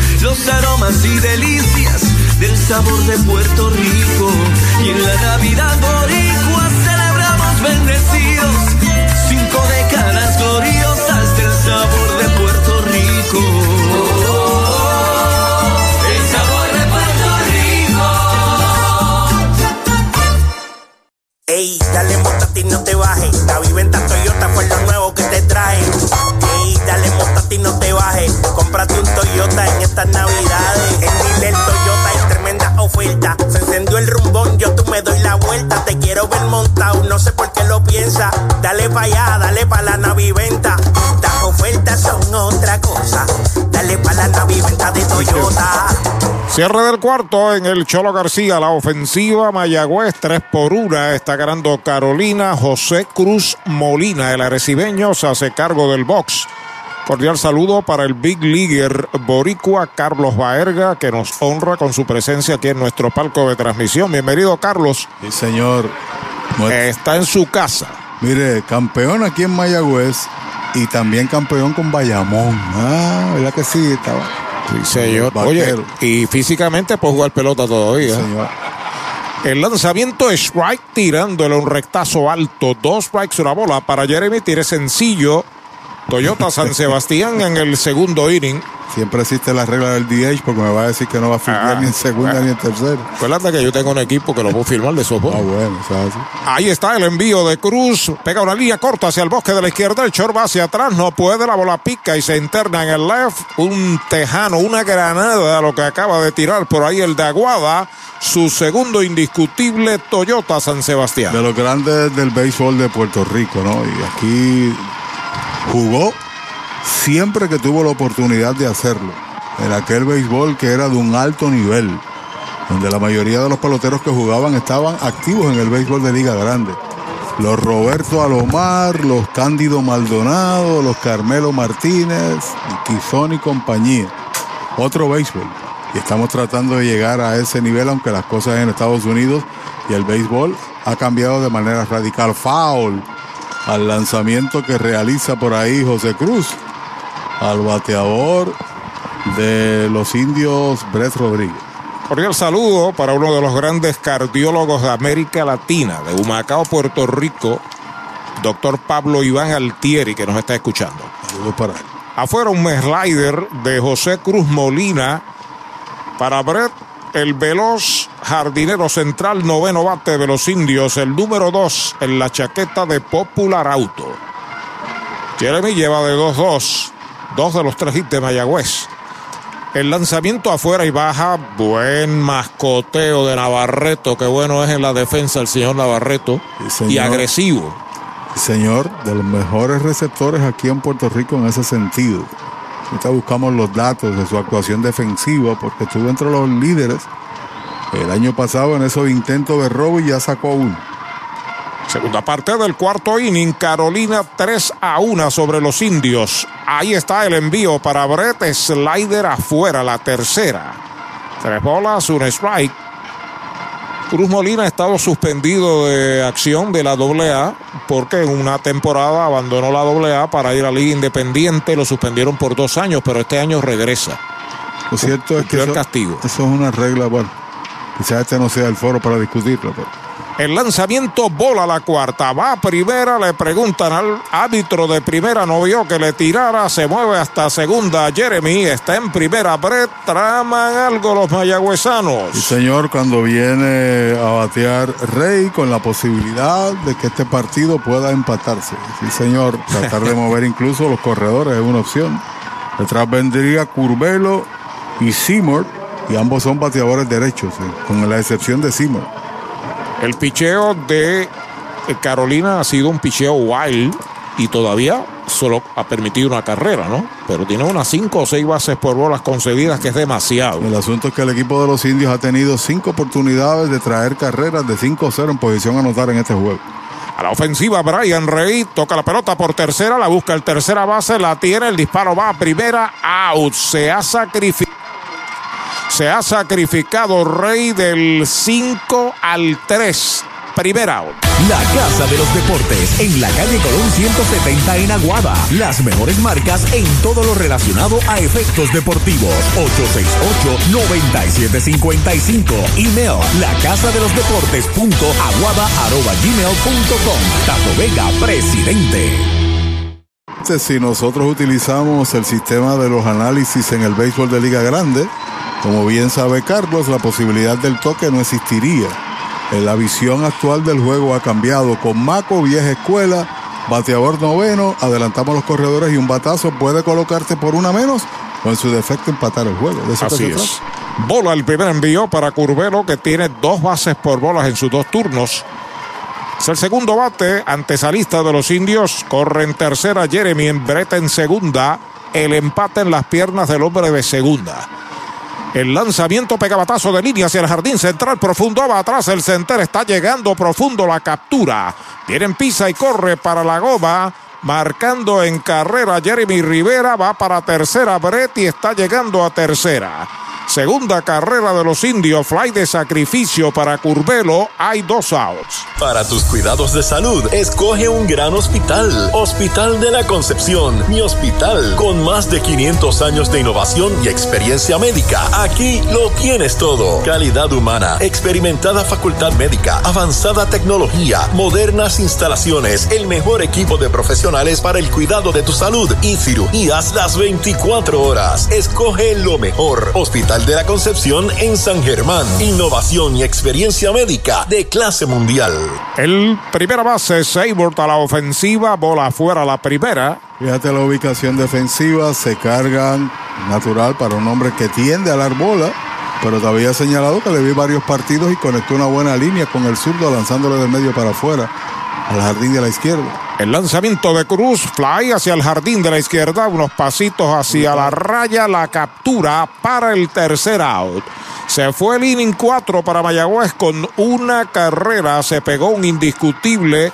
los aromas y delicias del sabor de Puerto Rico. Y en la Navidad boricua celebramos bendecidos, cinco décadas gloriosas del sabor de Puerto Rico. Ey, dale montate y no te bajes. La viventa Toyota fue lo nuevo que te trae. Ey, dale montate y no te bajes. Cómprate un Toyota en estas navidades. En Dile Toyota hay tremenda oferta. Se encendió el rumbón, yo tú me doy la vuelta. Te quiero ver montado, no sé por qué lo piensa. Dale pa' allá, dale pa' la naviventa. Las ofertas son otra cosa. Dale pa' la naviventa de Toyota. Cierre del cuarto en el Cholo García, la ofensiva Mayagüez 3 por 1 está ganando Carolina José Cruz Molina, el arecibeño se hace cargo del box. Cordial saludo para el Big Leaguer Boricua Carlos Baerga que nos honra con su presencia aquí en nuestro palco de transmisión. Bienvenido Carlos. Sí, señor. Está en su casa. Mire, campeón aquí en Mayagüez y también campeón con Bayamón. Ah, ¿verdad que sí? Estaba. Sí, señor. Oye, y físicamente puede jugar pelota todavía. El lanzamiento es strike tirándole un rectazo alto. Dos strikes, una bola para Jeremy. Tire sencillo. Toyota San Sebastián en el segundo inning. Siempre existe la regla del DH porque me va a decir que no va a firmar Ah, ni en segunda bueno. ni en tercera. Acuérdate que yo tengo un equipo que lo puedo firmar de softball. Ah, bueno, o sea, sí. Ahí está el envío de Cruz. Pega una línea corta hacia el bosque de la izquierda. El short va hacia atrás. No puede. La bola pica y se interna en el left. Un tejano, una granada, lo que acaba de tirar por ahí el de Aguada. Su segundo indiscutible Toyota San Sebastián. De los grandes del béisbol de Puerto Rico, ¿no? Y aquí jugó siempre que tuvo la oportunidad de hacerlo. En aquel béisbol que era de un alto nivel, donde la mayoría de los peloteros que jugaban estaban activos en el béisbol de Liga Grande. Los Roberto Alomar, los Cándido Maldonado, los Carmelo Martínez, Quizón y compañía. Otro béisbol. Y estamos tratando de llegar a ese nivel, aunque las cosas en Estados Unidos y el béisbol ha cambiado de manera radical. Foul al lanzamiento que realiza por ahí José Cruz, al bateador de los indios Brett Rodríguez. Cordial saludo para uno de los grandes cardiólogos de América Latina, de Humacao, Puerto Rico, doctor Pablo Iván Altieri, que nos está escuchando. Saludos para él. Afuera un slider de José Cruz Molina para Brett, el veloz jardinero central, noveno bate de los indios, el número dos en la chaqueta de Popular Auto. Jeremy lleva de 2-2, dos de los tres hits de Mayagüez. El lanzamiento afuera y baja, buen mascoteo de Navarreto, que bueno es en la defensa el señor Navarreto, señor. y agresivo. Señor, de los mejores receptores aquí en Puerto Rico en ese sentido. Ahorita buscamos los datos de su actuación defensiva porque estuvo entre los líderes el año pasado en esos intentos de robo y ya sacó uno. Segunda parte del cuarto inning, Carolina 3 a 1 sobre los indios. Ahí está el envío para Brett, slider afuera, la tercera. Tres bolas, un strike. Cruz Molina ha estado suspendido de acción de la AA porque en una temporada abandonó la AA para ir a Liga Independiente. Lo suspendieron por dos años, pero este año regresa. Lo cierto es que el eso, castigo. eso es una regla, bueno, quizás este no sea el foro para discutirlo, pero El lanzamiento bola la cuarta. Va a primera. Le preguntan al árbitro de primera. No vio que le tirara. Se mueve hasta segunda. Jeremy está en primera. Brett traman algo los mayagüezanos. Sí, señor, cuando viene a batear Rey con la posibilidad de que este partido pueda empatarse. Sí, señor, tratar de mover incluso los corredores es una opción. Detrás vendría Curvelo y Seymour, y ambos son bateadores derechos, sí, con la excepción de Seymour. El picheo de Carolina ha sido un picheo wild y todavía solo ha permitido una carrera, ¿no? Pero tiene unas cinco o seis bases por bolas concedidas, que es demasiado. El asunto es que el equipo de los indios ha tenido cinco oportunidades de traer carreras de 5-0 en posición a anotar en este juego. A la ofensiva, Brian Rey toca la pelota por tercera, la busca el tercera base, la tiene, el disparo va a primera, out. Se ha sacrificado. Se ha sacrificado Rey del 5 al 3. Primera out. La Casa de los Deportes en la calle Colón 170 en Aguada. Las mejores marcas en todo lo relacionado a efectos deportivos. 868-9755. Email la casa de los deportes punto aguada arroba gmail punto com. Tato Vega, presidente. Si nosotros utilizamos el sistema de los análisis en el béisbol de Liga Grande, como bien sabe Carlos, la posibilidad del toque no existiría. En la visión actual del juego ha cambiado. Con Maco, vieja escuela, bateador noveno, adelantamos los corredores y un batazo puede colocarte por una menos o en su defecto empatar el juego. De Así es. Bola el primer envío para Curvelo, que tiene dos bases por bolas en sus dos turnos. Es el segundo bate, antesalista de los indios. Corre en tercera Jeremy en Brett en segunda. El empate en las piernas del hombre de segunda. El lanzamiento pega batazo de línea hacia el jardín central profundo. Va atrás el center. Está llegando profundo la captura. Viene pisa y corre para la goma. Marcando en carrera Jeremy Rivera. Va para tercera Brett y está llegando a tercera. Segunda carrera de los indios. Fly de sacrificio para Curvelo. Hay dos outs. Para tus cuidados de salud, escoge un gran hospital. Hospital de la Concepción, mi hospital, con más de 500 años de innovación y experiencia médica. Aquí lo tienes todo. Calidad humana, experimentada facultad médica, avanzada tecnología, modernas instalaciones, el mejor equipo de profesionales para el cuidado de tu salud y cirugías las 24 horas. Escoge lo mejor. Hospital de la Concepción en San Germán. Innovación y experiencia médica de clase mundial. El primera base, Seymour a la ofensiva, bola afuera la primera. Fíjate la ubicación defensiva, se cargan natural para un hombre que tiende a dar bola, pero te había señalado que le vi varios partidos y conectó una buena línea con el zurdo lanzándole del medio para afuera al jardín de la izquierda. El lanzamiento de Cruz, fly hacia el jardín de la izquierda, unos pasitos hacia la raya, la captura para el tercer out. Se fue el inning 4 para Mayagüez con una carrera, se pegó un indiscutible.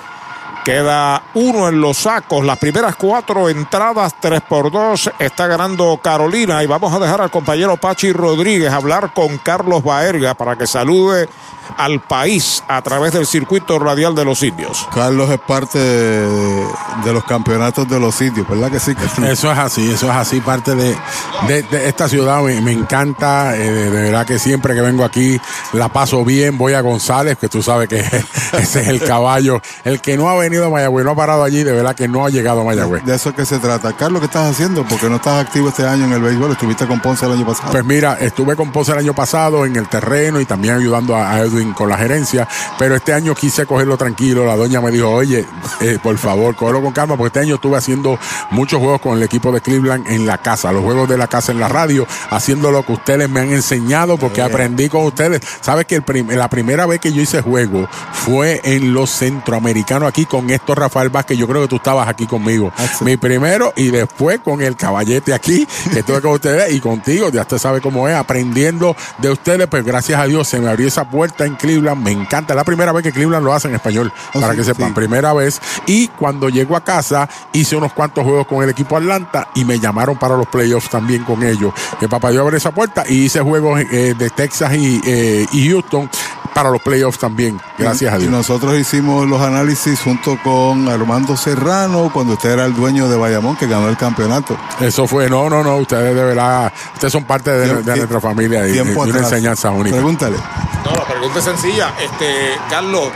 Queda uno en los sacos. Las primeras cuatro entradas, 3 por 2. Está ganando Carolina. Y vamos a dejar al compañero Pachi Rodríguez hablar con Carlos Baerga para que salude al país a través del circuito radial de los indios. Carlos es parte de, de los campeonatos de los indios, ¿verdad que sí? Eso es así, eso es así, parte de, de- de esta ciudad. Me, me encanta, eh, de, verdad que siempre que vengo aquí la paso bien. Voy a González, que tú sabes que ese es el caballo. El que no ha venido a Mayagüez, no ha parado allí, de verdad que no ha llegado a Mayagüez. De eso es que se trata. Carlos, ¿qué estás haciendo? Porque no estás activo este año en el béisbol. Estuviste con Ponce el año pasado. Pues mira, estuve con Ponce el año pasado en el terreno y también ayudando a Edwin con la gerencia, pero este año quise cogerlo tranquilo. La doña me dijo, oye, eh, por favor, cógelo con calma, porque este año estuve haciendo muchos juegos con el equipo de Cleveland en la casa, los juegos de la casa en la radio, haciendo lo que ustedes me han enseñado, porque aprendí con ustedes. Sabes que el la primera vez que yo hice juego fue en los centroamericanos aquí con esto Rafael Vázquez. Yo creo que tú estabas aquí conmigo. Mi primero y después con el caballete aquí, que estuve con ustedes y contigo. Ya usted sabe cómo es, aprendiendo de ustedes. Pues gracias a Dios se me abrió esa puerta en Cleveland. Me encanta. La primera vez que Cleveland lo hace en español, oh, para que sepan. Primera vez. Y cuando llego a casa, hice unos cuantos juegos con el equipo Atlanta y me llamaron para los playoffs también con ellos. Que papá yo abrí esa puerta y hice juegos eh, de Texas y, eh, y Houston para los playoffs también, gracias a Dios. Y nosotros hicimos los análisis junto con Armando Serrano cuando usted era el dueño de Bayamón que ganó el campeonato. Eso fue, no, no, no, ustedes de verdad, ustedes son parte de, nuestra familia y, y una enseñanza única. Pregúntale. No, la pregunta es sencilla. Este, Carlos,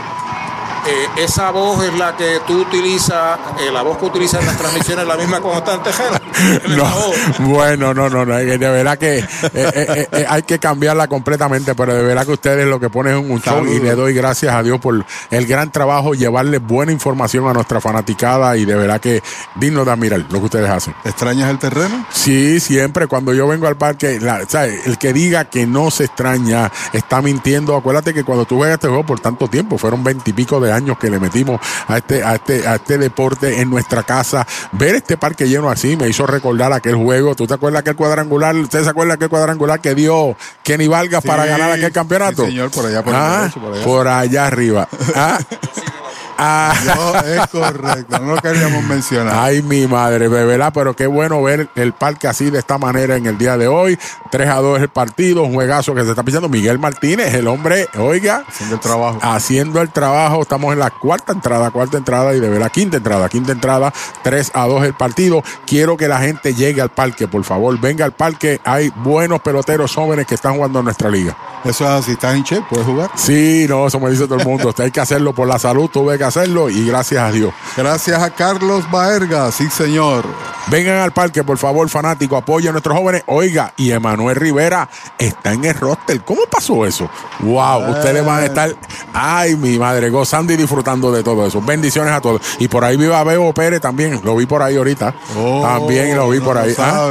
eh, esa voz es la que tú utilizas, eh, la voz que utilizas en las transmisiones, la misma con está no, bueno, no, no, no, de verdad que eh, hay que cambiarla completamente, pero de verdad que ustedes lo que ponen es un show y le doy gracias a Dios por el gran trabajo, llevarle buena información a nuestra fanaticada y de verdad que digno de admirar lo que ustedes hacen. ¿Extrañas el terreno? Sí, siempre, cuando yo vengo al parque, el que diga que no se extraña está mintiendo. Acuérdate que cuando tú juegas este juego por tanto tiempo, fueron veintipico de años que le metimos a este, a este, a este deporte en nuestra casa. Ver este parque lleno así me hizo recordar aquel juego. ¿Tú te acuerdas aquel cuadrangular? ¿Usted se acuerda aquel cuadrangular que dio Kenny Vargas para ganar aquel campeonato? señor, por allá, por, ah, por allá. arriba. Ah, Ah. es correcto, no lo queríamos mencionar. Ay, mi madre, ¿verdad? Pero qué bueno ver el parque así de esta manera en el día de hoy. 3 a 2 el partido, un juegazo que se está pisando. Miguel Martínez, el hombre, oiga. Haciendo el trabajo. Haciendo el trabajo. Estamos en la cuarta entrada, cuarta entrada y de verdad, quinta entrada, quinta entrada. 3 a 2 el partido. Quiero que la gente llegue al parque, por favor. Venga al parque. Hay buenos peloteros jóvenes que están jugando en nuestra liga. Eso es así, ¿estás en Che? ¿Puedes jugar? Sí, no, eso me dice todo el mundo. Usted hay que hacerlo por la salud, tuve que hacerlo y gracias a Dios. Gracias a Carlos Baerga, sí señor. Vengan al parque, por favor, fanático, apoya a nuestros jóvenes. Oiga, y Emanuel Rivera está en el roster. ¿Cómo pasó eso? Wow, ustedes van a estar, ay, mi madre, gozando y disfrutando de todo eso. Bendiciones a todos. Y por ahí viva Bebo Pérez también, lo vi por ahí ahorita. Oh, también lo vi por ahí. ¿Ah?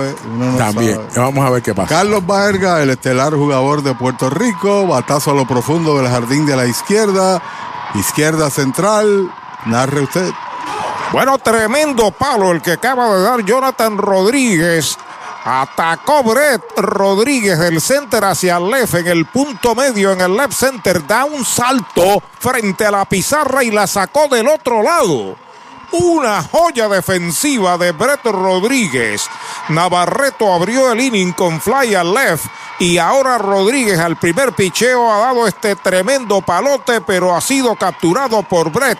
también. Vamos a ver qué pasa. Carlos Baerga, el estelar jugador de Puerto Rico, batazo a lo profundo del jardín de la izquierda, izquierda central, Narre usted. Bueno, tremendo palo el que acaba de dar Jonathan Rodríguez. Atacó Brett Rodríguez del center hacia el left en el punto medio en el left center. Da un salto frente a la pizarra y la sacó del otro lado. Una joya defensiva de Brett Rodríguez. Navarreto abrió el inning con fly al left. Y ahora Rodríguez al primer picheo ha dado este tremendo palote, pero ha sido capturado por Brett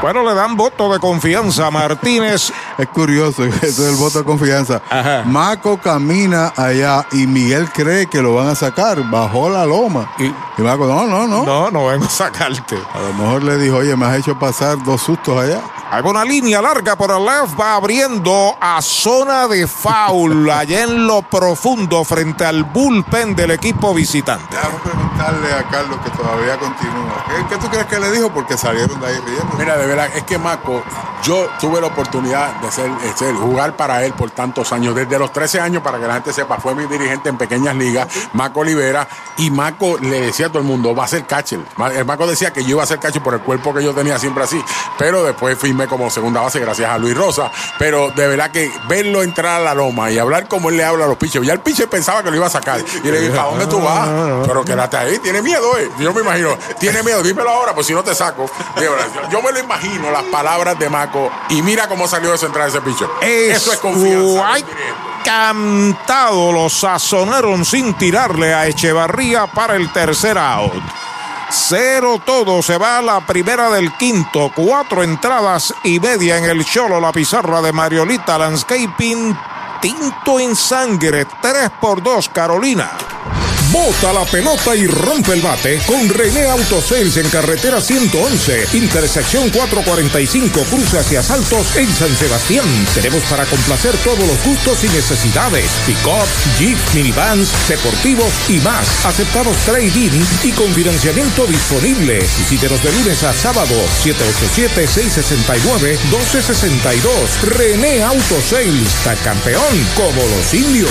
Bueno, le dan voto de confianza a Martínez Es curioso, eso es el voto de confianza. Maco camina allá y Miguel cree que lo van a sacar. Bajó la loma. Y, Maco, no, no, no. No, no vengo a sacarte. A lo mejor le dijo, oye, me has hecho pasar dos sustos allá. Hay una línea larga por el left, va abriendo a zona de foul, allá en lo profundo, frente al bullpen del equipo visitante. Vamos a preguntarle a Carlos que todavía continúa. ¿Qué, qué tú crees que le dijo? Porque salieron de ahí riendo. Mira, de es que Maco, yo tuve la oportunidad de ser, de ser- jugar para él por tantos años, desde los 13 años, para que la gente sepa, fue mi dirigente en pequeñas ligas, Maco Olivera, y Maco le decía a todo el mundo, va a ser catcher. El Maco decía que yo iba a ser catcher por el cuerpo que yo tenía siempre así, pero después firmé como segunda base gracias a Luis Rosa, pero de verdad que verlo entrar a la loma y hablar como él le habla a los pitchers, ya el pitcher pensaba que lo iba a sacar, y le dije, ¿para dónde tú vas? Pero quédate ahí, tiene miedo, eh. Yo me imagino, tiene miedo, dímelo ahora, pues si no te saco. Yo me lo imagino, las palabras de Maco, y mira cómo salió de entrar ese pitcher. Eso es confianza. Cantado, lo sazonaron sin tirarle a Echevarría para el tercer out. Cero todo, se va a la primera del quinto, cuatro entradas y media en el cholo, la pizarra de Mariolita Landscaping, tinto en sangre, 3 por 2 Carolina. Bota la pelota y rompe el bate con René Autosales en carretera 111, intersección 445, cruce hacia Saltos en San Sebastián. Tenemos para complacer todos los gustos y necesidades: pick-up, jeep, minivans, deportivos y más. Aceptamos trading y con financiamiento disponible. Visítenos de lunes a sábado, 787-669-1262. René Autosales, está campeón como los indios.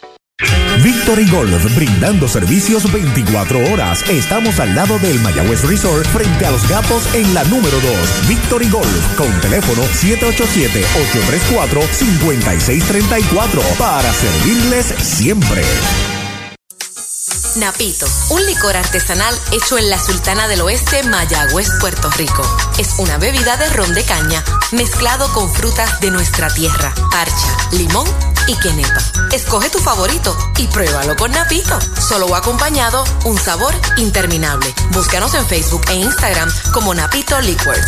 Victory Golf, brindando servicios 24 horas. Estamos al lado del Mayagüez Resort, frente a los gatos en la número 2. Victory Golf, con teléfono 787-834-5634, para servirles siempre. Napito, un licor artesanal hecho en la Sultana del Oeste, Mayagüez, Puerto Rico. Es una bebida de ron de caña mezclado con frutas de nuestra tierra, parcha, limón y quenepa. Escoge tu favorito y pruébalo con Napito. Solo o acompañado, un sabor interminable. Búscanos en Facebook e Instagram como Napito Liquors.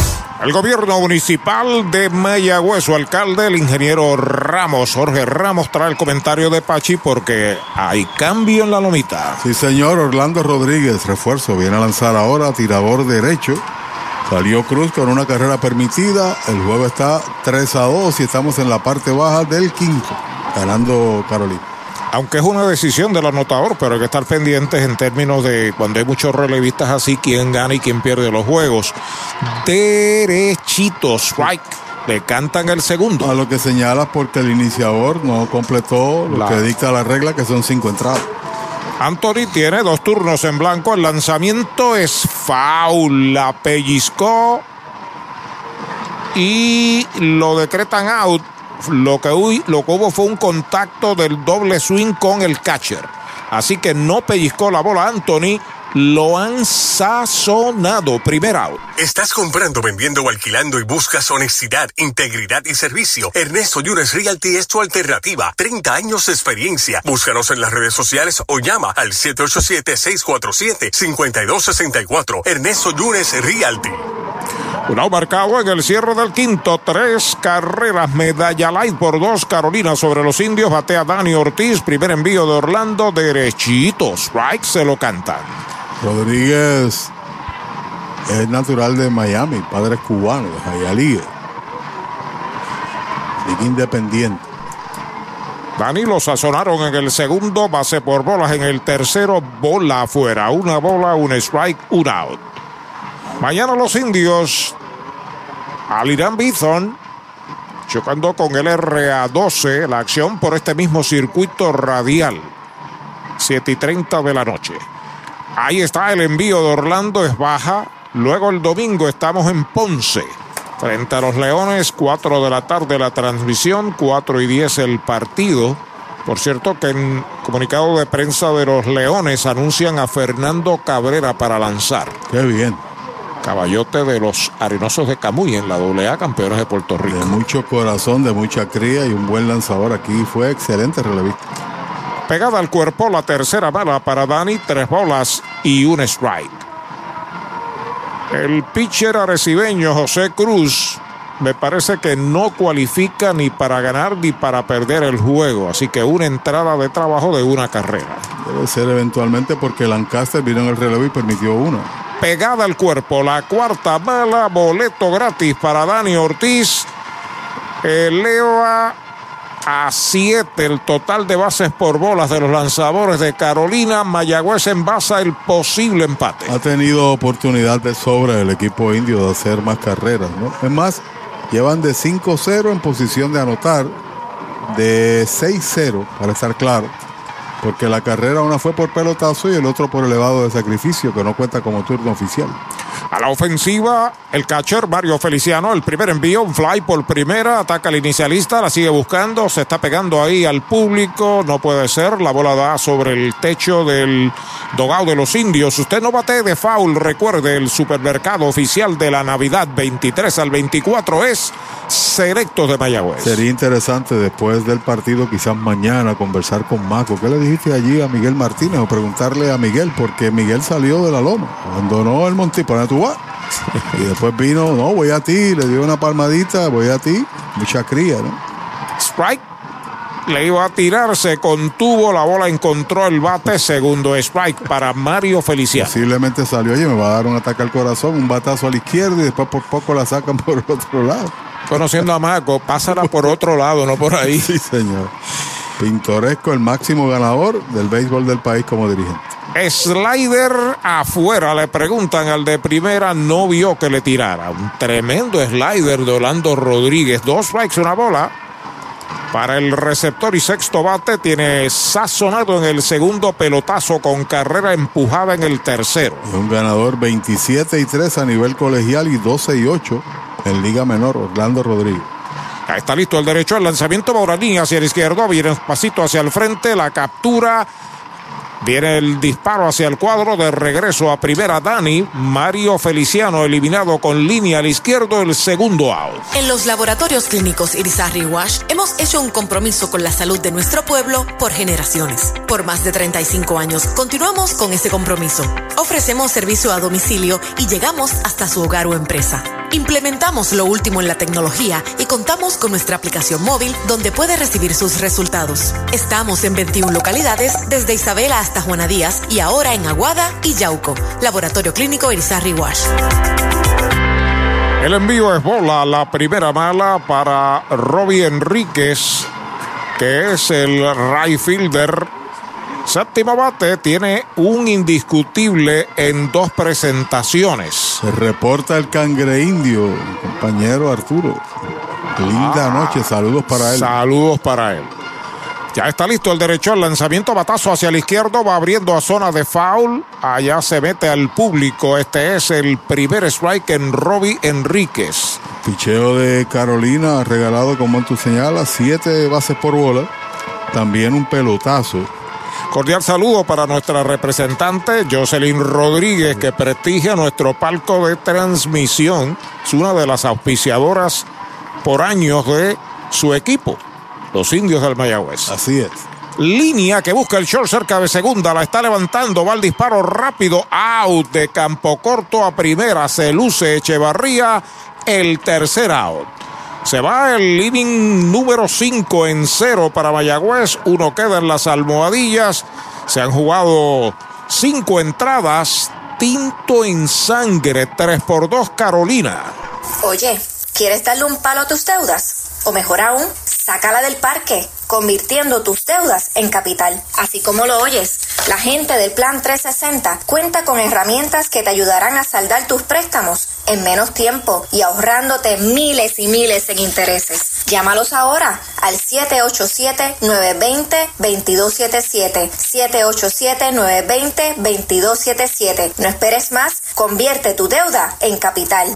El gobierno municipal de Mayagüez, su alcalde, el ingeniero Ramos, Jorge Ramos, trae el comentario de Pachi porque hay cambio en la lomita. Sí, señor. Orlando Rodríguez, refuerzo, viene a lanzar ahora, tirador derecho. Salió Cruz con una carrera permitida. El juego está 3 a 2 y estamos en la parte baja del quinto, ganando Carolina. Aunque es una decisión del anotador, pero hay que estar pendientes en términos de cuando hay muchos relevistas así, quién gana y quién pierde los juegos. Derechito, strike. Le cantan el segundo. A lo que señalas porque el iniciador no completó lo La- que dicta la regla, que son cinco entradas. Anthony tiene dos turnos en blanco. El lanzamiento es foul. La pellizcó y lo decretan out. Lo que, hu- lo que hubo fue un contacto del doble swing con el catcher. Así que no pellizcó la bola Anthony. Lo han sazonado. Primer out. ¿Estás comprando, vendiendo o alquilando y buscas honestidad, integridad y servicio? Ernesto Yunes Realty es tu alternativa. 30 años de experiencia. Búscanos en las redes sociales o llama al 787-647-5264. Ernesto Yunes Realty. Un out marcado en el cierre del quinto. Tres carreras. Medalla light por dos. Carolina sobre los indios. Batea Dani Ortiz. Primer envío de Orlando. Derechito. Strike se lo cantan. Rodríguez es natural de Miami, padre cubano, de Hialeah. Liga Independiente. Dani lo sazonaron en el segundo, base por bolas en el tercero, bola afuera. Una bola, un strike, un out. Mañana los indios, Alirán Bithorn, chocando con el RA12, la acción por este mismo circuito radial. 7 y 30 de la noche. Ahí está el envío de Orlando, es baja. Luego el domingo estamos en Ponce. Frente a los Leones, 4 de la tarde la transmisión, 4 y 10 el partido. Por cierto que en comunicado de prensa de los Leones anuncian a Fernando Cabrera para lanzar. Qué bien. Caballote de los Arenosos de Camuy en la AA, campeones de Puerto Rico. De mucho corazón, de mucha cría y un buen lanzador aquí. Fue excelente relevista. Pegada al cuerpo, la tercera bala para Dani, tres bolas y un strike. El pitcher arecibeño José Cruz me parece que no cualifica ni para ganar ni para perder el juego. Así que una entrada de trabajo de una carrera. Debe ser eventualmente porque Lancaster vino en el relevo y permitió uno. Pegada al cuerpo, la cuarta bala, boleto gratis para Dani Ortiz. Eleva a 7 el total de bases por bolas de los lanzadores de Carolina. Mayagüez envasa el posible empate. Ha tenido oportunidad de sobra el equipo indio de hacer más carreras, ¿no? Es más, llevan de 5-0 en posición de anotar, de 6-0, para estar claro. Porque la carrera una fue por pelotazo y el otro por elevado de sacrificio, que no cuenta como turno oficial. A la ofensiva, el catcher Mario Feliciano, el primer envío, un fly por primera, ataca al inicialista, la sigue buscando, se está pegando ahí al público, no puede ser, la bola da sobre el techo del dogado de los indios. Usted no bate de foul, recuerde, el supermercado oficial de la Navidad 23 al 24 es Selectos de Mayagüez. Sería interesante después del partido, quizás mañana, conversar con Maco. ¿Qué le dijiste allí a Miguel Martínez? O preguntarle a Miguel, porque Miguel salió de la loma, abandonó el monte, para tu vas? Y después vino, no, voy a ti, le dio una palmadita, voy a ti, mucha cría, ¿no? Strike. Le iba a tirar, se contuvo, la bola encontró el bate, segundo strike para Mario Feliciano. Posiblemente salió, oye, me va a dar un ataque al corazón, un batazo a la izquierda y después por poco la sacan por el otro lado. Conociendo a Marco, pásala por otro lado, no por ahí. Sí, señor. Pintoresco, el máximo ganador del béisbol del país como dirigente. Slider afuera, le preguntan al de primera, no vio que le tirara. Un tremendo slider de Orlando Rodríguez. Dos strikes, una bola. Para el receptor y sexto bate tiene sazonado en el segundo pelotazo con carrera empujada en el tercero. Un ganador 27 y 3 a nivel colegial y 12 y 8 en Liga Menor, Orlando Rodríguez. Está listo el derecho, el lanzamiento Mauraní hacia el izquierdo, viene un pasito hacia el frente, la captura Viene el disparo hacia el cuadro de regreso a primera Dani. Mario Feliciano eliminado con línea al izquierdo el segundo out. En los laboratorios clínicos Irizarry Wash hemos hecho un compromiso con la salud de nuestro pueblo por generaciones. Por más de 35 años continuamos con ese compromiso. Ofrecemos servicio a domicilio y llegamos hasta su hogar o empresa. Implementamos lo último en la tecnología y contamos con nuestra aplicación móvil donde puede recibir sus resultados. Estamos en 21 localidades desde Isabela hasta Juana Díaz y ahora en Aguada y Yauco. Laboratorio Clínico Irizarry Wash. El envío es bola, la primera mala para Robbie Enríquez, que es el right fielder Séptimo bate tiene un indiscutible en dos presentaciones. Se reporta el cangre indio, compañero Arturo. Linda Ah. noche, saludos para él. Saludos para él. Ya está listo el derecho, el lanzamiento batazo hacia el izquierdo, va abriendo a zona de foul. Allá se mete al público. Este es el primer strike en Robbie Enríquez. Picheo de Carolina, regalado como tú señalas, siete bases por bola. También un pelotazo. Cordial saludo para nuestra representante Jocelyn Rodríguez, que prestigia nuestro palco de transmisión. Es una de las auspiciadoras por años de su equipo, los indios del Mayagüez. Así es. Línea que busca el short cerca de segunda, la está levantando, va el disparo rápido, out de campo corto a primera, se luce Echevarría, el tercer out. Se va el inning número 5 en cero para Mayagüez. Uno queda en las almohadillas. Se han jugado cinco entradas. Tinto en sangre. 3 por 2 Carolina. Oye, ¿quieres darle un palo a tus deudas? o mejor aún, sácala del parque, convirtiendo tus deudas en capital. Así como lo oyes, la gente del Plan 360 cuenta con herramientas que te ayudarán a saldar tus préstamos en menos tiempo y ahorrándote miles y miles en intereses. Llámalos ahora al 787-920-2277. 787-920-2277. No esperes más, convierte tu deuda en capital.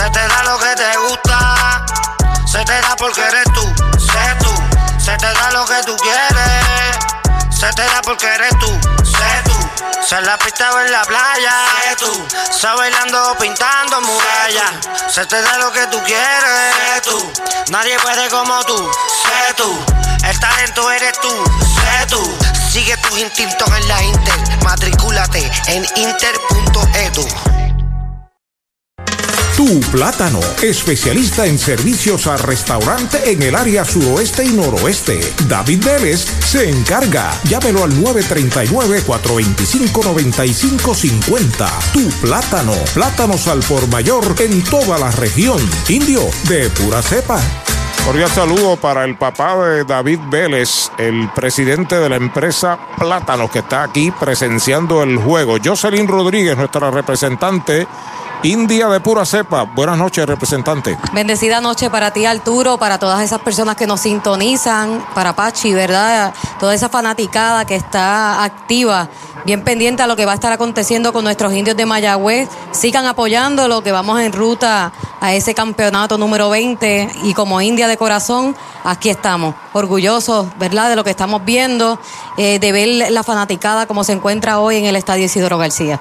Se te da lo que te gusta, se te da porque eres tú, sé tú. Se te da lo que tú quieres, se te da porque eres tú, sé tú. Se la pista o en la playa, sé tú. Se bailando o pintando murallas, se te da lo que tú quieres, sé tú. Nadie puede como tú, sé tú. El talento eres tú, sé tú. Sigue tus instintos en la Inter, matricúlate en inter.edu. Tu Plátano, especialista en servicios a restaurante en el área suroeste y noroeste. David Vélez se encarga. Llámelo al 939-425-9550. Tu Plátano, plátanos al por mayor en toda la región. Indio, de pura cepa. Cordial saludo para el papá de David Vélez, el presidente de la empresa Plátanos, que está aquí presenciando el juego. Jocelyn Rodríguez, nuestra representante India de pura cepa. Buenas noches, representante. Bendecida noche para ti, Arturo, para todas esas personas que nos sintonizan, para Pachi, ¿verdad? Toda esa fanaticada que está activa, bien pendiente a lo que va a estar aconteciendo con nuestros indios de Mayagüez. Sigan apoyándolo, que vamos en ruta a ese campeonato número 20 y como India de corazón, aquí estamos, orgullosos, ¿verdad? De lo que estamos viendo, eh, de ver la fanaticada como se encuentra hoy en el Estadio Isidoro García.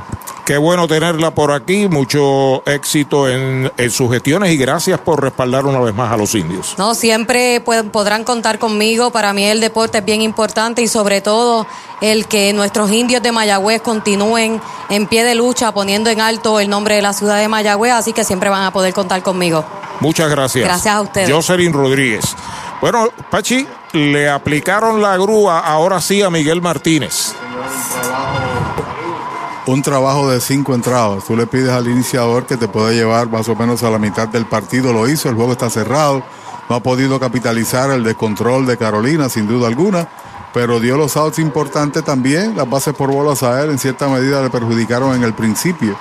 Qué bueno tenerla por aquí, mucho éxito en, en, sus gestiones y gracias por respaldar una vez más a los indios. No, siempre pueden, podrán contar conmigo, para mí el deporte es bien importante y sobre todo el que nuestros indios de Mayagüez continúen en pie de lucha poniendo en alto el nombre de la ciudad de Mayagüez, así que siempre van a poder contar conmigo. Muchas gracias. Gracias a ustedes. Jocelyn Rodríguez. Bueno, Pachi, le aplicaron la grúa ahora sí a Miguel Martínez un trabajo de cinco entradas. Tú le pides al iniciador que te pueda llevar más o menos a la mitad del partido. Lo hizo, el juego está cerrado. No ha podido capitalizar el descontrol de Carolina, sin duda alguna. Pero dio los outs importantes también. Las bases por bolas a él en cierta medida le perjudicaron en el principio.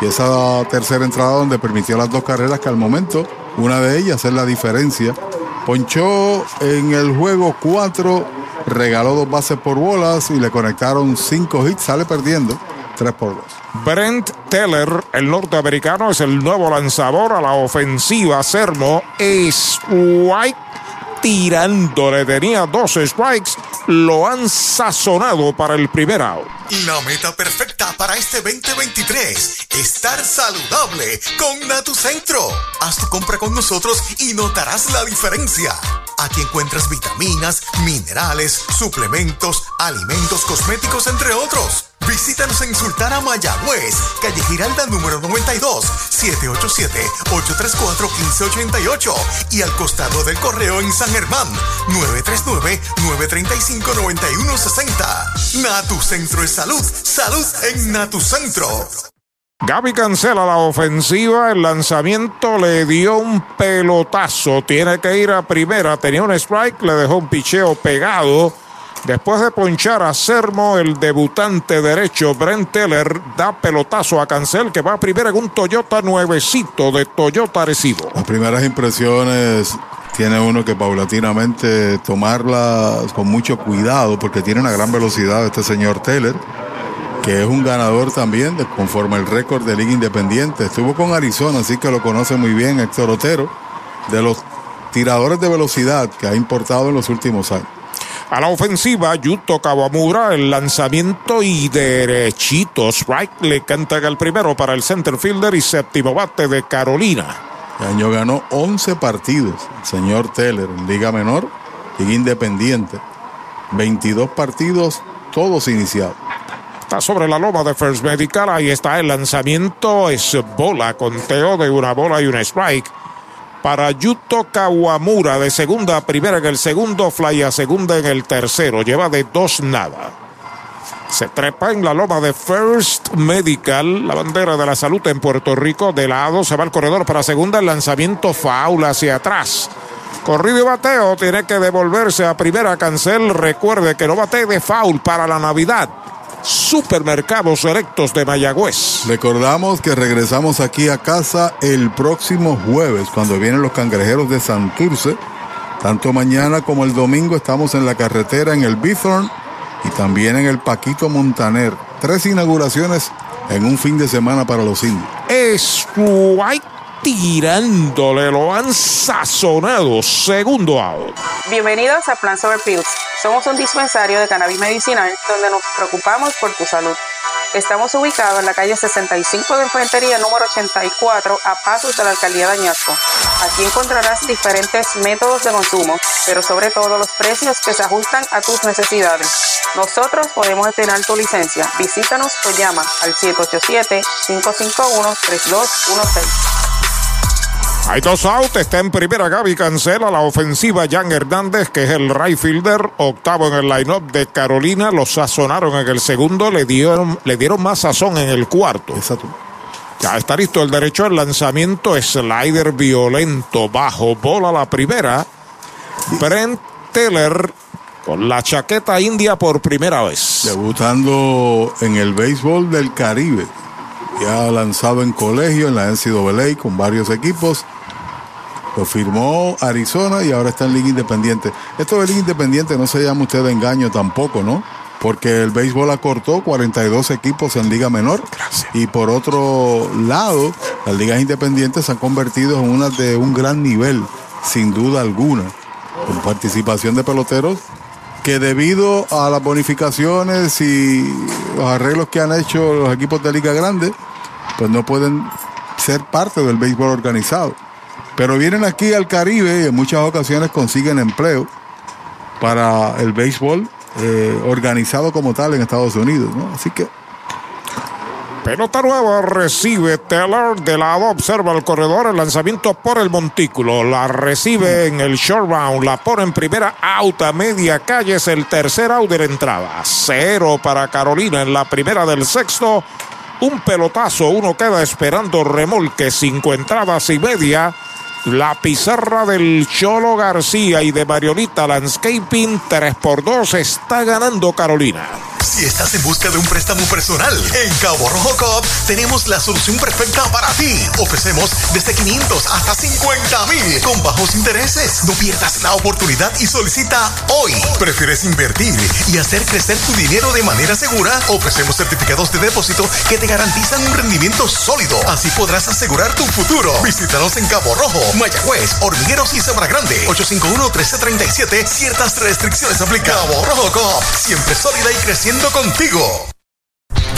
Y esa tercera entrada donde permitió las dos carreras que al momento, una de ellas es la diferencia. Ponchó en el juego cuatro, regaló dos bases por bolas y le conectaron cinco hits. Sale perdiendo. 3 por 2. Brent Teller, el norteamericano, es el nuevo lanzador a la ofensiva. Sermo es White tirándole, tenía dos strikes, lo han sazonado para el primer out. La meta perfecta para este 2023, estar saludable con Natucentro. Haz tu compra con nosotros y notarás la diferencia. Aquí encuentras vitaminas, minerales, suplementos, alimentos cosméticos, entre otros. Visítanos en Sultana Mayagüez, calle Giralda número 92, 787-834-1588 y al costado del correo en San Germán, 939-935-9160. Natu Centro de Salud, salud en Natu Centro. Gaby cancela la ofensiva, el lanzamiento le dio un pelotazo, tiene que ir a primera, tenía un strike, le dejó un picheo pegado. Después de ponchar a Sermo, el debutante derecho Brent Teller da pelotazo a Cancel que va a primera en un Toyota nuevecito de Toyota Arecibo. Las primeras impresiones tiene uno que paulatinamente tomarlas con mucho cuidado porque tiene una gran velocidad este señor Teller que es un ganador también conforme el récord de Liga Independiente. Estuvo con Arizona, así que lo conoce muy bien Héctor Otero, de los tiradores de velocidad que ha importado en los últimos años. A la ofensiva, Yuto Kawamura, el lanzamiento y derechito. Strike le canta el primero para el center fielder y séptimo bate de Carolina. Este año ganó 11 partidos. El señor Teller en Liga Menor, Liga Independiente. 22 partidos, todos iniciados. Está sobre la loma de First Medical. Ahí está el lanzamiento. Es bola, conteo de una bola y un strike. Para Yuto Kawamura de segunda a primera en el segundo, fly a segunda en el tercero. Lleva de dos nada. Se trepa en la loma de First Medical, la bandera de la salud en Puerto Rico. De lado se va al corredor para segunda, el lanzamiento faula hacia atrás. Corrido y bateo, tiene que devolverse a primera cancel. Recuerde que no bate de foul para la Navidad. Supermercados Selectos de Mayagüez. Recordamos que regresamos aquí a casa el próximo jueves, cuando vienen los cangrejeros de Santurce. Tanto mañana como el domingo estamos en la carretera en el Bithorn y también en el Paquito Montaner. Tres inauguraciones en un fin de semana para los indios. Strike tirándole, lo han sazonado. Segundo out. Bienvenidos a Plan Sober Pills. Somos un dispensario de cannabis medicinal donde nos preocupamos por tu salud. Estamos ubicados en la calle 65 de Infantería número 84 a pasos de la alcaldía de Añasco. Aquí encontrarás diferentes métodos de consumo, pero sobre todo los precios que se ajustan a tus necesidades. Nosotros podemos estrenar tu licencia. Visítanos o llama al 787-551-3216. Hay dos outs, está en primera Gaby cancela la ofensiva Jan Hernández, que es el right fielder, octavo en el line-up de Carolina, lo sazonaron en el segundo, le dieron, le dieron más sazón en el cuarto. Exacto. Ya está listo el derecho al lanzamiento, slider violento, bajo, bola la primera. Brent Teller con la chaqueta india por primera vez. Debutando en el béisbol del Caribe. Ya lanzado en colegio, en la NCAA, con varios equipos. Lo firmó Arizona y ahora está en Liga Independiente. Esto de Liga Independiente no se llama usted de engaño tampoco, ¿no? Porque el béisbol acortó 42 equipos en Liga Menor. Y por otro lado, las ligas independientes se han convertido en unas de un gran nivel, sin duda alguna. Con participación de peloteros que debido a las bonificaciones y los arreglos que han hecho los equipos de Liga Grande, pues no pueden ser parte del béisbol organizado. Pero vienen aquí al Caribe y en muchas ocasiones consiguen empleo para el béisbol eh, organizado como tal en Estados Unidos. ¿no? Así que Pelota nueva recibe Taylor de lado, observa el corredor, el lanzamiento por el montículo, la recibe en el short round, la pone en primera out a media calle, es el tercer out de la entrada. Cero para Carolina en la primera del sexto, un pelotazo, uno queda esperando remolque, cinco entradas y media. La pizarra del Cholo García y de Mariolita Landscaping 3 por 2 está ganando Carolina. Si estás en busca de un préstamo personal, en Cabo Rojo Coop tenemos la solución perfecta para ti. Ofrecemos desde 500 hasta 50 mil con bajos intereses. No pierdas la oportunidad y solicita hoy. ¿Prefieres invertir y hacer crecer tu dinero de manera segura? Ofrecemos certificados de depósito que te garantizan un rendimiento sólido. Así podrás asegurar tu futuro. Visítanos en Cabo Rojo, Mayagüez, Hormigueros y Sabra Grande. 851-1337. Ciertas restricciones aplican. Cabo Rojo. Siempre sólida y creciendo contigo.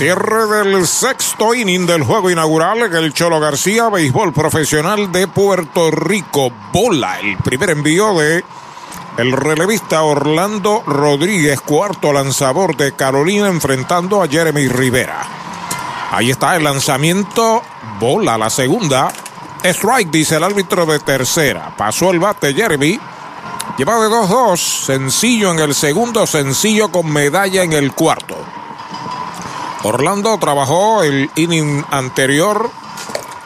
Cierre del sexto inning del juego inaugural en el Cholo García, béisbol profesional de Puerto Rico. Bola, el primer envío de el relevista Orlando Rodríguez, cuarto lanzador de Carolina, enfrentando a Jeremy Rivera. Ahí está el lanzamiento, bola, la segunda. Strike, dice el árbitro de tercera. Pasó el bate Jeremy. Lleva de 2-2, sencillo en el segundo, sencillo con medalla en el cuarto. Orlando trabajó el inning anterior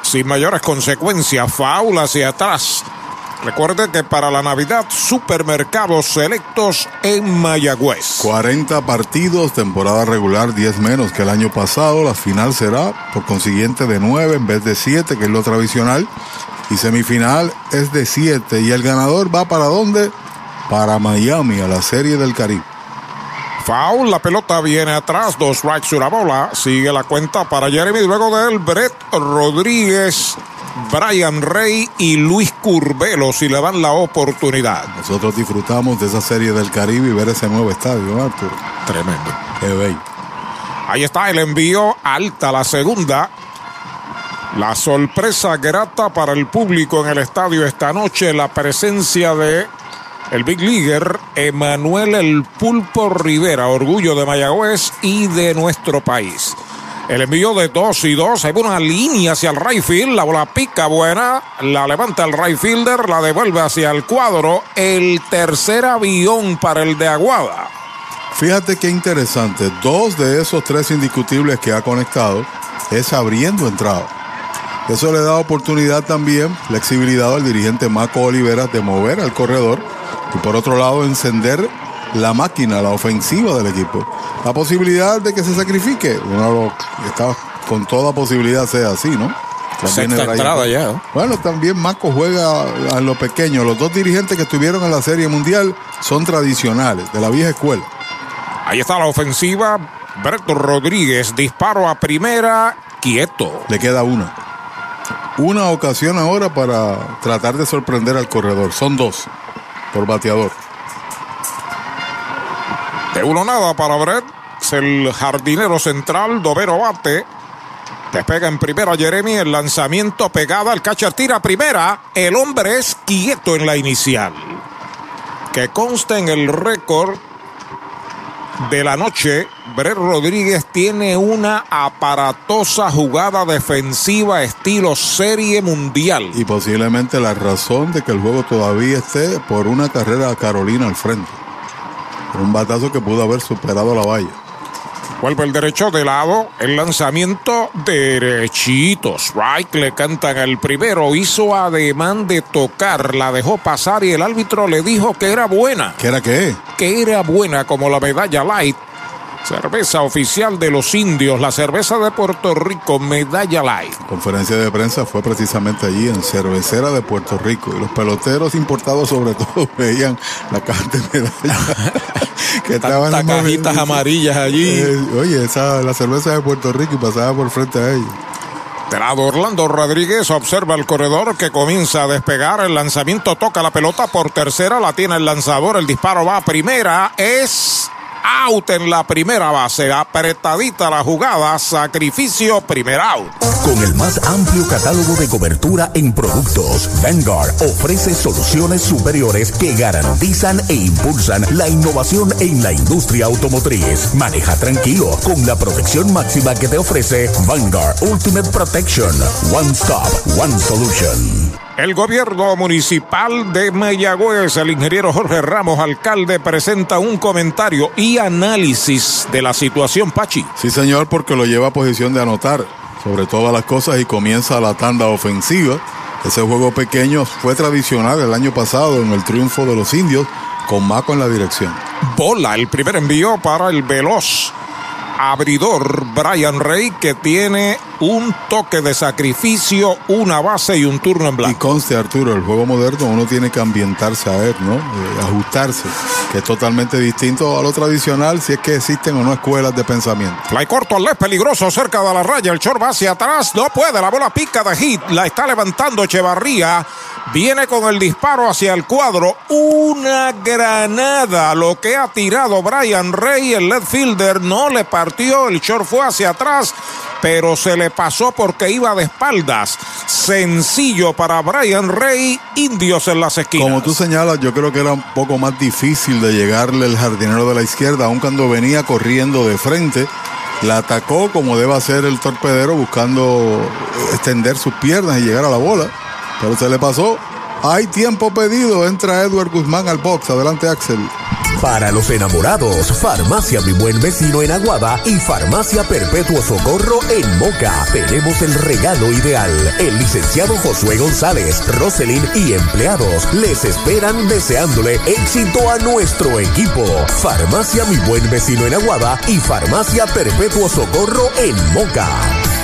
sin mayores consecuencias, faula hacia atrás. Recuerde que para la Navidad, supermercados selectos en Mayagüez. 40 partidos, temporada regular 10 menos que el año pasado. La final será, por consiguiente, de 9 en vez de 7, que es lo tradicional. Y semifinal es de 7. Y el ganador va para dónde? Para Miami, a la Serie del Caribe. Foul, la pelota viene atrás, dos strikes, una bola. Sigue la cuenta para Jeremy. Luego de él, Brett Rodríguez, Brian Rey y Luis Curbelo, si le dan la oportunidad. Nosotros disfrutamos de esa serie del Caribe y ver ese nuevo estadio, Arthur. Tremendo. Qué bello. Ahí está el envío, alta la segunda. La sorpresa grata para el público en el estadio esta noche, la presencia de el Big Leaguer Emanuel El Pulpo Rivera, orgullo de Mayagüez y de nuestro país. El envío de 2 y 2, hay una línea hacia el right field, la bola pica buena, la levanta el right fielder, la devuelve hacia el cuadro, el tercer avión para el de Aguada. Fíjate qué interesante, dos de esos tres indiscutibles que ha conectado es abriendo entrada. Eso le da oportunidad también, flexibilidad al dirigente Marco Olivera de mover al corredor y por otro lado encender la máquina, la ofensiva del equipo. La posibilidad de que se sacrifique, uno lo está con toda posibilidad sea así, ¿no? Sexta entrada ya. ¿no? Bueno, también Marco juega a lo pequeño. Los dos dirigentes que estuvieron en la Serie Mundial son tradicionales, de la vieja escuela. Ahí está la ofensiva. Berto Rodríguez, disparo a primera, quieto. Le queda una. Una ocasión ahora para tratar de sorprender al corredor. Son dos por bateador. De uno nada para Brett. Es el jardinero central, Dovero bate. Despega en primera Jeremy, el lanzamiento pegada, el catcher tira primera. El hombre es quieto en la inicial. Que consta en el récord de la noche, Brett Rodríguez tiene una aparatosa jugada defensiva estilo serie mundial. Y posiblemente la razón de que el juego todavía esté por una carrera a Carolina al frente. Por un batazo que pudo haber superado la valla. Vuelve el derecho de lado, el lanzamiento derechito. Strike le cantan al primero, hizo ademán de tocar, la dejó pasar y el árbitro le dijo que era buena. ¿Qué era qué? Que era buena como la medalla light. Cerveza oficial de los indios, la cerveza de Puerto Rico, medalla light. Conferencia de prensa fue precisamente allí en Cervecera de Puerto Rico. Y los peloteros importados sobre todo veían la caja de medalla. que estaban cajitas amarillas allí. Eh, oye, esa la cerveza de Puerto Rico y pasaba por frente a ellos. De lado Orlando Rodríguez observa el corredor que comienza a despegar. El lanzamiento toca la pelota por tercera, la tiene el lanzador. El disparo va a primera. Es out en la primera base. Apretadita la jugada. Sacrificio, primer out. Con el más amplio catálogo de cobertura en productos, Vanguard ofrece soluciones superiores que garantizan e impulsan la innovación en la industria automotriz. Maneja tranquilo con la protección máxima que te ofrece Vanguard Ultimate Protection. One Stop, One Solution. El gobierno municipal de Mayagüez, el ingeniero Jorge Ramos, alcalde, presenta un comentario y análisis de la situación Pachi. Sí, señor, porque lo lleva a posición de anotar sobre todas las cosas y comienza la tanda ofensiva. Ese juego pequeño fue tradicional el año pasado en el triunfo de los indios con Maco en la dirección. Bola, el primer envío para el veloz. Abridor Brian Rey que tiene un toque de sacrificio, una base y un turno en Y blanco. conste, Arturo, el juego moderno uno tiene que ambientarse a él, ¿no? Eh, ajustarse, que es totalmente distinto a lo tradicional si es que existen o no escuelas de pensamiento. Fly corto al left, peligroso cerca de la raya. El short va hacia atrás. No puede. La bola pica de hit. La está levantando Echevarría. Viene con el disparo hacia el cuadro. Una granada. Lo que ha tirado Brian Rey, el left fielder, no le partió. El short fue hacia atrás. Pero se le pasó porque iba de espaldas. Sencillo para Brian Rey. Indios en las esquinas. Como tú señalas, yo creo que era un poco más difícil de llegarle el jardinero de la izquierda, aun cuando venía corriendo de frente. La atacó como debe hacer el torpedero, buscando extender sus piernas y llegar a la bola. Pero se le pasó. Hay tiempo pedido. Entra Edward Guzmán al box. Adelante, Axel. Para los enamorados, Farmacia Mi Buen Vecino en Aguada y Farmacia Perpetuo Socorro en Moca. Tenemos el regalo ideal. El licenciado Josué González, Roselyn y empleados les esperan deseándole éxito a nuestro equipo. Farmacia Mi Buen Vecino en Aguada y Farmacia Perpetuo Socorro en Moca.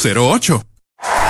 408-8808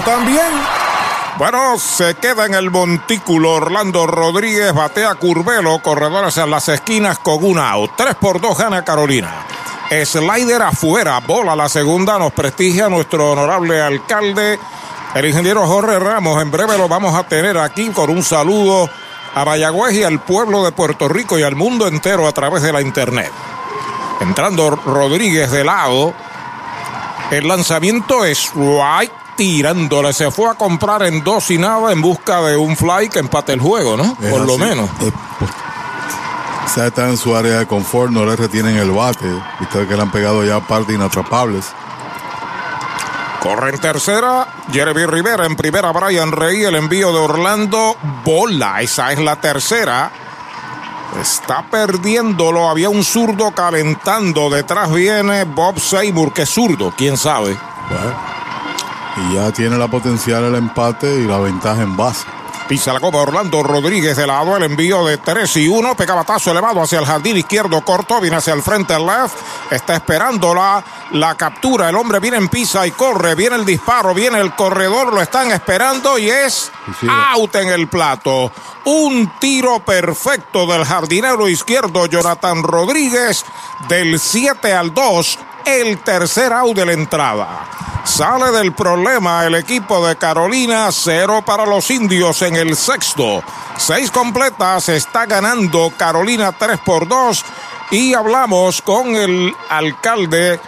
también. Bueno, se queda en el montículo Orlando Rodríguez, batea Curvelo, corredores en las esquinas con un out. 3 por 2 gana Carolina. Slider afuera, bola la segunda, nos prestigia nuestro honorable alcalde, el ingeniero Jorge Ramos. En breve lo vamos a tener aquí con un saludo a Mayagüez y al pueblo de Puerto Rico y al mundo entero a través de la internet. Entrando Rodríguez de lado, el lanzamiento es right tirándole. Se fue a comprar en dos y nada en busca de un fly que empate el juego, ¿no? Es Por lo menos. Eh, pues, quizás está en su área de confort, no le retienen el bate. Viste que le han pegado ya parte inatrapables. Corre en tercera, Jeremy Rivera en primera, Brian Rey, el envío de Orlando, bola, esa es la tercera. Está perdiéndolo, había un zurdo calentando, detrás viene Bob Seymour, que es zurdo, quién sabe. Y ya tiene la potencial el empate y la ventaja en base. Pisa la copa Orlando Rodríguez de lado, el envío de 3 y 1, pega batazo elevado hacia el jardín izquierdo corto, viene hacia el frente el left, está esperando la, la captura, el hombre viene en pisa y corre, viene el disparo, viene el corredor, lo están esperando y es out en el plato. Un tiro perfecto del jardinero izquierdo Jonathan Rodríguez del 7 al 2, el tercer out de la entrada. Sale del problema el equipo de Carolina, cero para los indios en el sexto. Seis completas, está ganando Carolina 3 por 2. Y hablamos con el alcalde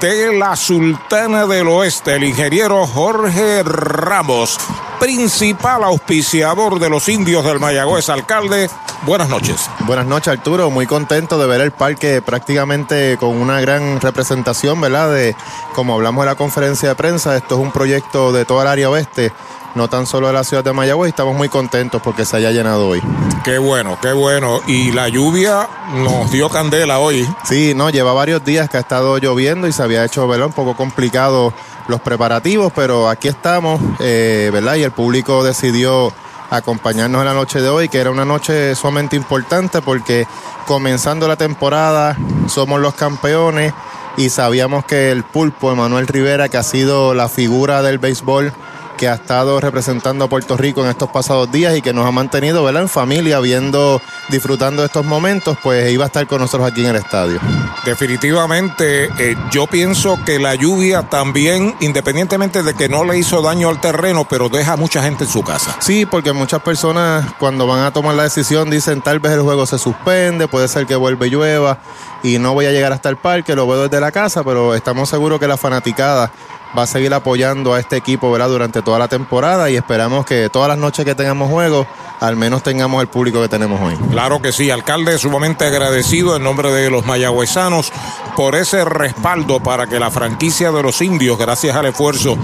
de la Sultana del Oeste, el ingeniero Jorge Ramos, principal auspiciador de los indios del Mayagüez. Alcalde, buenas noches. Buenas noches, Arturo. Muy contento de ver el parque prácticamente con una gran representación, ¿verdad? De, como hablamos en la conferencia de prensa, esto es un proyecto de toda el área oeste, no tan solo de la ciudad de Mayagüez. Estamos muy contentos porque se haya llenado hoy. Qué bueno, qué bueno. Y la lluvia nos dio candela hoy. Sí, no, lleva varios días que ha estado lloviendo y se había hecho, ¿verdad? Un poco complicado los preparativos, pero aquí estamos, eh, ¿verdad? Y el público decidió acompañarnos en la noche de hoy, que era una noche sumamente importante porque comenzando la temporada somos los campeones y sabíamos que el pulpo, Emanuel Rivera, que ha sido la figura del béisbol que ha estado representando a Puerto Rico en estos pasados días y que nos ha mantenido ¿verdad? en familia, viendo, disfrutando de estos momentos, pues iba a estar con nosotros aquí en el estadio. Definitivamente, eh, yo pienso que la lluvia también, independientemente de que no le hizo daño al terreno, pero deja a mucha gente en su casa. Sí, porque muchas personas cuando van a tomar la decisión dicen tal vez el juego se suspende, puede ser que vuelva y llueva y no voy a llegar hasta el parque, lo veo desde la casa, pero estamos seguros que la fanaticada va a seguir apoyando a este equipo ¿verdad? durante toda la temporada y esperamos que todas las noches que tengamos juegos, al menos tengamos el público que tenemos hoy. Claro que sí, alcalde, sumamente agradecido en nombre de los mayagüezanos por ese respaldo para que la franquicia de los indios, gracias al esfuerzo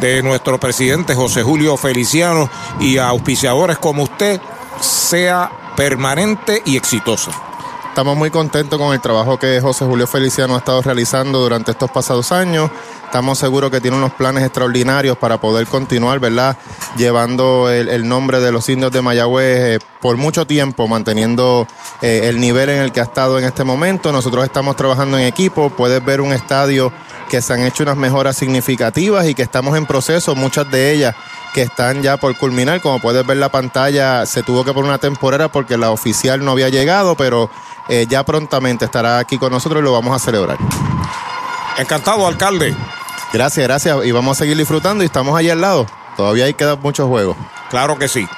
de nuestro presidente José Julio Feliciano y a auspiciadores como usted, sea permanente y exitosa. Estamos muy contentos con el trabajo que José Julio Feliciano ha estado realizando durante estos pasados años. Estamos seguros que tiene unos planes extraordinarios para poder continuar, ¿verdad? Llevando el, nombre de los indios de Mayagüez eh, por mucho tiempo, manteniendo eh, el nivel en el que ha estado en este momento. Nosotros estamos trabajando en equipo. Puedes ver un estadio que se han hecho unas mejoras significativas y que estamos en proceso, muchas de ellas que están ya por culminar. Como puedes ver la pantalla, se tuvo que poner una temporada porque la oficial no había llegado, pero eh, ya prontamente estará aquí con nosotros y lo vamos a celebrar. Encantado, alcalde. Gracias, gracias. Y vamos a seguir disfrutando y estamos ahí al lado. Todavía hay quedan muchos juegos. Claro que sí.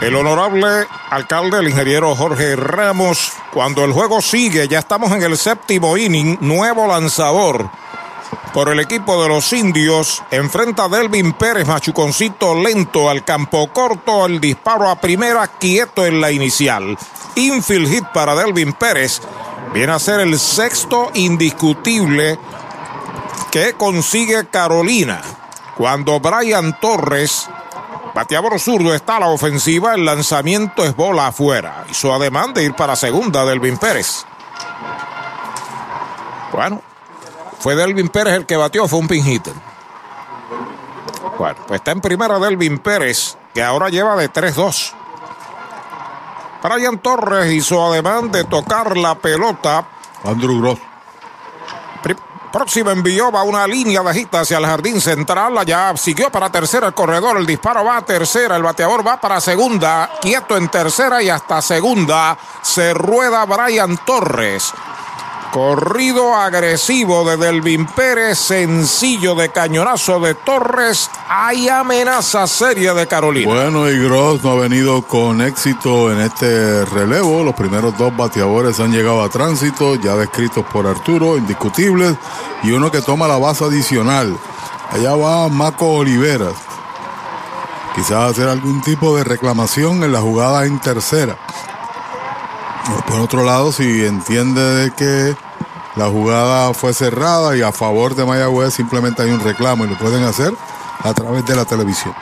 El honorable alcalde, el ingeniero Jorge Ramos, cuando el juego sigue, ya estamos en el séptimo inning, nuevo lanzador por el equipo de los indios. Enfrenta a Delvin Pérez, machuconcito lento al campo corto, el disparo a primera, quieto en la inicial. Infield hit para Delvin Pérez. Viene a ser el sexto indiscutible que consigue Carolina. Cuando Brian Torres, bateador zurdo, está a la ofensiva, el lanzamiento es bola afuera. Hizo ademán de ir para segunda Delvin Pérez. Bueno, fue Delvin Pérez el que batió, fue un pin hitter. Bueno, pues está en primera Delvin Pérez, que ahora lleva de 3-2. Brian Torres hizo ademán de tocar la pelota. Andrew. Próximo envió va una línea bajita hacia el jardín central. Allá siguió para tercera el corredor. El disparo va a tercera. El bateador va para segunda. Quieto en tercera y hasta segunda. Se rueda Brian Torres. Corrido agresivo de Delvin Pérez, sencillo de cañonazo de Torres. Hay amenaza seria de Carolina. Bueno, y Gross no ha venido con éxito en este relevo. Los primeros dos bateadores han llegado a tránsito, ya descritos por Arturo, indiscutibles. Y uno que toma la base adicional. Allá va Maco Oliveras. Quizás hacer algún tipo de reclamación en la jugada en tercera. Por otro lado, si entiende de que la jugada fue cerrada y a favor de Mayagüez simplemente hay un reclamo y lo pueden hacer a través de la televisión.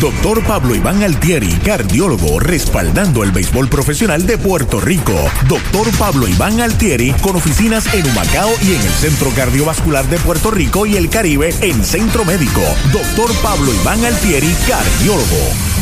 Doctor Pablo Iván Altieri, cardiólogo, respaldando el béisbol profesional de Puerto Rico. Doctor Pablo Iván Altieri, con oficinas en Humacao y en el Centro Cardiovascular de Puerto Rico y el Caribe en Centro Médico. Doctor Pablo Iván Altieri, cardiólogo.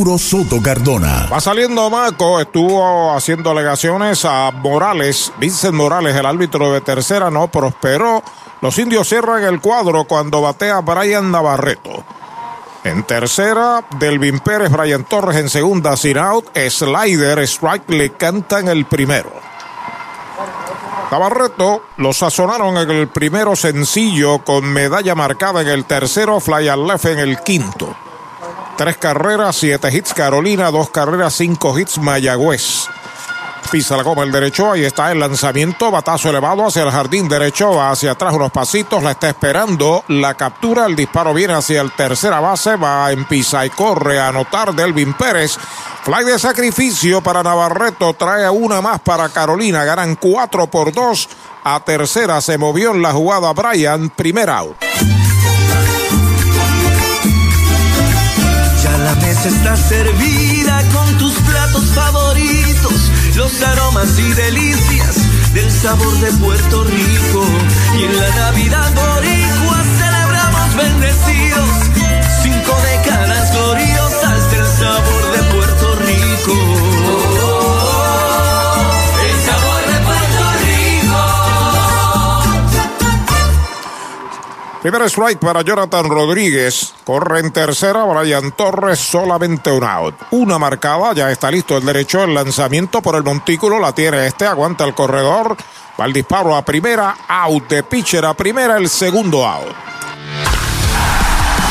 Soto Cardona. Va saliendo Maco, estuvo haciendo alegaciones a Morales, Vincent Morales, el árbitro de tercera, no prosperó. Los indios cierran el cuadro cuando batea Brian Navarreto. En tercera, Delvin Pérez, Brian Torres en segunda, sin out, slider, strike le canta en el primero. Navarreto lo sazonaron en el primero sencillo con medalla marcada en el tercero, fly al left en el quinto. Tres carreras, siete hits Carolina, dos carreras, cinco hits Mayagüez. Pisa la goma el derecho, ahí está el lanzamiento, batazo elevado hacia el jardín derecho, hacia atrás unos pasitos, la está esperando, la captura, el disparo viene hacia el tercera base, va en pisa y corre a anotar Delvin Pérez. Fly de sacrificio para Navarreto, trae una más para Carolina, ganan cuatro por dos. A tercera se movió en la jugada Brian, primer out. Mesa está servida con tus platos favoritos, los aromas y delicias del sabor de Puerto Rico. Y en la Navidad boricua celebramos bendecidos Primer strike para Jonathan Rodríguez. Corre en tercera. Brian Torres solamente un out. Una marcada. Ya está listo el derecho. El lanzamiento por el montículo. La tiene este. Aguanta el corredor. Va el disparo a primera. Out de pitcher a primera. El segundo out.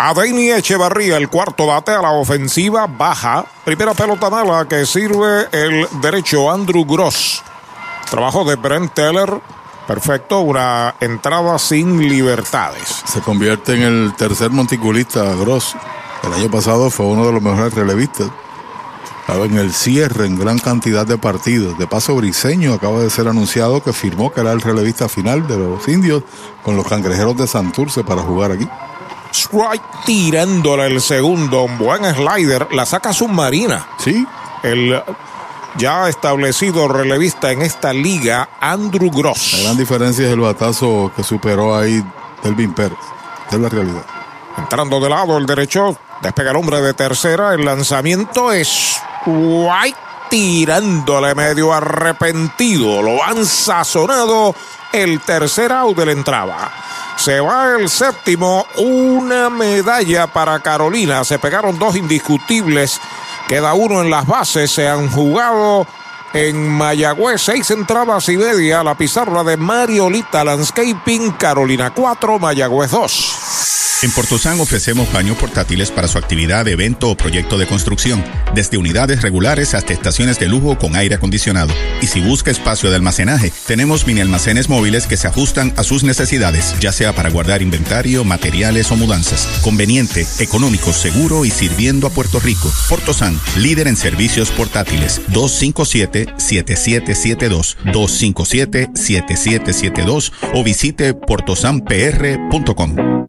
A Danny Echevarría, el cuarto bate a la ofensiva baja. Primera pelota mala que sirve el derecho Andrew Gross. Trabajo de Brent Teller. Perfecto, una entrada sin libertades. Se convierte en el tercer monticulista Gross. El año pasado fue uno de los mejores relevistas. En el cierre en gran cantidad de partidos. De paso, Briseño acaba de ser anunciado que firmó que era el relevista final de los indios con los cangrejeros de Santurce para jugar aquí. Strike tirándole el segundo. Un buen slider. La saca submarina. Sí. El ya establecido relevista en esta liga, Andrew Gross. La gran diferencia es el batazo que superó ahí Delvin Pérez. Es la realidad. Entrando de lado el derecho. Despega el hombre de tercera. El lanzamiento es White tirándole medio arrepentido. Lo han sazonado. El tercer out de la entrada. Se va el séptimo, una medalla para Carolina. Se pegaron dos indiscutibles. Queda uno en las bases. Se han jugado en Mayagüez seis entradas y media. La pizarra de Mariolita Landscaping. Carolina 4, Mayagüez 2. En Portosan ofrecemos baños portátiles para su actividad, evento o proyecto de construcción, desde unidades regulares hasta estaciones de lujo con aire acondicionado. Y si busca espacio de almacenaje, tenemos mini almacenes móviles que se ajustan a sus necesidades, ya sea para guardar inventario, materiales o mudanzas. Conveniente, económico, seguro y sirviendo a Puerto Rico. Portosan, líder en servicios portátiles. 257-7772, 257-7772 o visite portosanpr.com.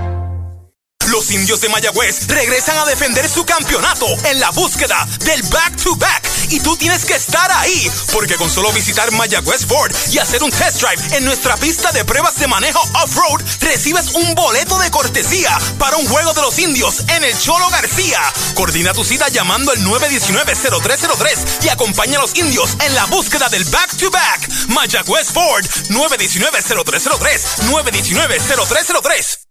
Los indios de Mayagüez regresan a defender su campeonato en la búsqueda del back-to-back. Y tú tienes que estar ahí, porque con solo visitar Mayagüez Ford y hacer un test drive en nuestra pista de pruebas de manejo off-road, recibes un boleto de cortesía para un juego de los indios en el Cholo García. Coordina tu cita llamando al 919-0303 y acompaña a los indios en la búsqueda del back-to-back. Mayagüez Ford, 919-0303, 919-0303.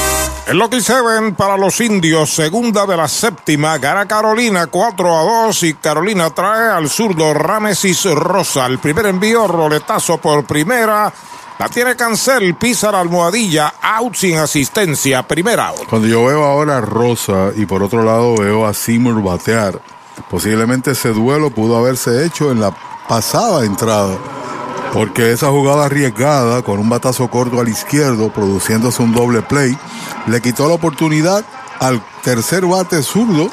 El Lucky Seven para los indios, segunda de la séptima, gana Carolina 4 a 2 y Carolina trae al zurdo Ramesis Rosa. El primer envío, roletazo por primera. La tiene Cancel, pisa la almohadilla, out sin asistencia, primera out. Cuando yo veo ahora a Rosa y por otro lado veo a Seymour batear, posiblemente ese duelo pudo haberse hecho en la pasada entrada. Porque esa jugada arriesgada con un batazo corto al izquierdo, produciéndose un doble play, le quitó la oportunidad al tercer bate zurdo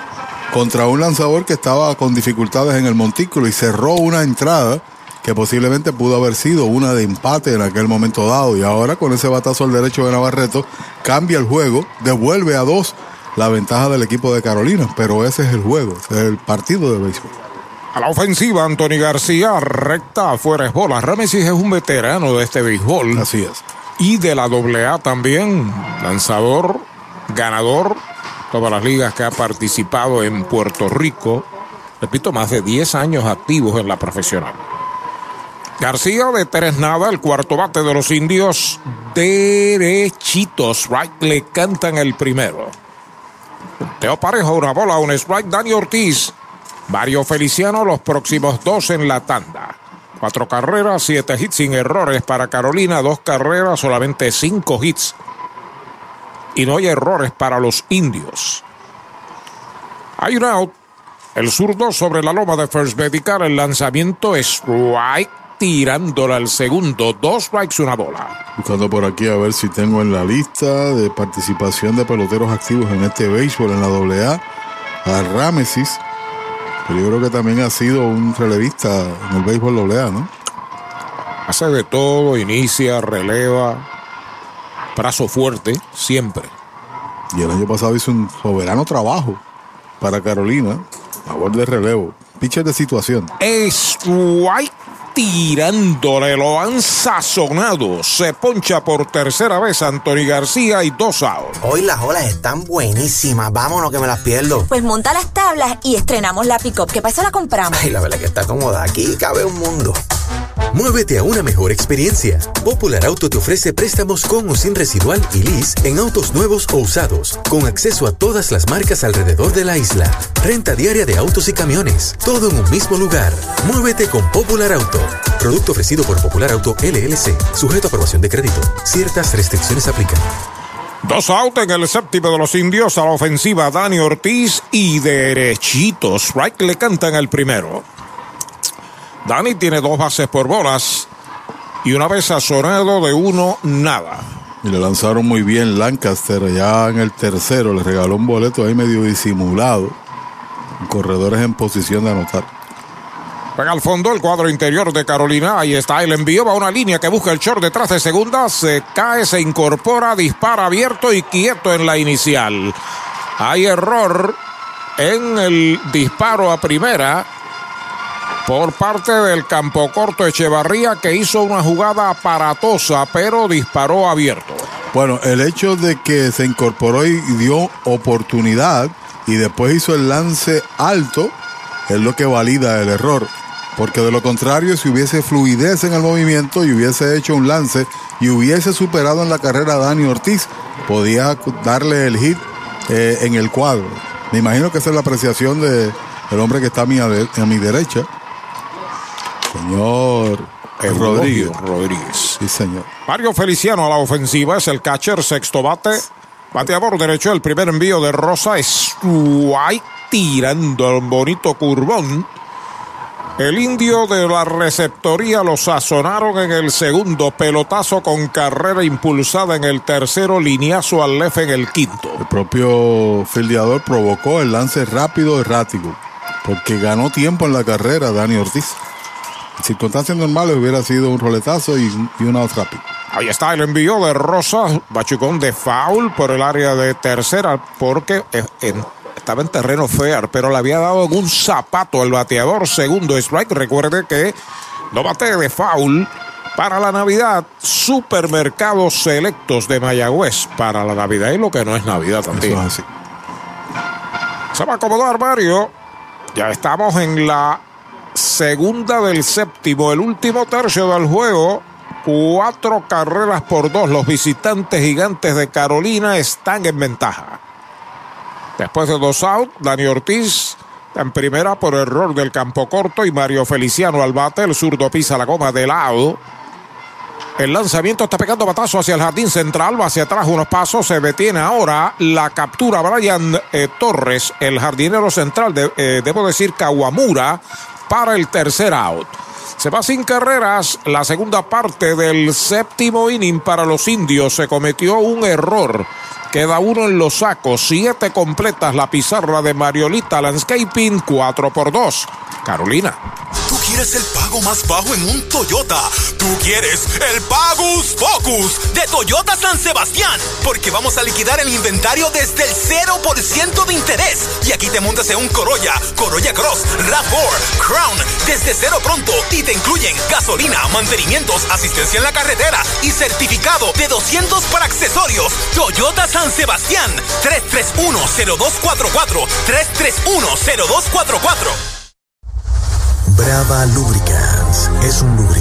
contra un lanzador que estaba con dificultades en el montículo y cerró una entrada que posiblemente pudo haber sido una de empate en aquel momento dado. Y ahora con ese batazo al derecho de Navarreto cambia el juego, devuelve a dos la ventaja del equipo de Carolina. Pero ese es el juego, ese es el partido de béisbol. A la ofensiva, Anthony García, recta afuera es bola. Ramesis es un veterano de este béisbol. Así es. Y de la AA también, lanzador, ganador, todas las ligas que ha participado en Puerto Rico. Repito, más de 10 años activos en la profesional. García de tres nada, el cuarto bate de los indios, derechitos, right, le cantan el primero. Teo Parejo, una bola, un strike, Dani Ortiz, Mario Feliciano, los próximos dos en la tanda. Cuatro carreras, siete hits sin errores para Carolina, dos carreras, solamente cinco hits. Y no hay errores para los indios. Hay un out. El zurdo sobre la loma de First Medical. El lanzamiento es right tirándola al segundo. Dos strikes, una bola. Buscando por aquí a ver si tengo en la lista de participación de peloteros activos en este béisbol en la AA a Ramesis. Pero yo creo que también ha sido un relevista en el béisbol AA, ¿no? Hace de todo, inicia, releva, brazo fuerte, siempre. Y el año pasado hizo un soberano trabajo para Carolina, a favor de relevo. Pitcher de situación. Es White tirándole, lo han sazonado. Se poncha por tercera vez Anthony García y dos outs. Hoy las olas están buenísimas. Vámonos que me las pierdo. Pues monta las tablas y estrenamos la pick-up. ¿Qué pasa? La compramos. Ay, la verdad que está cómoda. Aquí cabe un mundo. Muévete a una mejor experiencia. Popular Auto te ofrece préstamos con o sin residual y lease en autos nuevos o usados, con acceso a todas las marcas alrededor de la isla. Renta diaria de autos y camiones, todo en un mismo lugar. Muévete con Popular Auto. Producto ofrecido por Popular Auto LLC, sujeto a aprobación de crédito. Ciertas restricciones aplican. Dos out en el séptimo de los indios a la ofensiva Dani Ortiz y derechitos. Right le cantan el primero. Dani tiene dos bases por bolas y una vez sazonado de uno, nada. Y le lanzaron muy bien Lancaster ya en el tercero. Le regaló un boleto ahí medio disimulado. Corredores en posición de anotar. Pega al fondo el cuadro interior de Carolina. Ahí está el envío. Va una línea que busca el short detrás de segunda. Se cae, se incorpora, dispara abierto y quieto en la inicial. Hay error en el disparo a primera por parte del campo corto Echevarría que hizo una jugada aparatosa pero disparó abierto. Bueno, el hecho de que se incorporó y dio oportunidad y después hizo el lance alto es lo que valida el error. Porque de lo contrario, si hubiese fluidez en el movimiento y hubiese hecho un lance y hubiese superado en la carrera a Dani Ortiz, podía darle el hit eh, en el cuadro. Me imagino que esa es la apreciación del hombre que está a mi derecha. Señor Rodríguez. Rodríguez. Sí, señor. Mario Feliciano a la ofensiva es el catcher, sexto bate. Bateador derecho, el primer envío de Rosa es White tirando el bonito curvón. El indio de la receptoría lo sazonaron en el segundo, pelotazo con carrera impulsada en el tercero, lineazo al left en el quinto. El propio fildeador provocó el lance rápido, errático, porque ganó tiempo en la carrera Dani Ortiz. Circunstancias normales hubiera sido un roletazo y, y una rápido. Ahí está el envío de Rosa, Bachucón de foul por el área de tercera, porque en, estaba en terreno fair, pero le había dado en un zapato al bateador. Segundo strike. Recuerde que no bate de foul para la Navidad. Supermercados selectos de Mayagüez para la Navidad y lo que no es Navidad también. Eso es así. Se va a acomodar Mario. Ya estamos en la segunda del séptimo, el último tercio del juego. Cuatro carreras por dos. Los visitantes gigantes de Carolina están en ventaja. Después de dos out, Dani Ortiz en primera por error del campo corto y Mario Feliciano al bate. El zurdo pisa la goma de lado. El lanzamiento está pegando batazo hacia el jardín central, va hacia atrás unos pasos, se detiene ahora la captura Brian eh, Torres, el jardinero central, de, eh, debo decir Kawamura, para el tercer out. Se va sin carreras la segunda parte del séptimo inning para los indios. Se cometió un error. Queda uno en los sacos. Siete completas la pizarra de Mariolita Landscaping. Cuatro por dos. Carolina. Tú quieres el pago más bajo en un Toyota. Tú quieres el Pagus Focus de Toyota San Sebastián. Porque vamos a liquidar el inventario desde el 0% de interés. Y aquí te montas en un Corolla, Corolla Cross, RAV4, Crown, desde cero pronto. Y te incluyen gasolina, mantenimientos, asistencia en la carretera y certificado de 200 para accesorios. Toyota San Sebastián, 3310244, 3310244. Brava Lubricants es un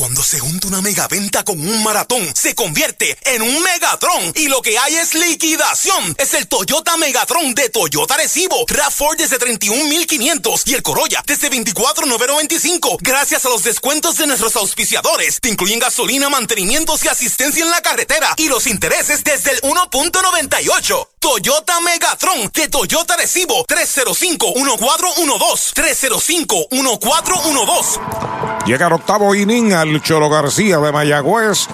Cuando se junta una megaventa con un maratón, se convierte en un Megatron. Y lo que hay es liquidación. Es el Toyota Megatron de Toyota Recibo. RAV4 desde 31,500 y el Corolla desde 24,995. Gracias a los descuentos de nuestros auspiciadores. Te incluyen gasolina, mantenimientos y asistencia en la carretera. Y los intereses desde el 1.98. Toyota Megatron de Toyota Recibo 305-1412. 305-1412. Llega el octavo inning al Cholo García de Mayagüez.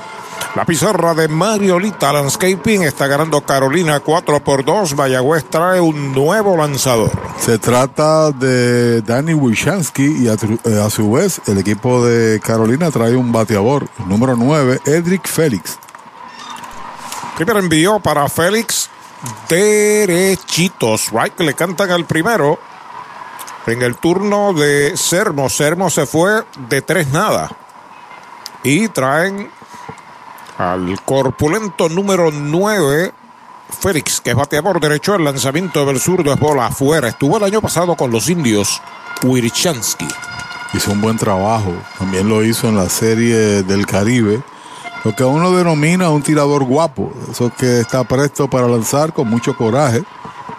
La pizarra de Mariolita Landscaping está ganando Carolina 4 por 2. Mayagüez trae un nuevo lanzador. Se trata de Danny Wishansky y a, eh, a su vez el equipo de Carolina trae un bateador, número 9, Edric Félix. Primer envío para Félix. Derechitos. Right que le cantan al primero. En el turno de Sermo. Sermo se fue de tres nada. Y traen al corpulento número 9, Félix, que es bateador derecho. El lanzamiento del zurdo es bola afuera. Estuvo el año pasado con los indios Wirchansky. Hizo un buen trabajo. También lo hizo en la serie del Caribe. Lo que uno denomina un tirador guapo. Eso que está presto para lanzar con mucho coraje.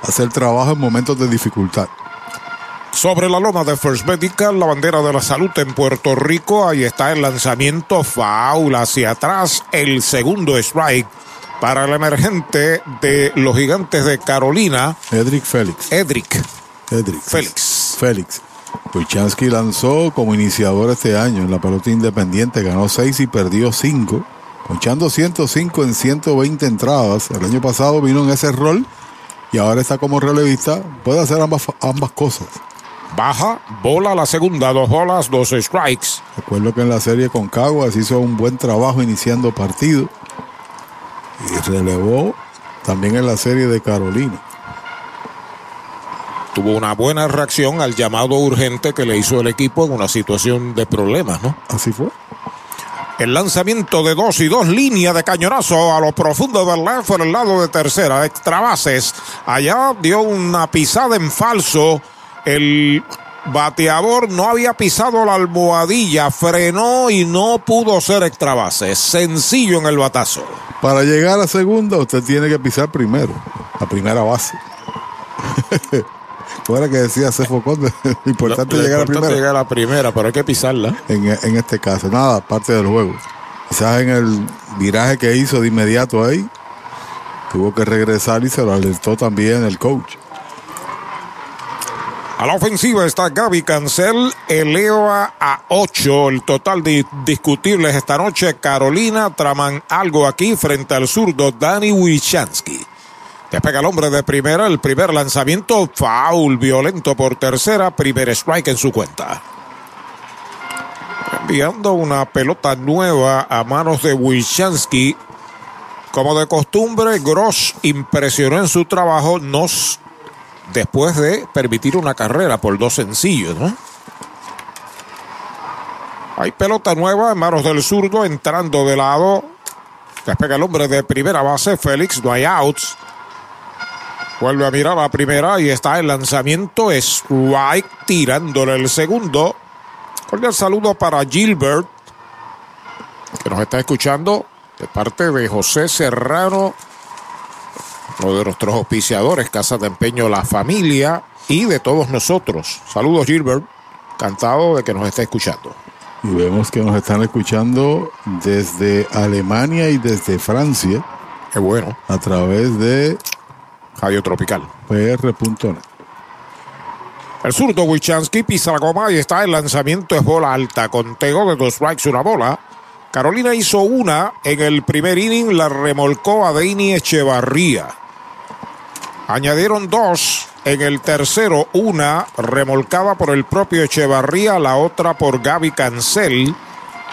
Hacer trabajo en momentos de dificultad. Sobre la loma de First Medical, la bandera de la salud en Puerto Rico. Ahí está el lanzamiento foul hacia atrás. El segundo strike para el emergente de los gigantes de Carolina. Edric Félix. Edric. Edric. Félix. Félix. Wichansky lanzó como iniciador este año en la pelota independiente. Ganó 6 y perdió 5. Ponchando 105 en 120 entradas. El año pasado vino en ese rol y ahora está como relevista. Puede hacer ambas, ambas cosas. Baja, bola la segunda, dos bolas, dos strikes. Recuerdo que en la serie con Caguas hizo un buen trabajo iniciando partido. Y relevó también en la serie de Carolina. Tuvo una buena reacción al llamado urgente que le hizo el equipo en una situación de problemas, ¿no? Así fue. El lanzamiento de dos y dos líneas de cañonazo a lo profundo del left por el lado de tercera, extra bases. Allá dio una pisada en falso el bateador no había pisado la almohadilla, frenó y no pudo ser extra base. Sencillo en el batazo. Para llegar a segunda, usted tiene que pisar primero, la primera base. ¿Cómo era que decía Cefo Conde? Importante Lo- lo llegar a importante primera. es llegar a la primera, pero hay que pisarla. En, en este caso, nada, parte del juego. Quizás en el viraje que hizo de inmediato ahí, tuvo que regresar y se lo alertó también el coach. A la ofensiva está Gaby Cancel, eleva a 8 el total de discutibles esta noche. Carolina traman algo aquí frente al zurdo Danny Wichansky. Despega el hombre de primera, el primer lanzamiento, foul violento por tercera, primer strike en su cuenta. Enviando una pelota nueva a manos de Wichansky. Como de costumbre, Gross impresionó en su trabajo, nos después de permitir una carrera por dos sencillos, ¿no? Hay pelota nueva en manos del zurdo entrando de lado. Despega el hombre de primera base, Félix, no hay outs. Vuelve a mirar a primera y está el lanzamiento strike tirándole el segundo. Cordial saludo para Gilbert, que nos está escuchando de parte de José Serrano, uno de nuestros auspiciadores, Casa de Empeño La Familia y de todos nosotros. Saludos Gilbert, encantado de que nos esté escuchando. Y vemos que nos están escuchando desde Alemania y desde Francia. Qué bueno. A través de Radio Tropical. PR.net. El zurdo Wichansky pisa la goma y está el lanzamiento es bola alta. Conteo de dos strikes, una bola. Carolina hizo una en el primer inning, la remolcó a Deini Echevarría. Añadieron dos en el tercero, una remolcada por el propio Echevarría, la otra por Gaby Cancel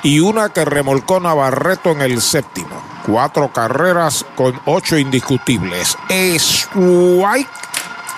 y una que remolcó Navarreto en el séptimo. Cuatro carreras con ocho indiscutibles. Strike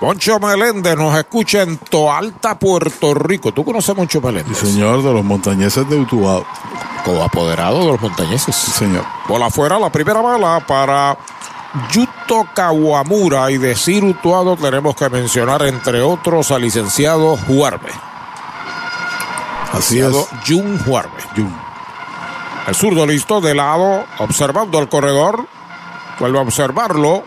Moncho Meléndez nos escucha en Toalta, Puerto Rico. ¿Tú conoces a Moncho Meléndez? Señor de los montañeses de Utuado. Como apoderado de los montañeses. señor. Bola afuera, la primera bala para Yuto Kawamura. Y de Cir Utuado tenemos que mencionar, entre otros, al licenciado Juarbe. Así Licenciado es. Jun Juarbe. Jun. El zurdo listo de lado, observando el corredor. Vuelve a observarlo.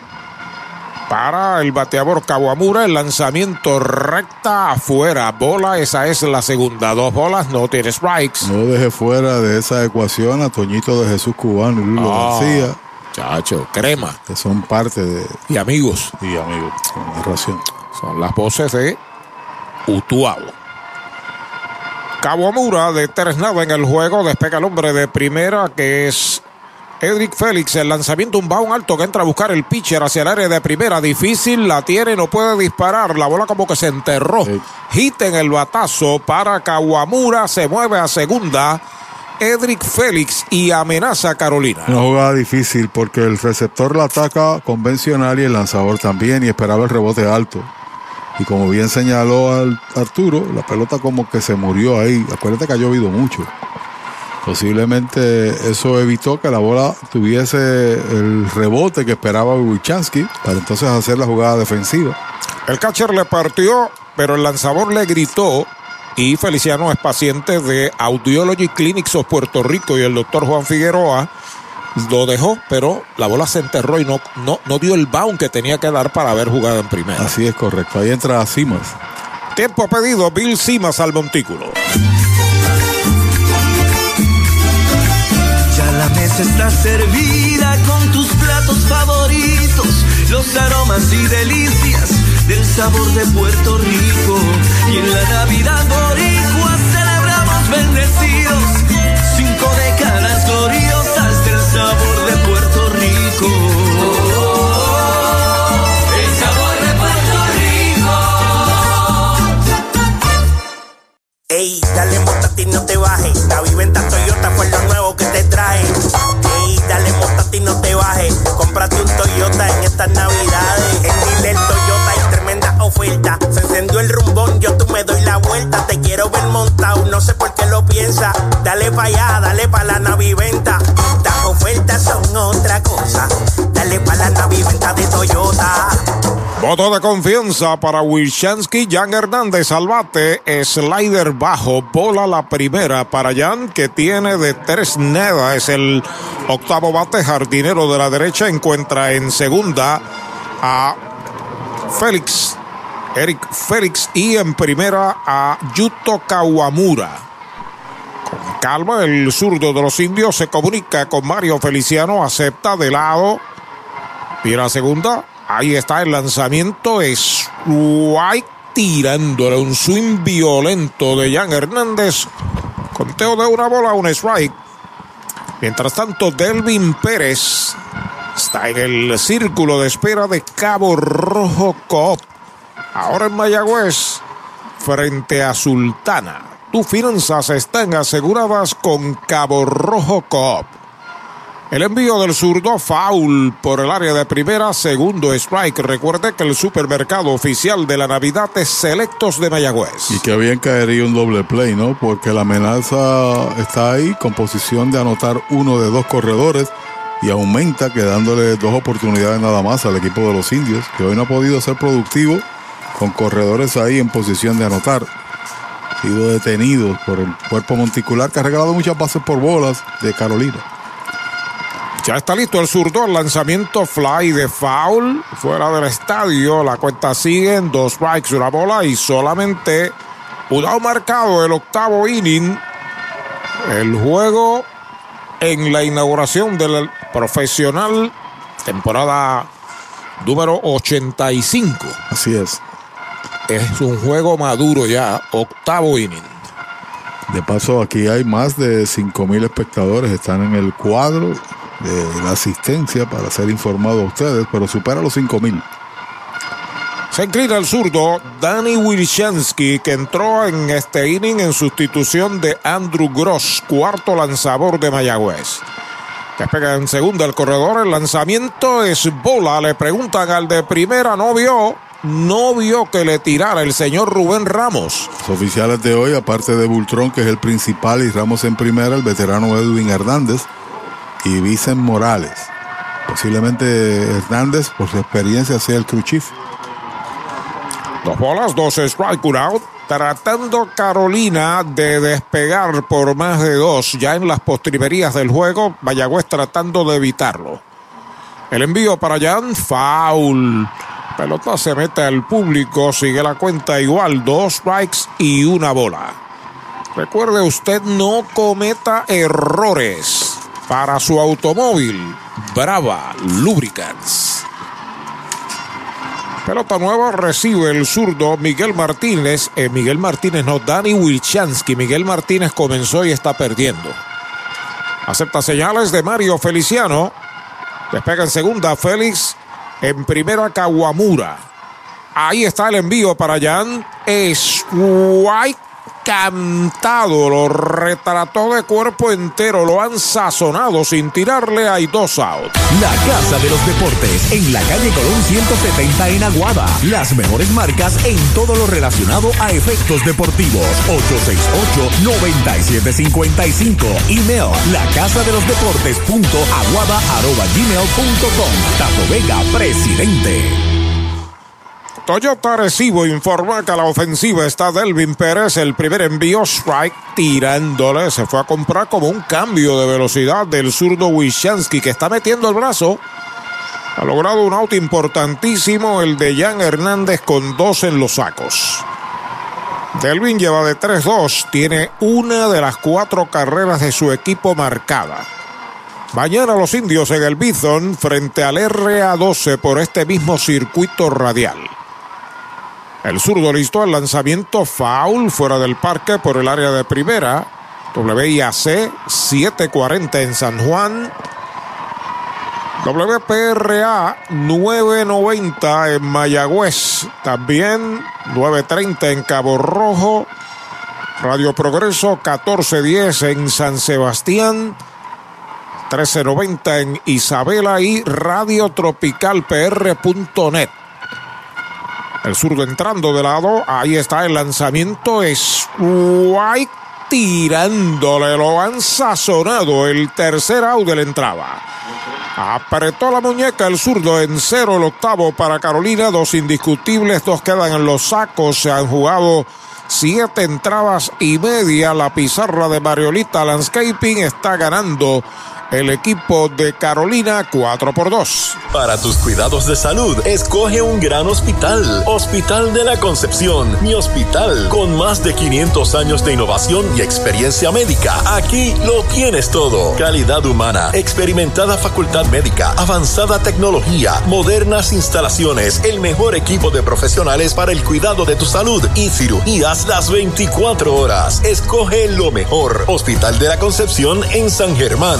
Para el bateador Kawamura, el lanzamiento recta afuera. Bola, esa es la segunda. Dos bolas, no tiene strikes. No deje fuera de esa ecuación a Toñito de Jesús Cubano y Lulo Ah, García. Chacho, crema. Que son parte de. Y amigos. Y amigos, con narración. Son las voces de Utuado. Kawamura de tres nada en el juego. Despega el hombre de primera que es Edric Félix. El lanzamiento, un baón alto que entra a buscar el pitcher hacia el área de primera. Difícil, la tiene, no puede disparar. La bola como que se enterró. Hit en el batazo para Kawamura. Se mueve a segunda. Edric Félix y amenaza a Carolina. Una jugada difícil porque el receptor la ataca convencional y el lanzador también y esperaba el rebote alto. Y como bien señaló al Arturo, la pelota como que se murió ahí. Acuérdate que ha llovido mucho. Posiblemente eso evitó que la bola tuviese el rebote que esperaba Wichansky para entonces hacer la jugada defensiva. El catcher le partió, pero el lanzador le gritó. Y Feliciano es paciente de Audiology Clinics of Puerto Rico y el doctor Juan Figueroa lo dejó, pero la bola se enterró y no, no, no dio el bound que tenía que dar para haber jugado en primera. Así es correcto. Ahí entra Simas. Tiempo pedido, Bill Simas al montículo. Está servida con tus platos favoritos, los aromas y delicias del sabor de Puerto Rico. Y en la Navidad boricua celebramos bendecidos, cinco décadas gloriosas del sabor de Puerto Rico. Ey, dale mota y no te bajes. La viventa Toyota fue lo nuevo que te traje. Ey, dale mota y no te bajes. Cómprate un Toyota en estas navidades. En Dile oferta. Se encendió el rumbón, yo tú me doy la vuelta. Te quiero ver montado, no sé por qué lo piensa. Dale pa' allá, dale pa' la naviventa. Las ofertas son otra cosa. Dale pa' la naviventa de Toyota. Voto de confianza para Wishansky, Jan Hernández al bate, slider bajo, bola la primera para Jan que tiene de tres nada, es el octavo bate, jardinero de la derecha, encuentra en segunda a Félix Eric Félix y en primera a Yuto Kawamura. Con calma, el zurdo de los indios se comunica con Mario Feliciano, acepta de lado, tira segunda, Ahí está el lanzamiento. Es White tirándole un swing violento de Jan Hernández. Conteo de una bola, un strike. Mientras tanto, Delvin Pérez está en el círculo de espera de Cabo Rojo Coop. Ahora en Mayagüez, frente a Sultana. Tus finanzas están aseguradas con Cabo Rojo Coop. El envío del zurdo foul por el área de primera, segundo strike. Recuerde que el supermercado oficial de la Navidad es Selectos de Mayagüez. Y que bien caería un doble play, ¿no? Porque la amenaza está ahí con posición de anotar uno de dos corredores y aumenta quedándole dos oportunidades nada más al equipo de los indios, que hoy no ha podido ser productivo con corredores ahí en posición de anotar. Sido detenido por el cuerpo monticular que ha regalado muchas bases por bolas de Carolina. Ya está listo el zurdo, el lanzamiento fly de foul fuera del estadio. La cuenta sigue en dos strikes, una bola y solamente un out marcado el octavo inning. El juego en la inauguración del profesional temporada número 85. Así es. Es un juego maduro ya, octavo inning. De paso, aquí hay más de 5 mil espectadores, están en el cuadro de la asistencia para ser informado a ustedes, pero supera los 5 mil. Se inclina el zurdo Danny Wilchansky, que entró en este inning en sustitución de Andrew Gross, cuarto lanzador de Mayagüez. Despega en segunda el corredor, el lanzamiento es bola. Le preguntan al de primera, no vio, no vio que le tirara el señor Rubén Ramos. Los oficiales de hoy, aparte de Bultrón, que es el principal, y Ramos en primera, el veterano Edwin Hernández y Vicen Morales. Posiblemente Hernández, por su experiencia, sea el crew chief. Dos bolas, dos strike out. Tratando Carolina de despegar por más de dos ya en las postrimerías del juego. Mayagüez tratando de evitarlo. El envío para Jan, foul. Pelota se mete al público, sigue la cuenta igual, dos strikes y una bola. Recuerde usted, no cometa errores para su automóvil. Brava Lubricants. Pelota nueva recibe el zurdo Miguel Martínez. Eh, Miguel Martínez no, Dani Wilchansky. Miguel Martínez comenzó y está perdiendo. Acepta señales de Mario Feliciano. Despega en segunda Félix. En primera Kawamura. Ahí está el envío para Jan. Es White cantado, lo retrató de cuerpo entero, lo han sazonado sin tirarle, hay dos outs. La Casa de los Deportes, en la calle Colón 170 en Aguada. Las mejores marcas en todo lo relacionado a efectos deportivos. 868-9755. Email, la casa de los deportes punto aguada arroba gmail punto com. Tato Vega, presidente. Toyota Recibo informa que a la ofensiva está Delvin Pérez, el primer envío strike tirándole, se fue a comprar como un cambio de velocidad del zurdo Wishansky que está metiendo el brazo. Ha logrado un out importantísimo, el de Jan Hernández con dos en los sacos. Delvin lleva de 3-2, tiene una de las cuatro carreras de su equipo marcada. Mañana los indios en el Bison frente al RA12 por este mismo circuito radial. El zurdo listo el lanzamiento foul fuera del parque por el área de primera. WIAC 740 en San Juan. WPRA 990 en Mayagüez. También 930 en Cabo Rojo. Radio Progreso 1410 en San Sebastián. 1390 en Isabela y radiotropicalpr.net. El zurdo entrando de lado. Ahí está el lanzamiento. Es White tirándole, lo han sazonado. El tercer out de la entrada. Apretó la muñeca el zurdo en cero el octavo para Carolina. Dos indiscutibles, dos quedan en los sacos. Se han jugado siete entradas y media. La pizarra de Mariolita Landscaping está ganando el equipo de Carolina 4 por 2. Para tus cuidados de salud, escoge un gran hospital. Hospital de la Concepción, mi hospital, con más de 500 años de innovación y experiencia médica. Aquí lo tienes todo. Calidad humana, experimentada facultad médica, avanzada tecnología, modernas instalaciones, el mejor equipo de profesionales para el cuidado de tu salud y cirugías las 24 horas. Escoge lo mejor. Hospital de la Concepción en San Germán.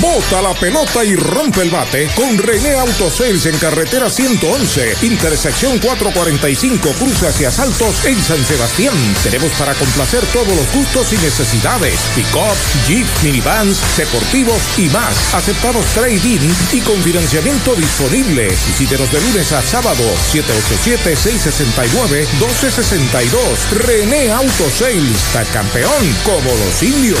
Bota la pelota y rompe el bate con René Autosales en carretera 111, intersección 445, cruces y asaltos en San Sebastián. Tenemos para complacer todos los gustos y necesidades: pick-up, jeep, minivans, deportivos y más. Aceptamos trading y con financiamiento disponible. Visítenos de lunes a sábado, 787-669-1262. René Autosales, está campeón como los indios.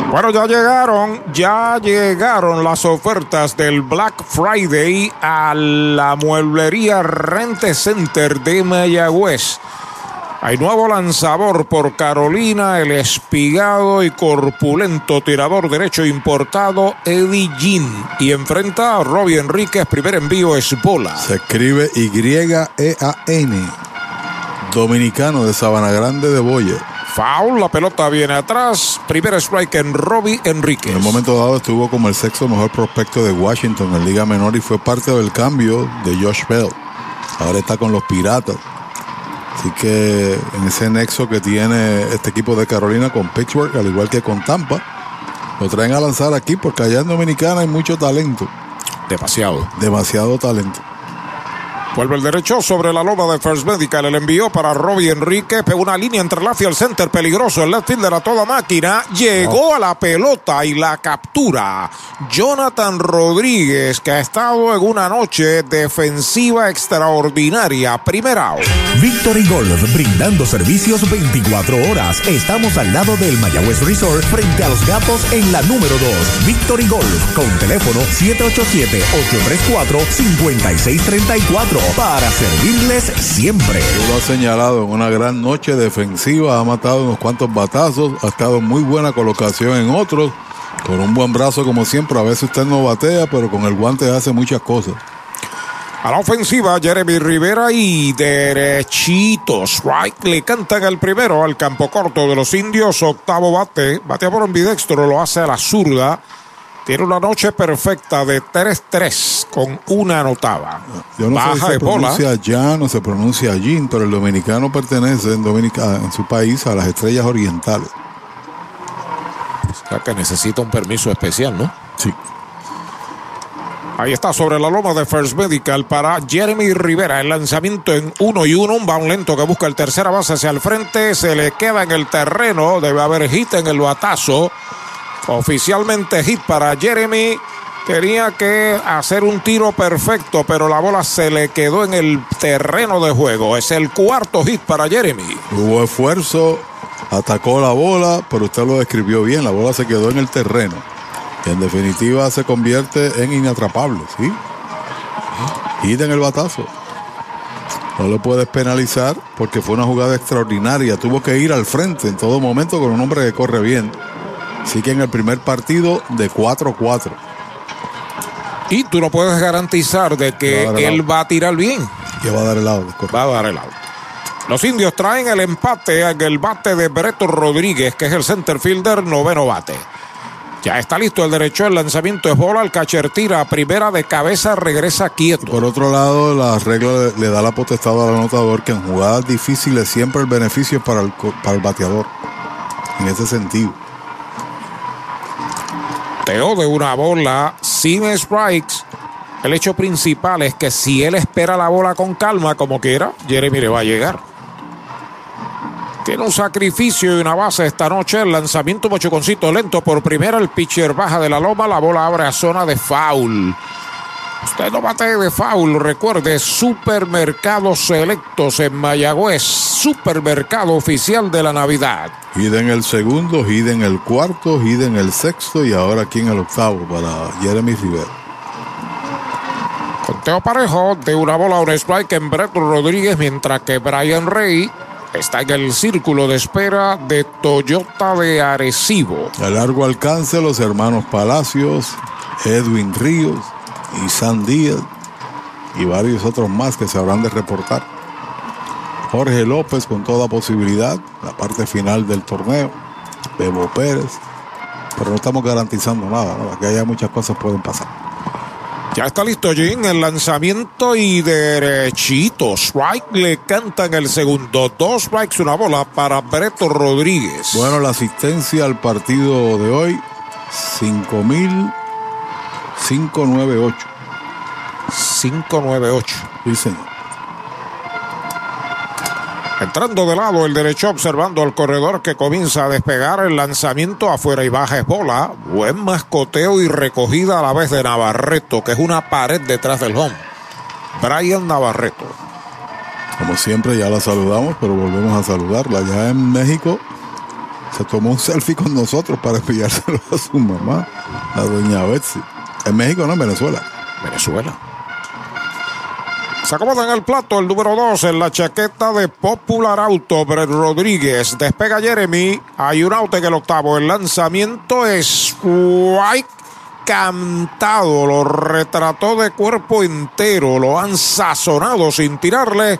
Bueno, ya llegaron, ya llegaron las ofertas del Black Friday a la mueblería Rente Center de Mayagüez. Hay nuevo lanzador por Carolina, el espigado y corpulento tirador derecho importado Eddie Jean. Y enfrenta a Robbie Enríquez, primer envío es bola. Se escribe Y-E-A-N. Dominicano de Sabana Grande de Boye. Foul, la pelota viene atrás. Primer strike en Robbie Enríquez. En un momento dado estuvo como el sexto mejor prospecto de Washington en Liga Menor y fue parte del cambio de Josh Bell. Ahora está con los Piratas. Así que en ese nexo que tiene este equipo de Carolina con Pittsburgh, al igual que con Tampa, lo traen a lanzar aquí porque allá en Dominicana hay mucho talento. Demasiado. Demasiado talento. Vuelve el derecho sobre la loma de First Medical. El envío para Robbie Enrique. Pegó una línea entre la field center. Peligroso. El left fielder a toda máquina. Llegó a la pelota y la captura. Jonathan Rodríguez, que ha estado en una noche defensiva extraordinaria. Primera out. Victory Golf, brindando servicios 24 horas. Estamos al lado del Mayagüez Resort, frente a los gatos en la número 2. Victory Golf, con teléfono 787-834-5634 para servirles siempre. Lo ha señalado en una gran noche defensiva, ha matado unos cuantos batazos, ha estado en muy buena colocación en otros, con un buen brazo como siempre. A veces usted no batea, pero con el guante hace muchas cosas. A la ofensiva, Jeremy Rivera y derechito. Strike le cantan el primero al campo corto de los indios. Octavo bate. Batea por ambidextro, lo hace a la zurda. Tiene una noche perfecta de 3-3 con una anotada. Yo no Baja sé si se de bola. pronuncia Jan o se pronuncia Jin, pero el dominicano pertenece en, Dominica- en su país a las estrellas orientales. O sea que necesita un permiso especial, ¿no? Sí. Ahí está sobre la loma de First Medical para Jeremy Rivera. El lanzamiento en uno y uno. Un bound lento que busca el tercera base hacia el frente. Se le queda en el terreno. Debe haber hit en el batazo. Oficialmente hit para Jeremy. Tenía que hacer un tiro perfecto, pero la bola se le quedó en el terreno de juego. Es el cuarto hit para Jeremy. Hubo esfuerzo, atacó la bola, pero usted lo describió bien. La bola se quedó en el terreno. En definitiva se convierte en inatrapable, ¿sí? Hit en el batazo. No lo puedes penalizar porque fue una jugada extraordinaria. Tuvo que ir al frente en todo momento con un hombre que corre bien. Así que en el primer partido de 4-4. Y tú no puedes garantizar de que Va él va a tirar bien. Que va a dar el lado. Va a dar el out. Los indios traen el empate en el bate de Breto Rodríguez, que es el center fielder, noveno bate. Ya está listo el derecho, el lanzamiento es bola, el catcher tira primera de cabeza, regresa quieto. Por otro lado, la regla le, da la potestad al anotador que en jugadas difíciles siempre el beneficio es para el, para el bateador. En ese sentido. Teo de una bola sin strikes. El hecho principal es que si él espera la bola con calma, como quiera, Jeremy le va a llegar. Tiene un sacrificio y una base esta noche. El lanzamiento mochoconcito lento por primera. El pitcher baja de la loma. La bola abre a zona de foul. Usted no bate de foul. Recuerde, supermercados selectos en Mayagüez. Supermercado oficial de la Navidad. Hit en el segundo, hit en el cuarto, hit en el sexto y ahora aquí en el octavo para Jeremy Rivera. Conteo parejo de una bola a un strike en Brett Rodríguez, mientras que Brian Rey está en el círculo de espera de Toyota de Arecibo. A largo alcance, los hermanos Palacios, Edwin Ríos y San Díaz y varios otros más que se habrán de reportar. Jorge López con toda posibilidad, la parte final del torneo, Bebo Pérez, pero no estamos garantizando nada, ¿no? aquí hay muchas cosas pueden pasar. Ya está listo Jim, el lanzamiento y derechito. Strike le canta en el segundo. Dos strikes, una bola para Breto Rodríguez. Bueno, la asistencia al partido de hoy, 5.598. 598. Sí, señor. Entrando de lado el derecho, observando al corredor que comienza a despegar el lanzamiento afuera y baja es bola. Buen mascoteo y recogida a la vez de Navarreto, que es una pared detrás del home. Brian Navarreto. Como siempre, ya la saludamos, pero volvemos a saludarla. Ya en México se tomó un selfie con nosotros para enviárselo a su mamá, a doña Betsy. En México, no en Venezuela. Venezuela. Se acomoda en el plato el número 2 en la chaqueta de Popular Auto, Brett Rodríguez. Despega Jeremy. Hay un out en el octavo. El lanzamiento es White cantado. Lo retrató de cuerpo entero. Lo han sazonado sin tirarle.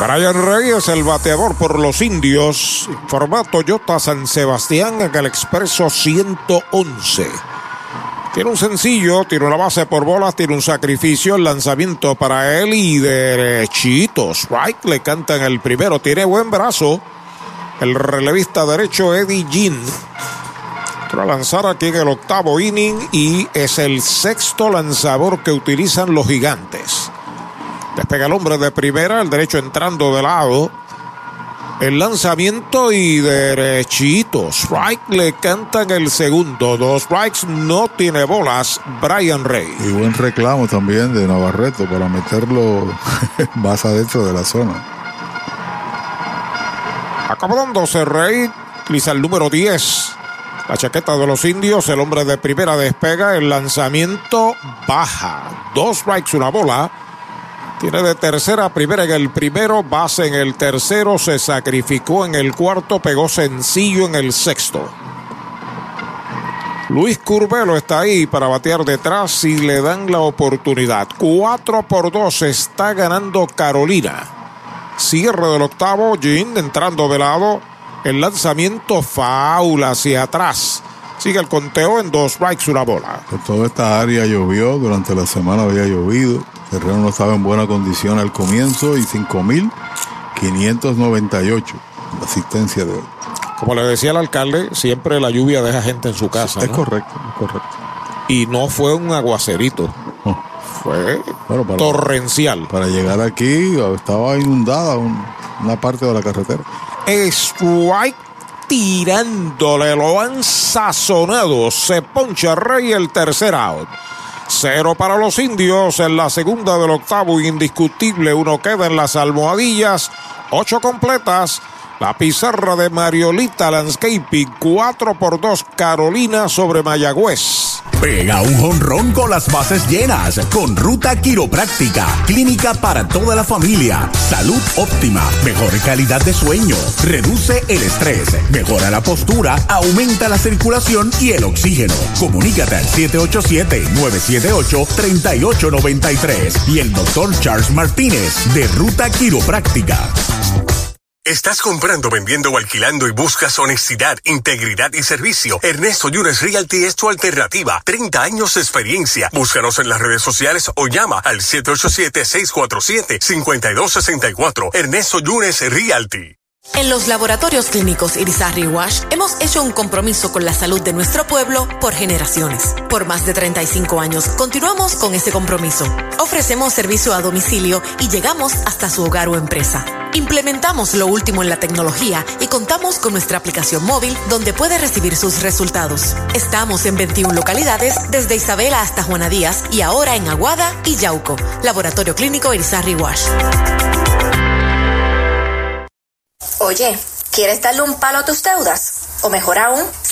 Brian Reyes, el bateador por los indios. Formato Toyota San Sebastián en el Expreso 111. Tiene un sencillo, tiene una base por bolas, tiene un sacrificio, el lanzamiento para él y derechito. Strike le canta en el primero, tiene buen brazo. El relevista derecho Eddie Jean. Va a lanzar aquí en el octavo inning y es el sexto lanzador que utilizan los gigantes. Despega el hombre de primera, el derecho entrando de lado. El lanzamiento y derechito. Strike le canta en el segundo. Dos strikes, no tiene bolas. Brian Rey. Y buen reclamo también de Navarreto para meterlo más adentro de la zona. Acomodándose Rey, utiliza el número 10. La chaqueta de los indios, el hombre de primera despega, el lanzamiento baja. Dos strikes, una bola. Tiene de tercera a primera en el primero, base en el tercero, se sacrificó en el cuarto, pegó sencillo en el sexto. Luis Curvelo está ahí para batear detrás si le dan la oportunidad. 4 por 2 está ganando Carolina. Cierre del octavo, Jean entrando de lado. El lanzamiento faula hacia atrás. Sigue el conteo en dos strikes, una bola. Por toda esta área llovió, durante la semana había llovido. El terreno no estaba en buena condición al comienzo y 5.598 la asistencia de hoy. Como le decía el alcalde, siempre la lluvia deja gente en su casa. Es ¿no? correcto, es correcto. Y no fue un aguacerito. Fue Bueno, para- torrencial. Para llegar aquí estaba inundada un- una parte de la carretera. Strike tirándole, lo han sazonado. Se poncha Rey el tercer out. Cero para los indios en la segunda del octavo, indiscutible. Uno queda en las almohadillas. Ocho completas. La pizarra de Mariolita Landscaping. 4 por 2 Carolina sobre Mayagüez. Pega un jonrón con las bases llenas con Ruta Quiropráctica, clínica para toda la familia, salud óptima, mejor calidad de sueño, reduce el estrés, mejora la postura, aumenta la circulación y el oxígeno. Comunícate al 787-978-3893 y el doctor Charles Martínez de Ruta Quiropráctica. ¿Estás comprando, vendiendo o alquilando y buscas honestidad, integridad y servicio? Ernesto Yunes Realty es tu alternativa. 30 años de experiencia. Búscanos en las redes sociales o llama al 787-647-5264. Ernesto Yunes Realty. En los laboratorios clínicos Irizarry Wash hemos hecho un compromiso con la salud de nuestro pueblo por generaciones. Por más de 35 años continuamos con ese compromiso. Ofrecemos servicio a domicilio y llegamos hasta su hogar o empresa. Implementamos lo último en la tecnología y contamos con nuestra aplicación móvil donde puede recibir sus resultados. Estamos en 21 localidades desde Isabela hasta Juana Díaz y ahora en Aguada y Yauco. Laboratorio Clínico Irizarry Wash. Oye, ¿quieres darle un palo a tus deudas? O mejor aún,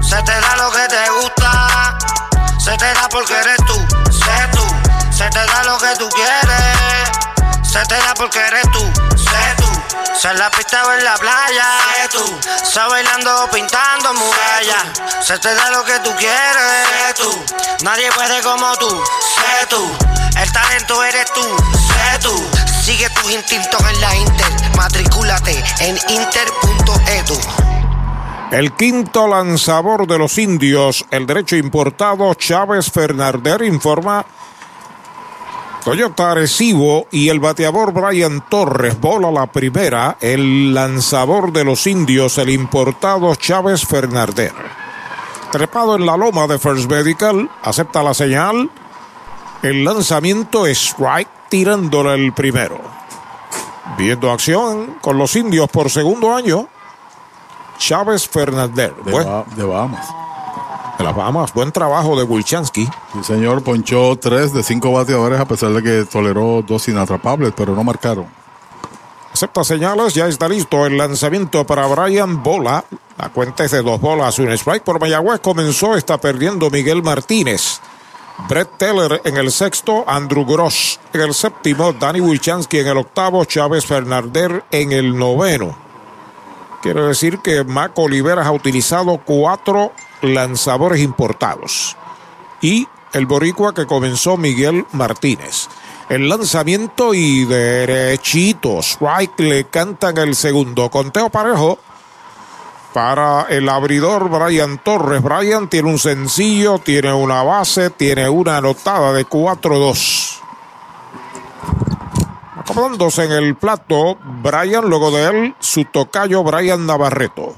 Se te da lo que te gusta, se te da porque eres tú, sé tú. Se te da lo que tú quieres, se te da porque eres tú, sé tú. Se la pista o en la playa, sé tú. Se bailando o pintando murallas, se te da lo que tú quieres, sé tú. Nadie puede como tú, sé tú. El talento eres tú, sé tú. Sigue tus instintos en la Inter, matricúlate en inter.edu. El quinto lanzador de los indios, el derecho importado Chávez Fernández, informa Toyota Arecibo y el bateador Brian Torres. Bola la primera, el lanzador de los indios, el importado Chávez Fernández. Trepado en la loma de First Medical, acepta la señal. El lanzamiento es strike, tirándole el primero. Viendo acción con los indios por segundo año. Chávez Fernández. De, Buen- Ba- de Bahamas. de las Bahamas. Buen trabajo de Wilchansky. Sí, señor, ponchó tres de cinco bateadores a pesar de que toleró dos inatrapables, pero no marcaron. Acepta señales, ya está listo el lanzamiento para Brian Bola. La cuenta es de dos bolas, un strike por Mayagüez. Comenzó, está perdiendo Miguel Martínez. Brett Teller en el sexto, Andrew Gross en el séptimo, Danny Wilchansky en el octavo, Chávez Fernández en el noveno. Quiere decir que Mac Oliveras ha utilizado cuatro lanzadores importados. Y el boricua que comenzó Miguel Martínez. El lanzamiento y derechito. Strike le cantan el segundo. Conteo parejo para el abridor Brian Torres. Brian tiene un sencillo, tiene una base, tiene una anotada de 4-2. Acomodándose en el plato, Brian, luego de él, su tocayo Brian Navarreto.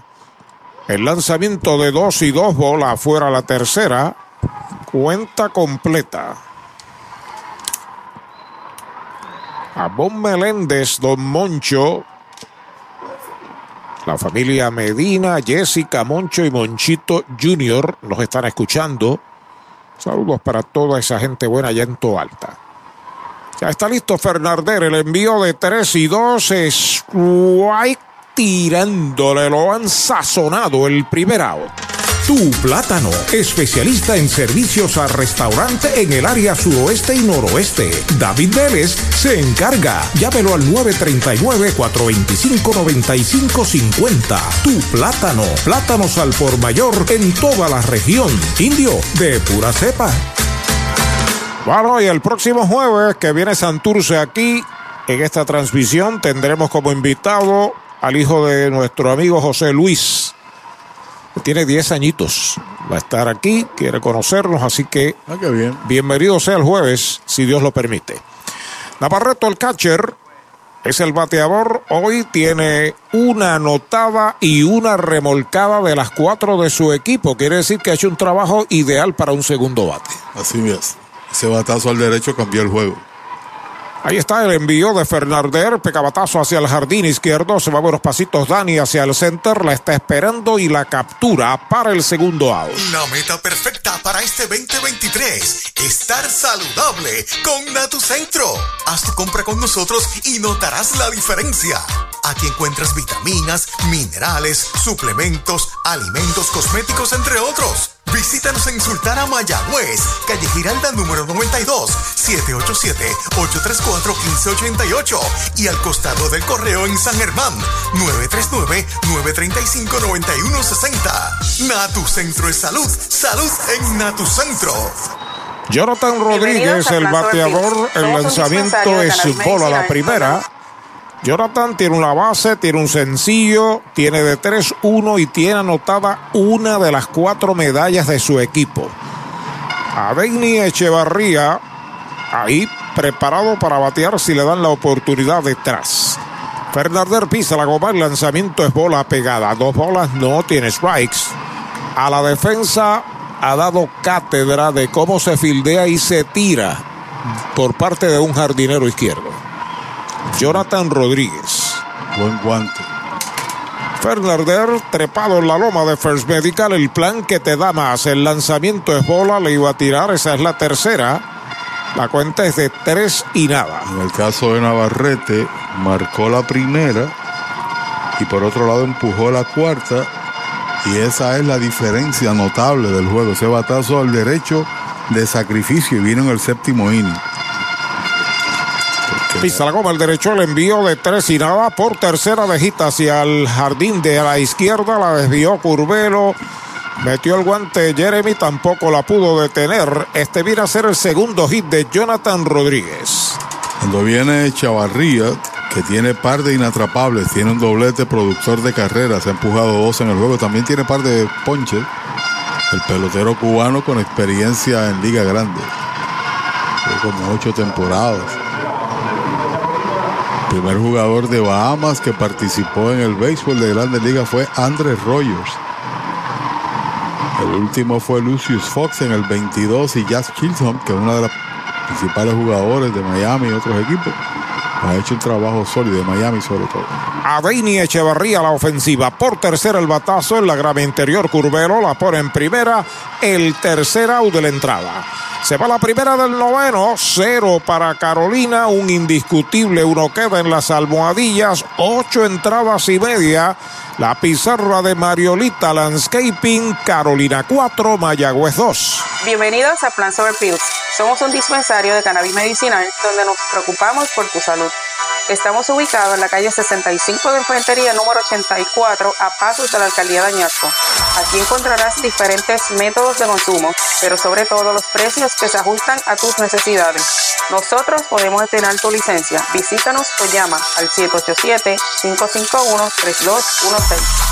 El lanzamiento de dos y dos bolas fuera la tercera. Cuenta completa. Abón Meléndez, Don Moncho, la familia Medina, Jessica, Moncho y Monchito Jr. nos están escuchando. Saludos para toda esa gente buena allá en Alta. Ya está listo Fernandero, el envío de 3 y 2 es tirándole, lo han sazonado el primer out. Tu Plátano, especialista en servicios a restaurante en el área suroeste y noroeste. David Vélez se encarga. Llámelo al 939-425-9550. Tu Plátano, plátanos al por mayor en toda la región. Indio, de pura cepa. Bueno, y el próximo jueves que viene Santurce aquí, en esta transmisión, tendremos como invitado al hijo de nuestro amigo José Luis tiene 10 añitos. Va a estar aquí, quiere conocernos, así que ah, bien. bienvenido sea el jueves, si Dios lo permite. Navarreto, el catcher, es el bateador. Hoy tiene una anotada y una remolcada de las cuatro de su equipo. Quiere decir que ha hecho un trabajo ideal para un segundo bate. Así es. Ese batazo al derecho cambió el juego. Ahí está el envío de Fernández, pecabatazo hacia el jardín izquierdo, se va a buenos pasitos Dani hacia el center, la está esperando y la captura para el segundo out. La meta perfecta para este 2023, estar saludable con Natucentro. Haz tu compra con nosotros y notarás la diferencia. Aquí encuentras vitaminas, minerales, suplementos, alimentos cosméticos, entre otros. Visítanos en Sultana Mayagüez, calle Giralda número 92, 787-834-1588 y al costado del correo en San Germán, 939-935-9160. Natu Centro de Salud, salud en Natu Centro. Jonathan Rodríguez, el bateador, el lanzamiento es bola la primera. Jonathan tiene una base, tiene un sencillo, tiene de 3-1 y tiene anotada una de las cuatro medallas de su equipo. Adeini Echevarría, ahí preparado para batear si le dan la oportunidad detrás. Fernández pisa la goma, el lanzamiento es bola pegada. Dos bolas no tiene strikes. A la defensa ha dado cátedra de cómo se fildea y se tira por parte de un jardinero izquierdo. Jonathan Rodríguez. Buen guante. Fernarder trepado en la loma de First Medical. El plan que te da más. El lanzamiento es bola, le iba a tirar. Esa es la tercera. La cuenta es de tres y nada. En el caso de Navarrete, marcó la primera y por otro lado empujó la cuarta. Y esa es la diferencia notable del juego. Ese batazo al derecho de sacrificio y vino en el séptimo inning. Pisa la goma el derecho, el envío de tres y nada por tercera vejita hacia el jardín de la izquierda, la desvió Curvelo. Metió el guante Jeremy, tampoco la pudo detener. Este viene a ser el segundo hit de Jonathan Rodríguez. Cuando viene Chavarría, que tiene par de inatrapables, tiene un doblete productor de carreras, ha empujado dos en el juego, también tiene par de ponches. El pelotero cubano con experiencia en Liga Grande. como ocho temporadas primer jugador de Bahamas que participó en el béisbol de Grandes Ligas fue Andrés Rogers. El último fue Lucius Fox en el 22 y Jazz Kilson, que es uno de los principales jugadores de Miami y otros equipos. Ha hecho un trabajo sólido de Miami sobre todo. Aveini Echevarría la ofensiva. Por tercera el batazo en la grama interior. Curvelo la pone en primera. El tercer out de la entrada. Se va la primera del noveno, cero para Carolina, un indiscutible, uno queda en las almohadillas, ocho entradas y media. La pizarra de Mariolita Landscaping, Carolina 4, Mayagüez 2. Bienvenidos a Plan Sober Pills. Somos un dispensario de cannabis medicinal donde nos preocupamos por tu salud. Estamos ubicados en la calle 65 de Infantería número 84 a pasos de la alcaldía de Añasco. Aquí encontrarás diferentes métodos de consumo, pero sobre todo los precios que se ajustan a tus necesidades. Nosotros podemos tener tu licencia. Visítanos o llama al 787-551-3216.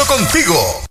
contigo.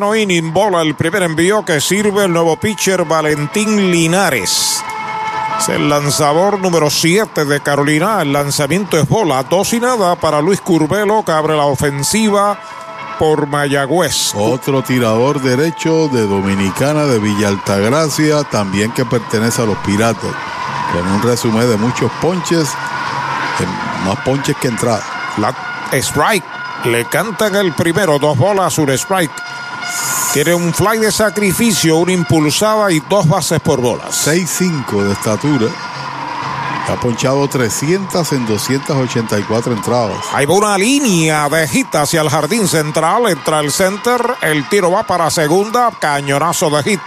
inning bola el primer envío que sirve el nuevo pitcher Valentín Linares. Es el lanzador número 7 de Carolina. El lanzamiento es bola. Dos y nada para Luis Curvelo que abre la ofensiva por Mayagüez. Otro tirador derecho de Dominicana de Villa Altagracia, también que pertenece a los Piratas. Con un resumen de muchos ponches, más ponches que entrada. La strike le cantan el primero, dos bolas, un strike. Tiene un fly de sacrificio, una impulsada y dos bases por bolas. 6'5 de estatura. Ha ponchado 300 en 284 entradas. Hay una línea de hit hacia el jardín central. Entra el center. El tiro va para segunda. Cañonazo de hit.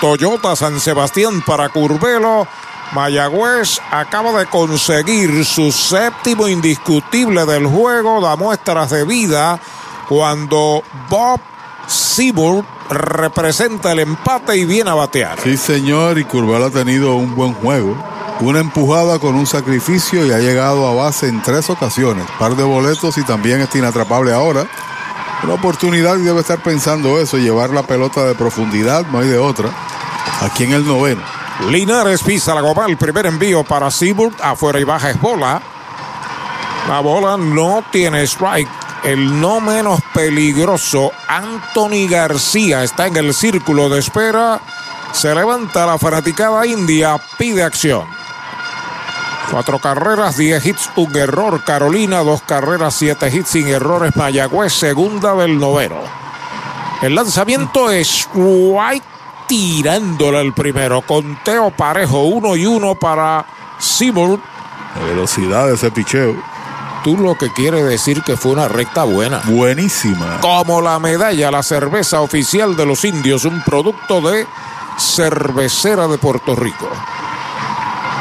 Toyota San Sebastián para Curvelo. Mayagüez acaba de conseguir su séptimo indiscutible del juego, da muestras de vida cuando Bob Seaboard representa el empate y viene a batear. Sí, señor, y Curvelo ha tenido un buen juego. Una empujada con un sacrificio y ha llegado a base en tres ocasiones. Par de boletos y también está inatrapable ahora. Una oportunidad y debe estar pensando eso, llevar la pelota de profundidad, no hay de otra. Aquí en el noveno. Linares pisa la goma, el primer envío para Seaboard, afuera y baja es bola. La bola no tiene strike. El no menos peligroso, Anthony García, está en el círculo de espera. Se levanta la fanaticada india, pide acción. Cuatro carreras, diez hits, un error. Carolina, dos carreras, siete hits sin errores. Mayagüez, segunda del noveno. El lanzamiento es White tirándole el primero. Conteo parejo, uno y uno para Seaboard. La velocidad de ese picheo. Tú lo que quiere decir que fue una recta buena. Buenísima. Como la medalla, la cerveza oficial de los indios, un producto de cervecera de Puerto Rico.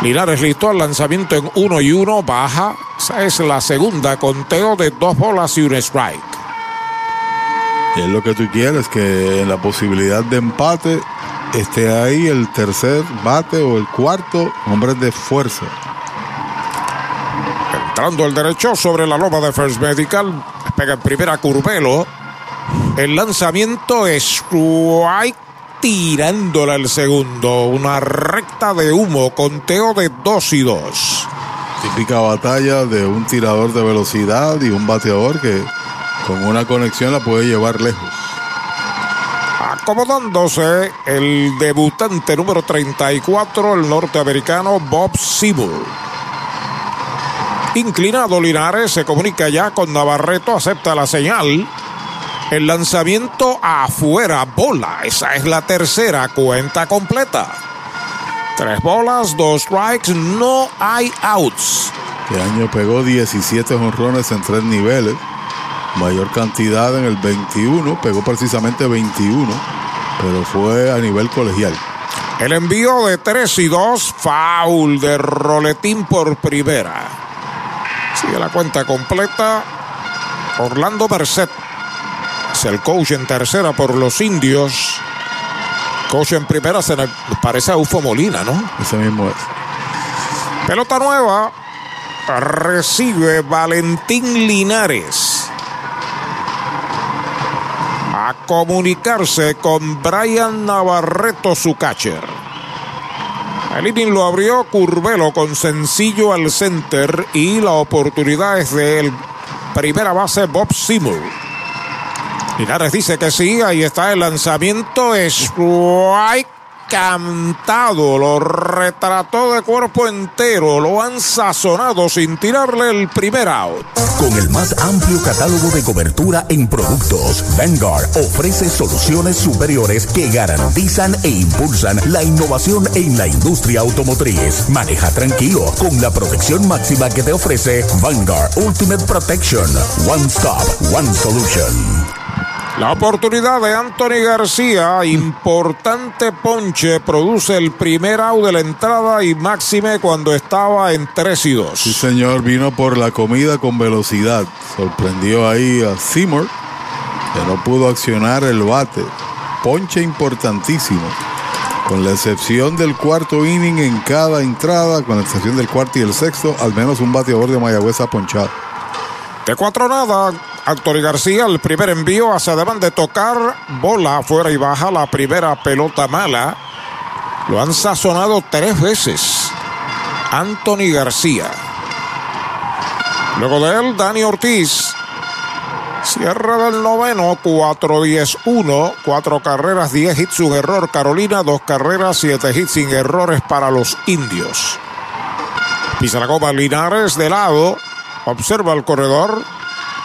Linares listo al lanzamiento en uno y uno, baja. Esa es la segunda, conteo de dos bolas y un strike. Y es lo que tú quieres, que en la posibilidad de empate esté ahí el tercer bate o el cuarto, hombres de fuerza. Entrando el derecho sobre la loma de First Medical, pega en primera Curvelo. El lanzamiento es White tirándola el segundo. Una recta de humo, conteo de dos y dos. Típica batalla de un tirador de velocidad y un bateador que con una conexión la puede llevar lejos. Acomodándose el debutante número 34, el norteamericano Bob Seabull. Inclinado Linares se comunica ya con Navarreto, acepta la señal. El lanzamiento afuera, bola. Esa es la tercera cuenta completa. Tres bolas, dos strikes, no hay outs. Este año pegó 17 jonrones en tres niveles. Mayor cantidad en el 21, pegó precisamente 21, pero fue a nivel colegial. El envío de 3 y 2, foul de roletín por primera. Sigue la cuenta completa. Orlando Merced es el coach en tercera por los indios. Coach en primera se parece a Ufo Molina, ¿no? Ese mismo es. Pelota nueva. Recibe Valentín Linares. A comunicarse con Brian Navarreto, su catcher. El inning lo abrió Curvelo con sencillo al center y la oportunidad es del primera base Bob Seymour. Linares dice que sí, ahí está el lanzamiento. Strike cantado, lo retrató de cuerpo entero, lo han sazonado sin tirarle el primer out. Con el más amplio catálogo de cobertura en productos, Vanguard ofrece soluciones superiores que garantizan e impulsan la innovación en la industria automotriz. Maneja tranquilo con la protección máxima que te ofrece Vanguard Ultimate Protection. One Stop, One Solution. La oportunidad de Anthony García, importante ponche, produce el primer out de la entrada y máxime cuando estaba en 3 y 2. Sí, señor, vino por la comida con velocidad. Sorprendió ahí a Seymour, que no pudo accionar el bate. Ponche importantísimo. Con la excepción del cuarto inning en cada entrada, con la excepción del cuarto y el sexto, al menos un bateador de Mayagüez ha ponchado. De cuatro nada, Anthony García, el primer envío hacia adelante de tocar, bola afuera y baja la primera pelota mala. Lo han sazonado tres veces. Anthony García. Luego de él, Dani Ortiz. Cierre del noveno, 4-10-1, cuatro carreras, 10 hits, un error. Carolina, dos carreras, siete hits sin errores para los indios. Pisa Linares de lado, observa el corredor,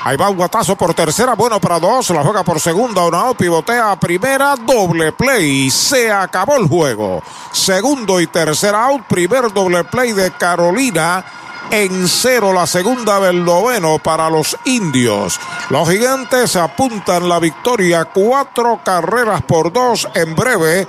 Ahí va un guatazo por tercera, bueno para dos, la juega por segunda, una out, pivotea a primera, doble play, se acabó el juego. Segundo y tercera out, primer doble play de Carolina. En cero la segunda del noveno para los indios. Los gigantes apuntan la victoria, cuatro carreras por dos en breve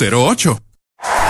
408-8808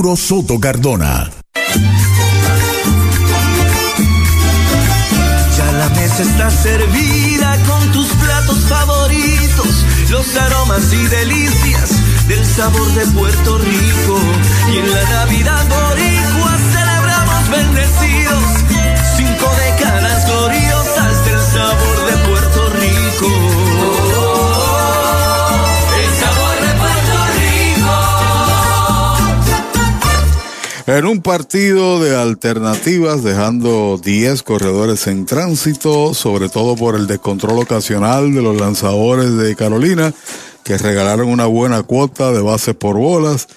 Soto Cardona. mesa está servida con tus platos favoritos, los aromas y delicias del sabor de Puerto Rico. Y en la Navidad boricua celebramos bendecidos, cinco décadas gloriosas del sabor de Puerto Rico. En un partido de alternativas, dejando 10 corredores en tránsito, sobre todo por el descontrol ocasional de los lanzadores de Carolina, que regalaron una buena cuota de bases por bolas.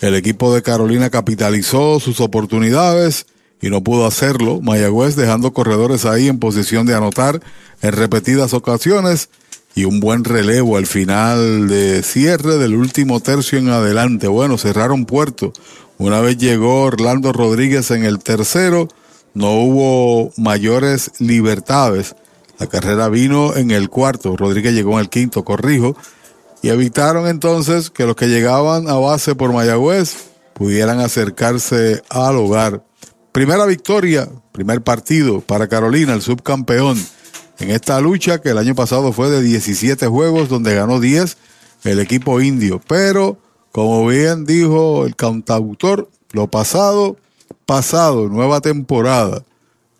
El equipo de Carolina capitalizó sus oportunidades y no pudo hacerlo. Mayagüez dejando corredores ahí en posición de anotar en repetidas ocasiones y un buen relevo al final de cierre del último tercio en adelante. Bueno, cerraron puerto. Una vez llegó Orlando Rodríguez en el tercero, no hubo mayores libertades. La carrera vino en el cuarto. Rodríguez llegó en el quinto, corrijo y evitaron entonces que los que llegaban a base por Mayagüez pudieran acercarse al hogar. Primera victoria, primer partido para Carolina, el subcampeón, en esta lucha que el año pasado fue de 17 juegos donde ganó 10 el equipo indio. Pero, como bien dijo el cantautor, lo pasado, pasado, nueva temporada.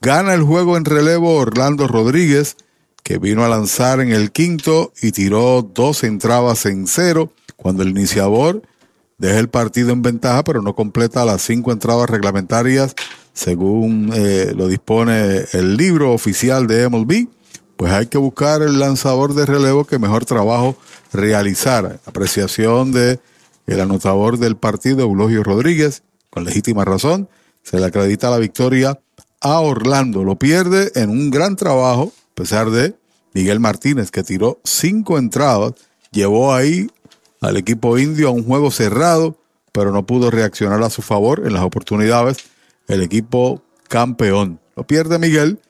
Gana el juego en relevo Orlando Rodríguez que vino a lanzar en el quinto y tiró dos entradas en cero cuando el iniciador deja el partido en ventaja, pero no completa las cinco entradas reglamentarias según eh, lo dispone el libro oficial de MLB. Pues hay que buscar el lanzador de relevo que mejor trabajo realizara. Apreciación de el anotador del partido, Eulogio Rodríguez, con legítima razón, se le acredita la victoria a Orlando. Lo pierde en un gran trabajo a pesar de Miguel Martínez, que tiró cinco entradas, llevó ahí al equipo indio a un juego cerrado, pero no pudo reaccionar a su favor en las oportunidades. El equipo campeón. Lo pierde Miguel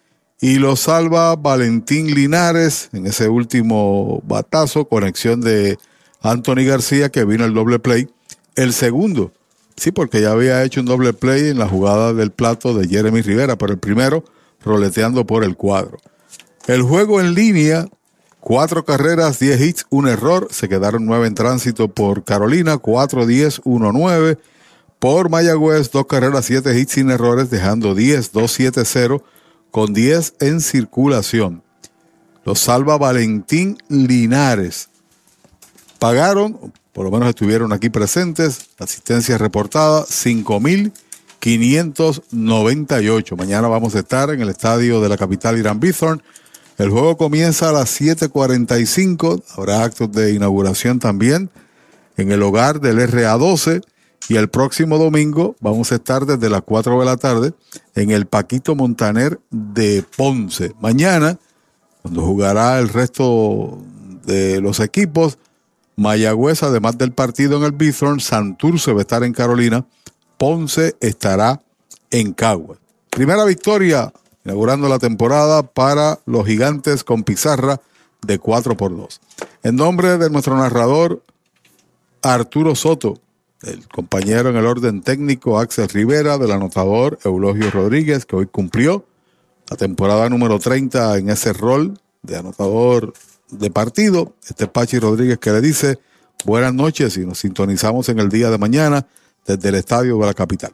y lo salva Valentín Linares en ese último batazo, conexión de Anthony García, que vino el doble play. El segundo, sí, porque ya había hecho un doble play en la jugada del plato de Jeremy Rivera, pero el primero roleteando por el cuadro. El juego en línea, cuatro carreras, diez hits, un error. Se quedaron nueve en tránsito por Carolina, cuatro, diez, uno, nueve. Por Mayagüez, dos carreras, siete hits sin errores, dejando 10, 2, 7, 0, con 10 en circulación. Los salva Valentín Linares. Pagaron, por lo menos estuvieron aquí presentes, asistencia reportada, 5.598. Mañana vamos a estar en el estadio de la capital Irán Bithorn el juego comienza a las 7:45. Habrá actos de inauguración también en el hogar del RA12. Y el próximo domingo vamos a estar desde las 4 de la tarde en el Paquito Montaner de Ponce. Mañana, cuando jugará el resto de los equipos, Mayagüez, además del partido en el Bithorn, Santurce va a estar en Carolina, Ponce estará en Cagua. Primera victoria inaugurando la temporada para los gigantes con pizarra de 4 por 2. En nombre de nuestro narrador Arturo Soto, el compañero en el orden técnico Axel Rivera, del anotador Eulogio Rodríguez, que hoy cumplió la temporada número 30 en ese rol de anotador de partido. Este Pachi Rodríguez que le dice buenas noches y nos sintonizamos en el día de mañana desde el estadio de la capital.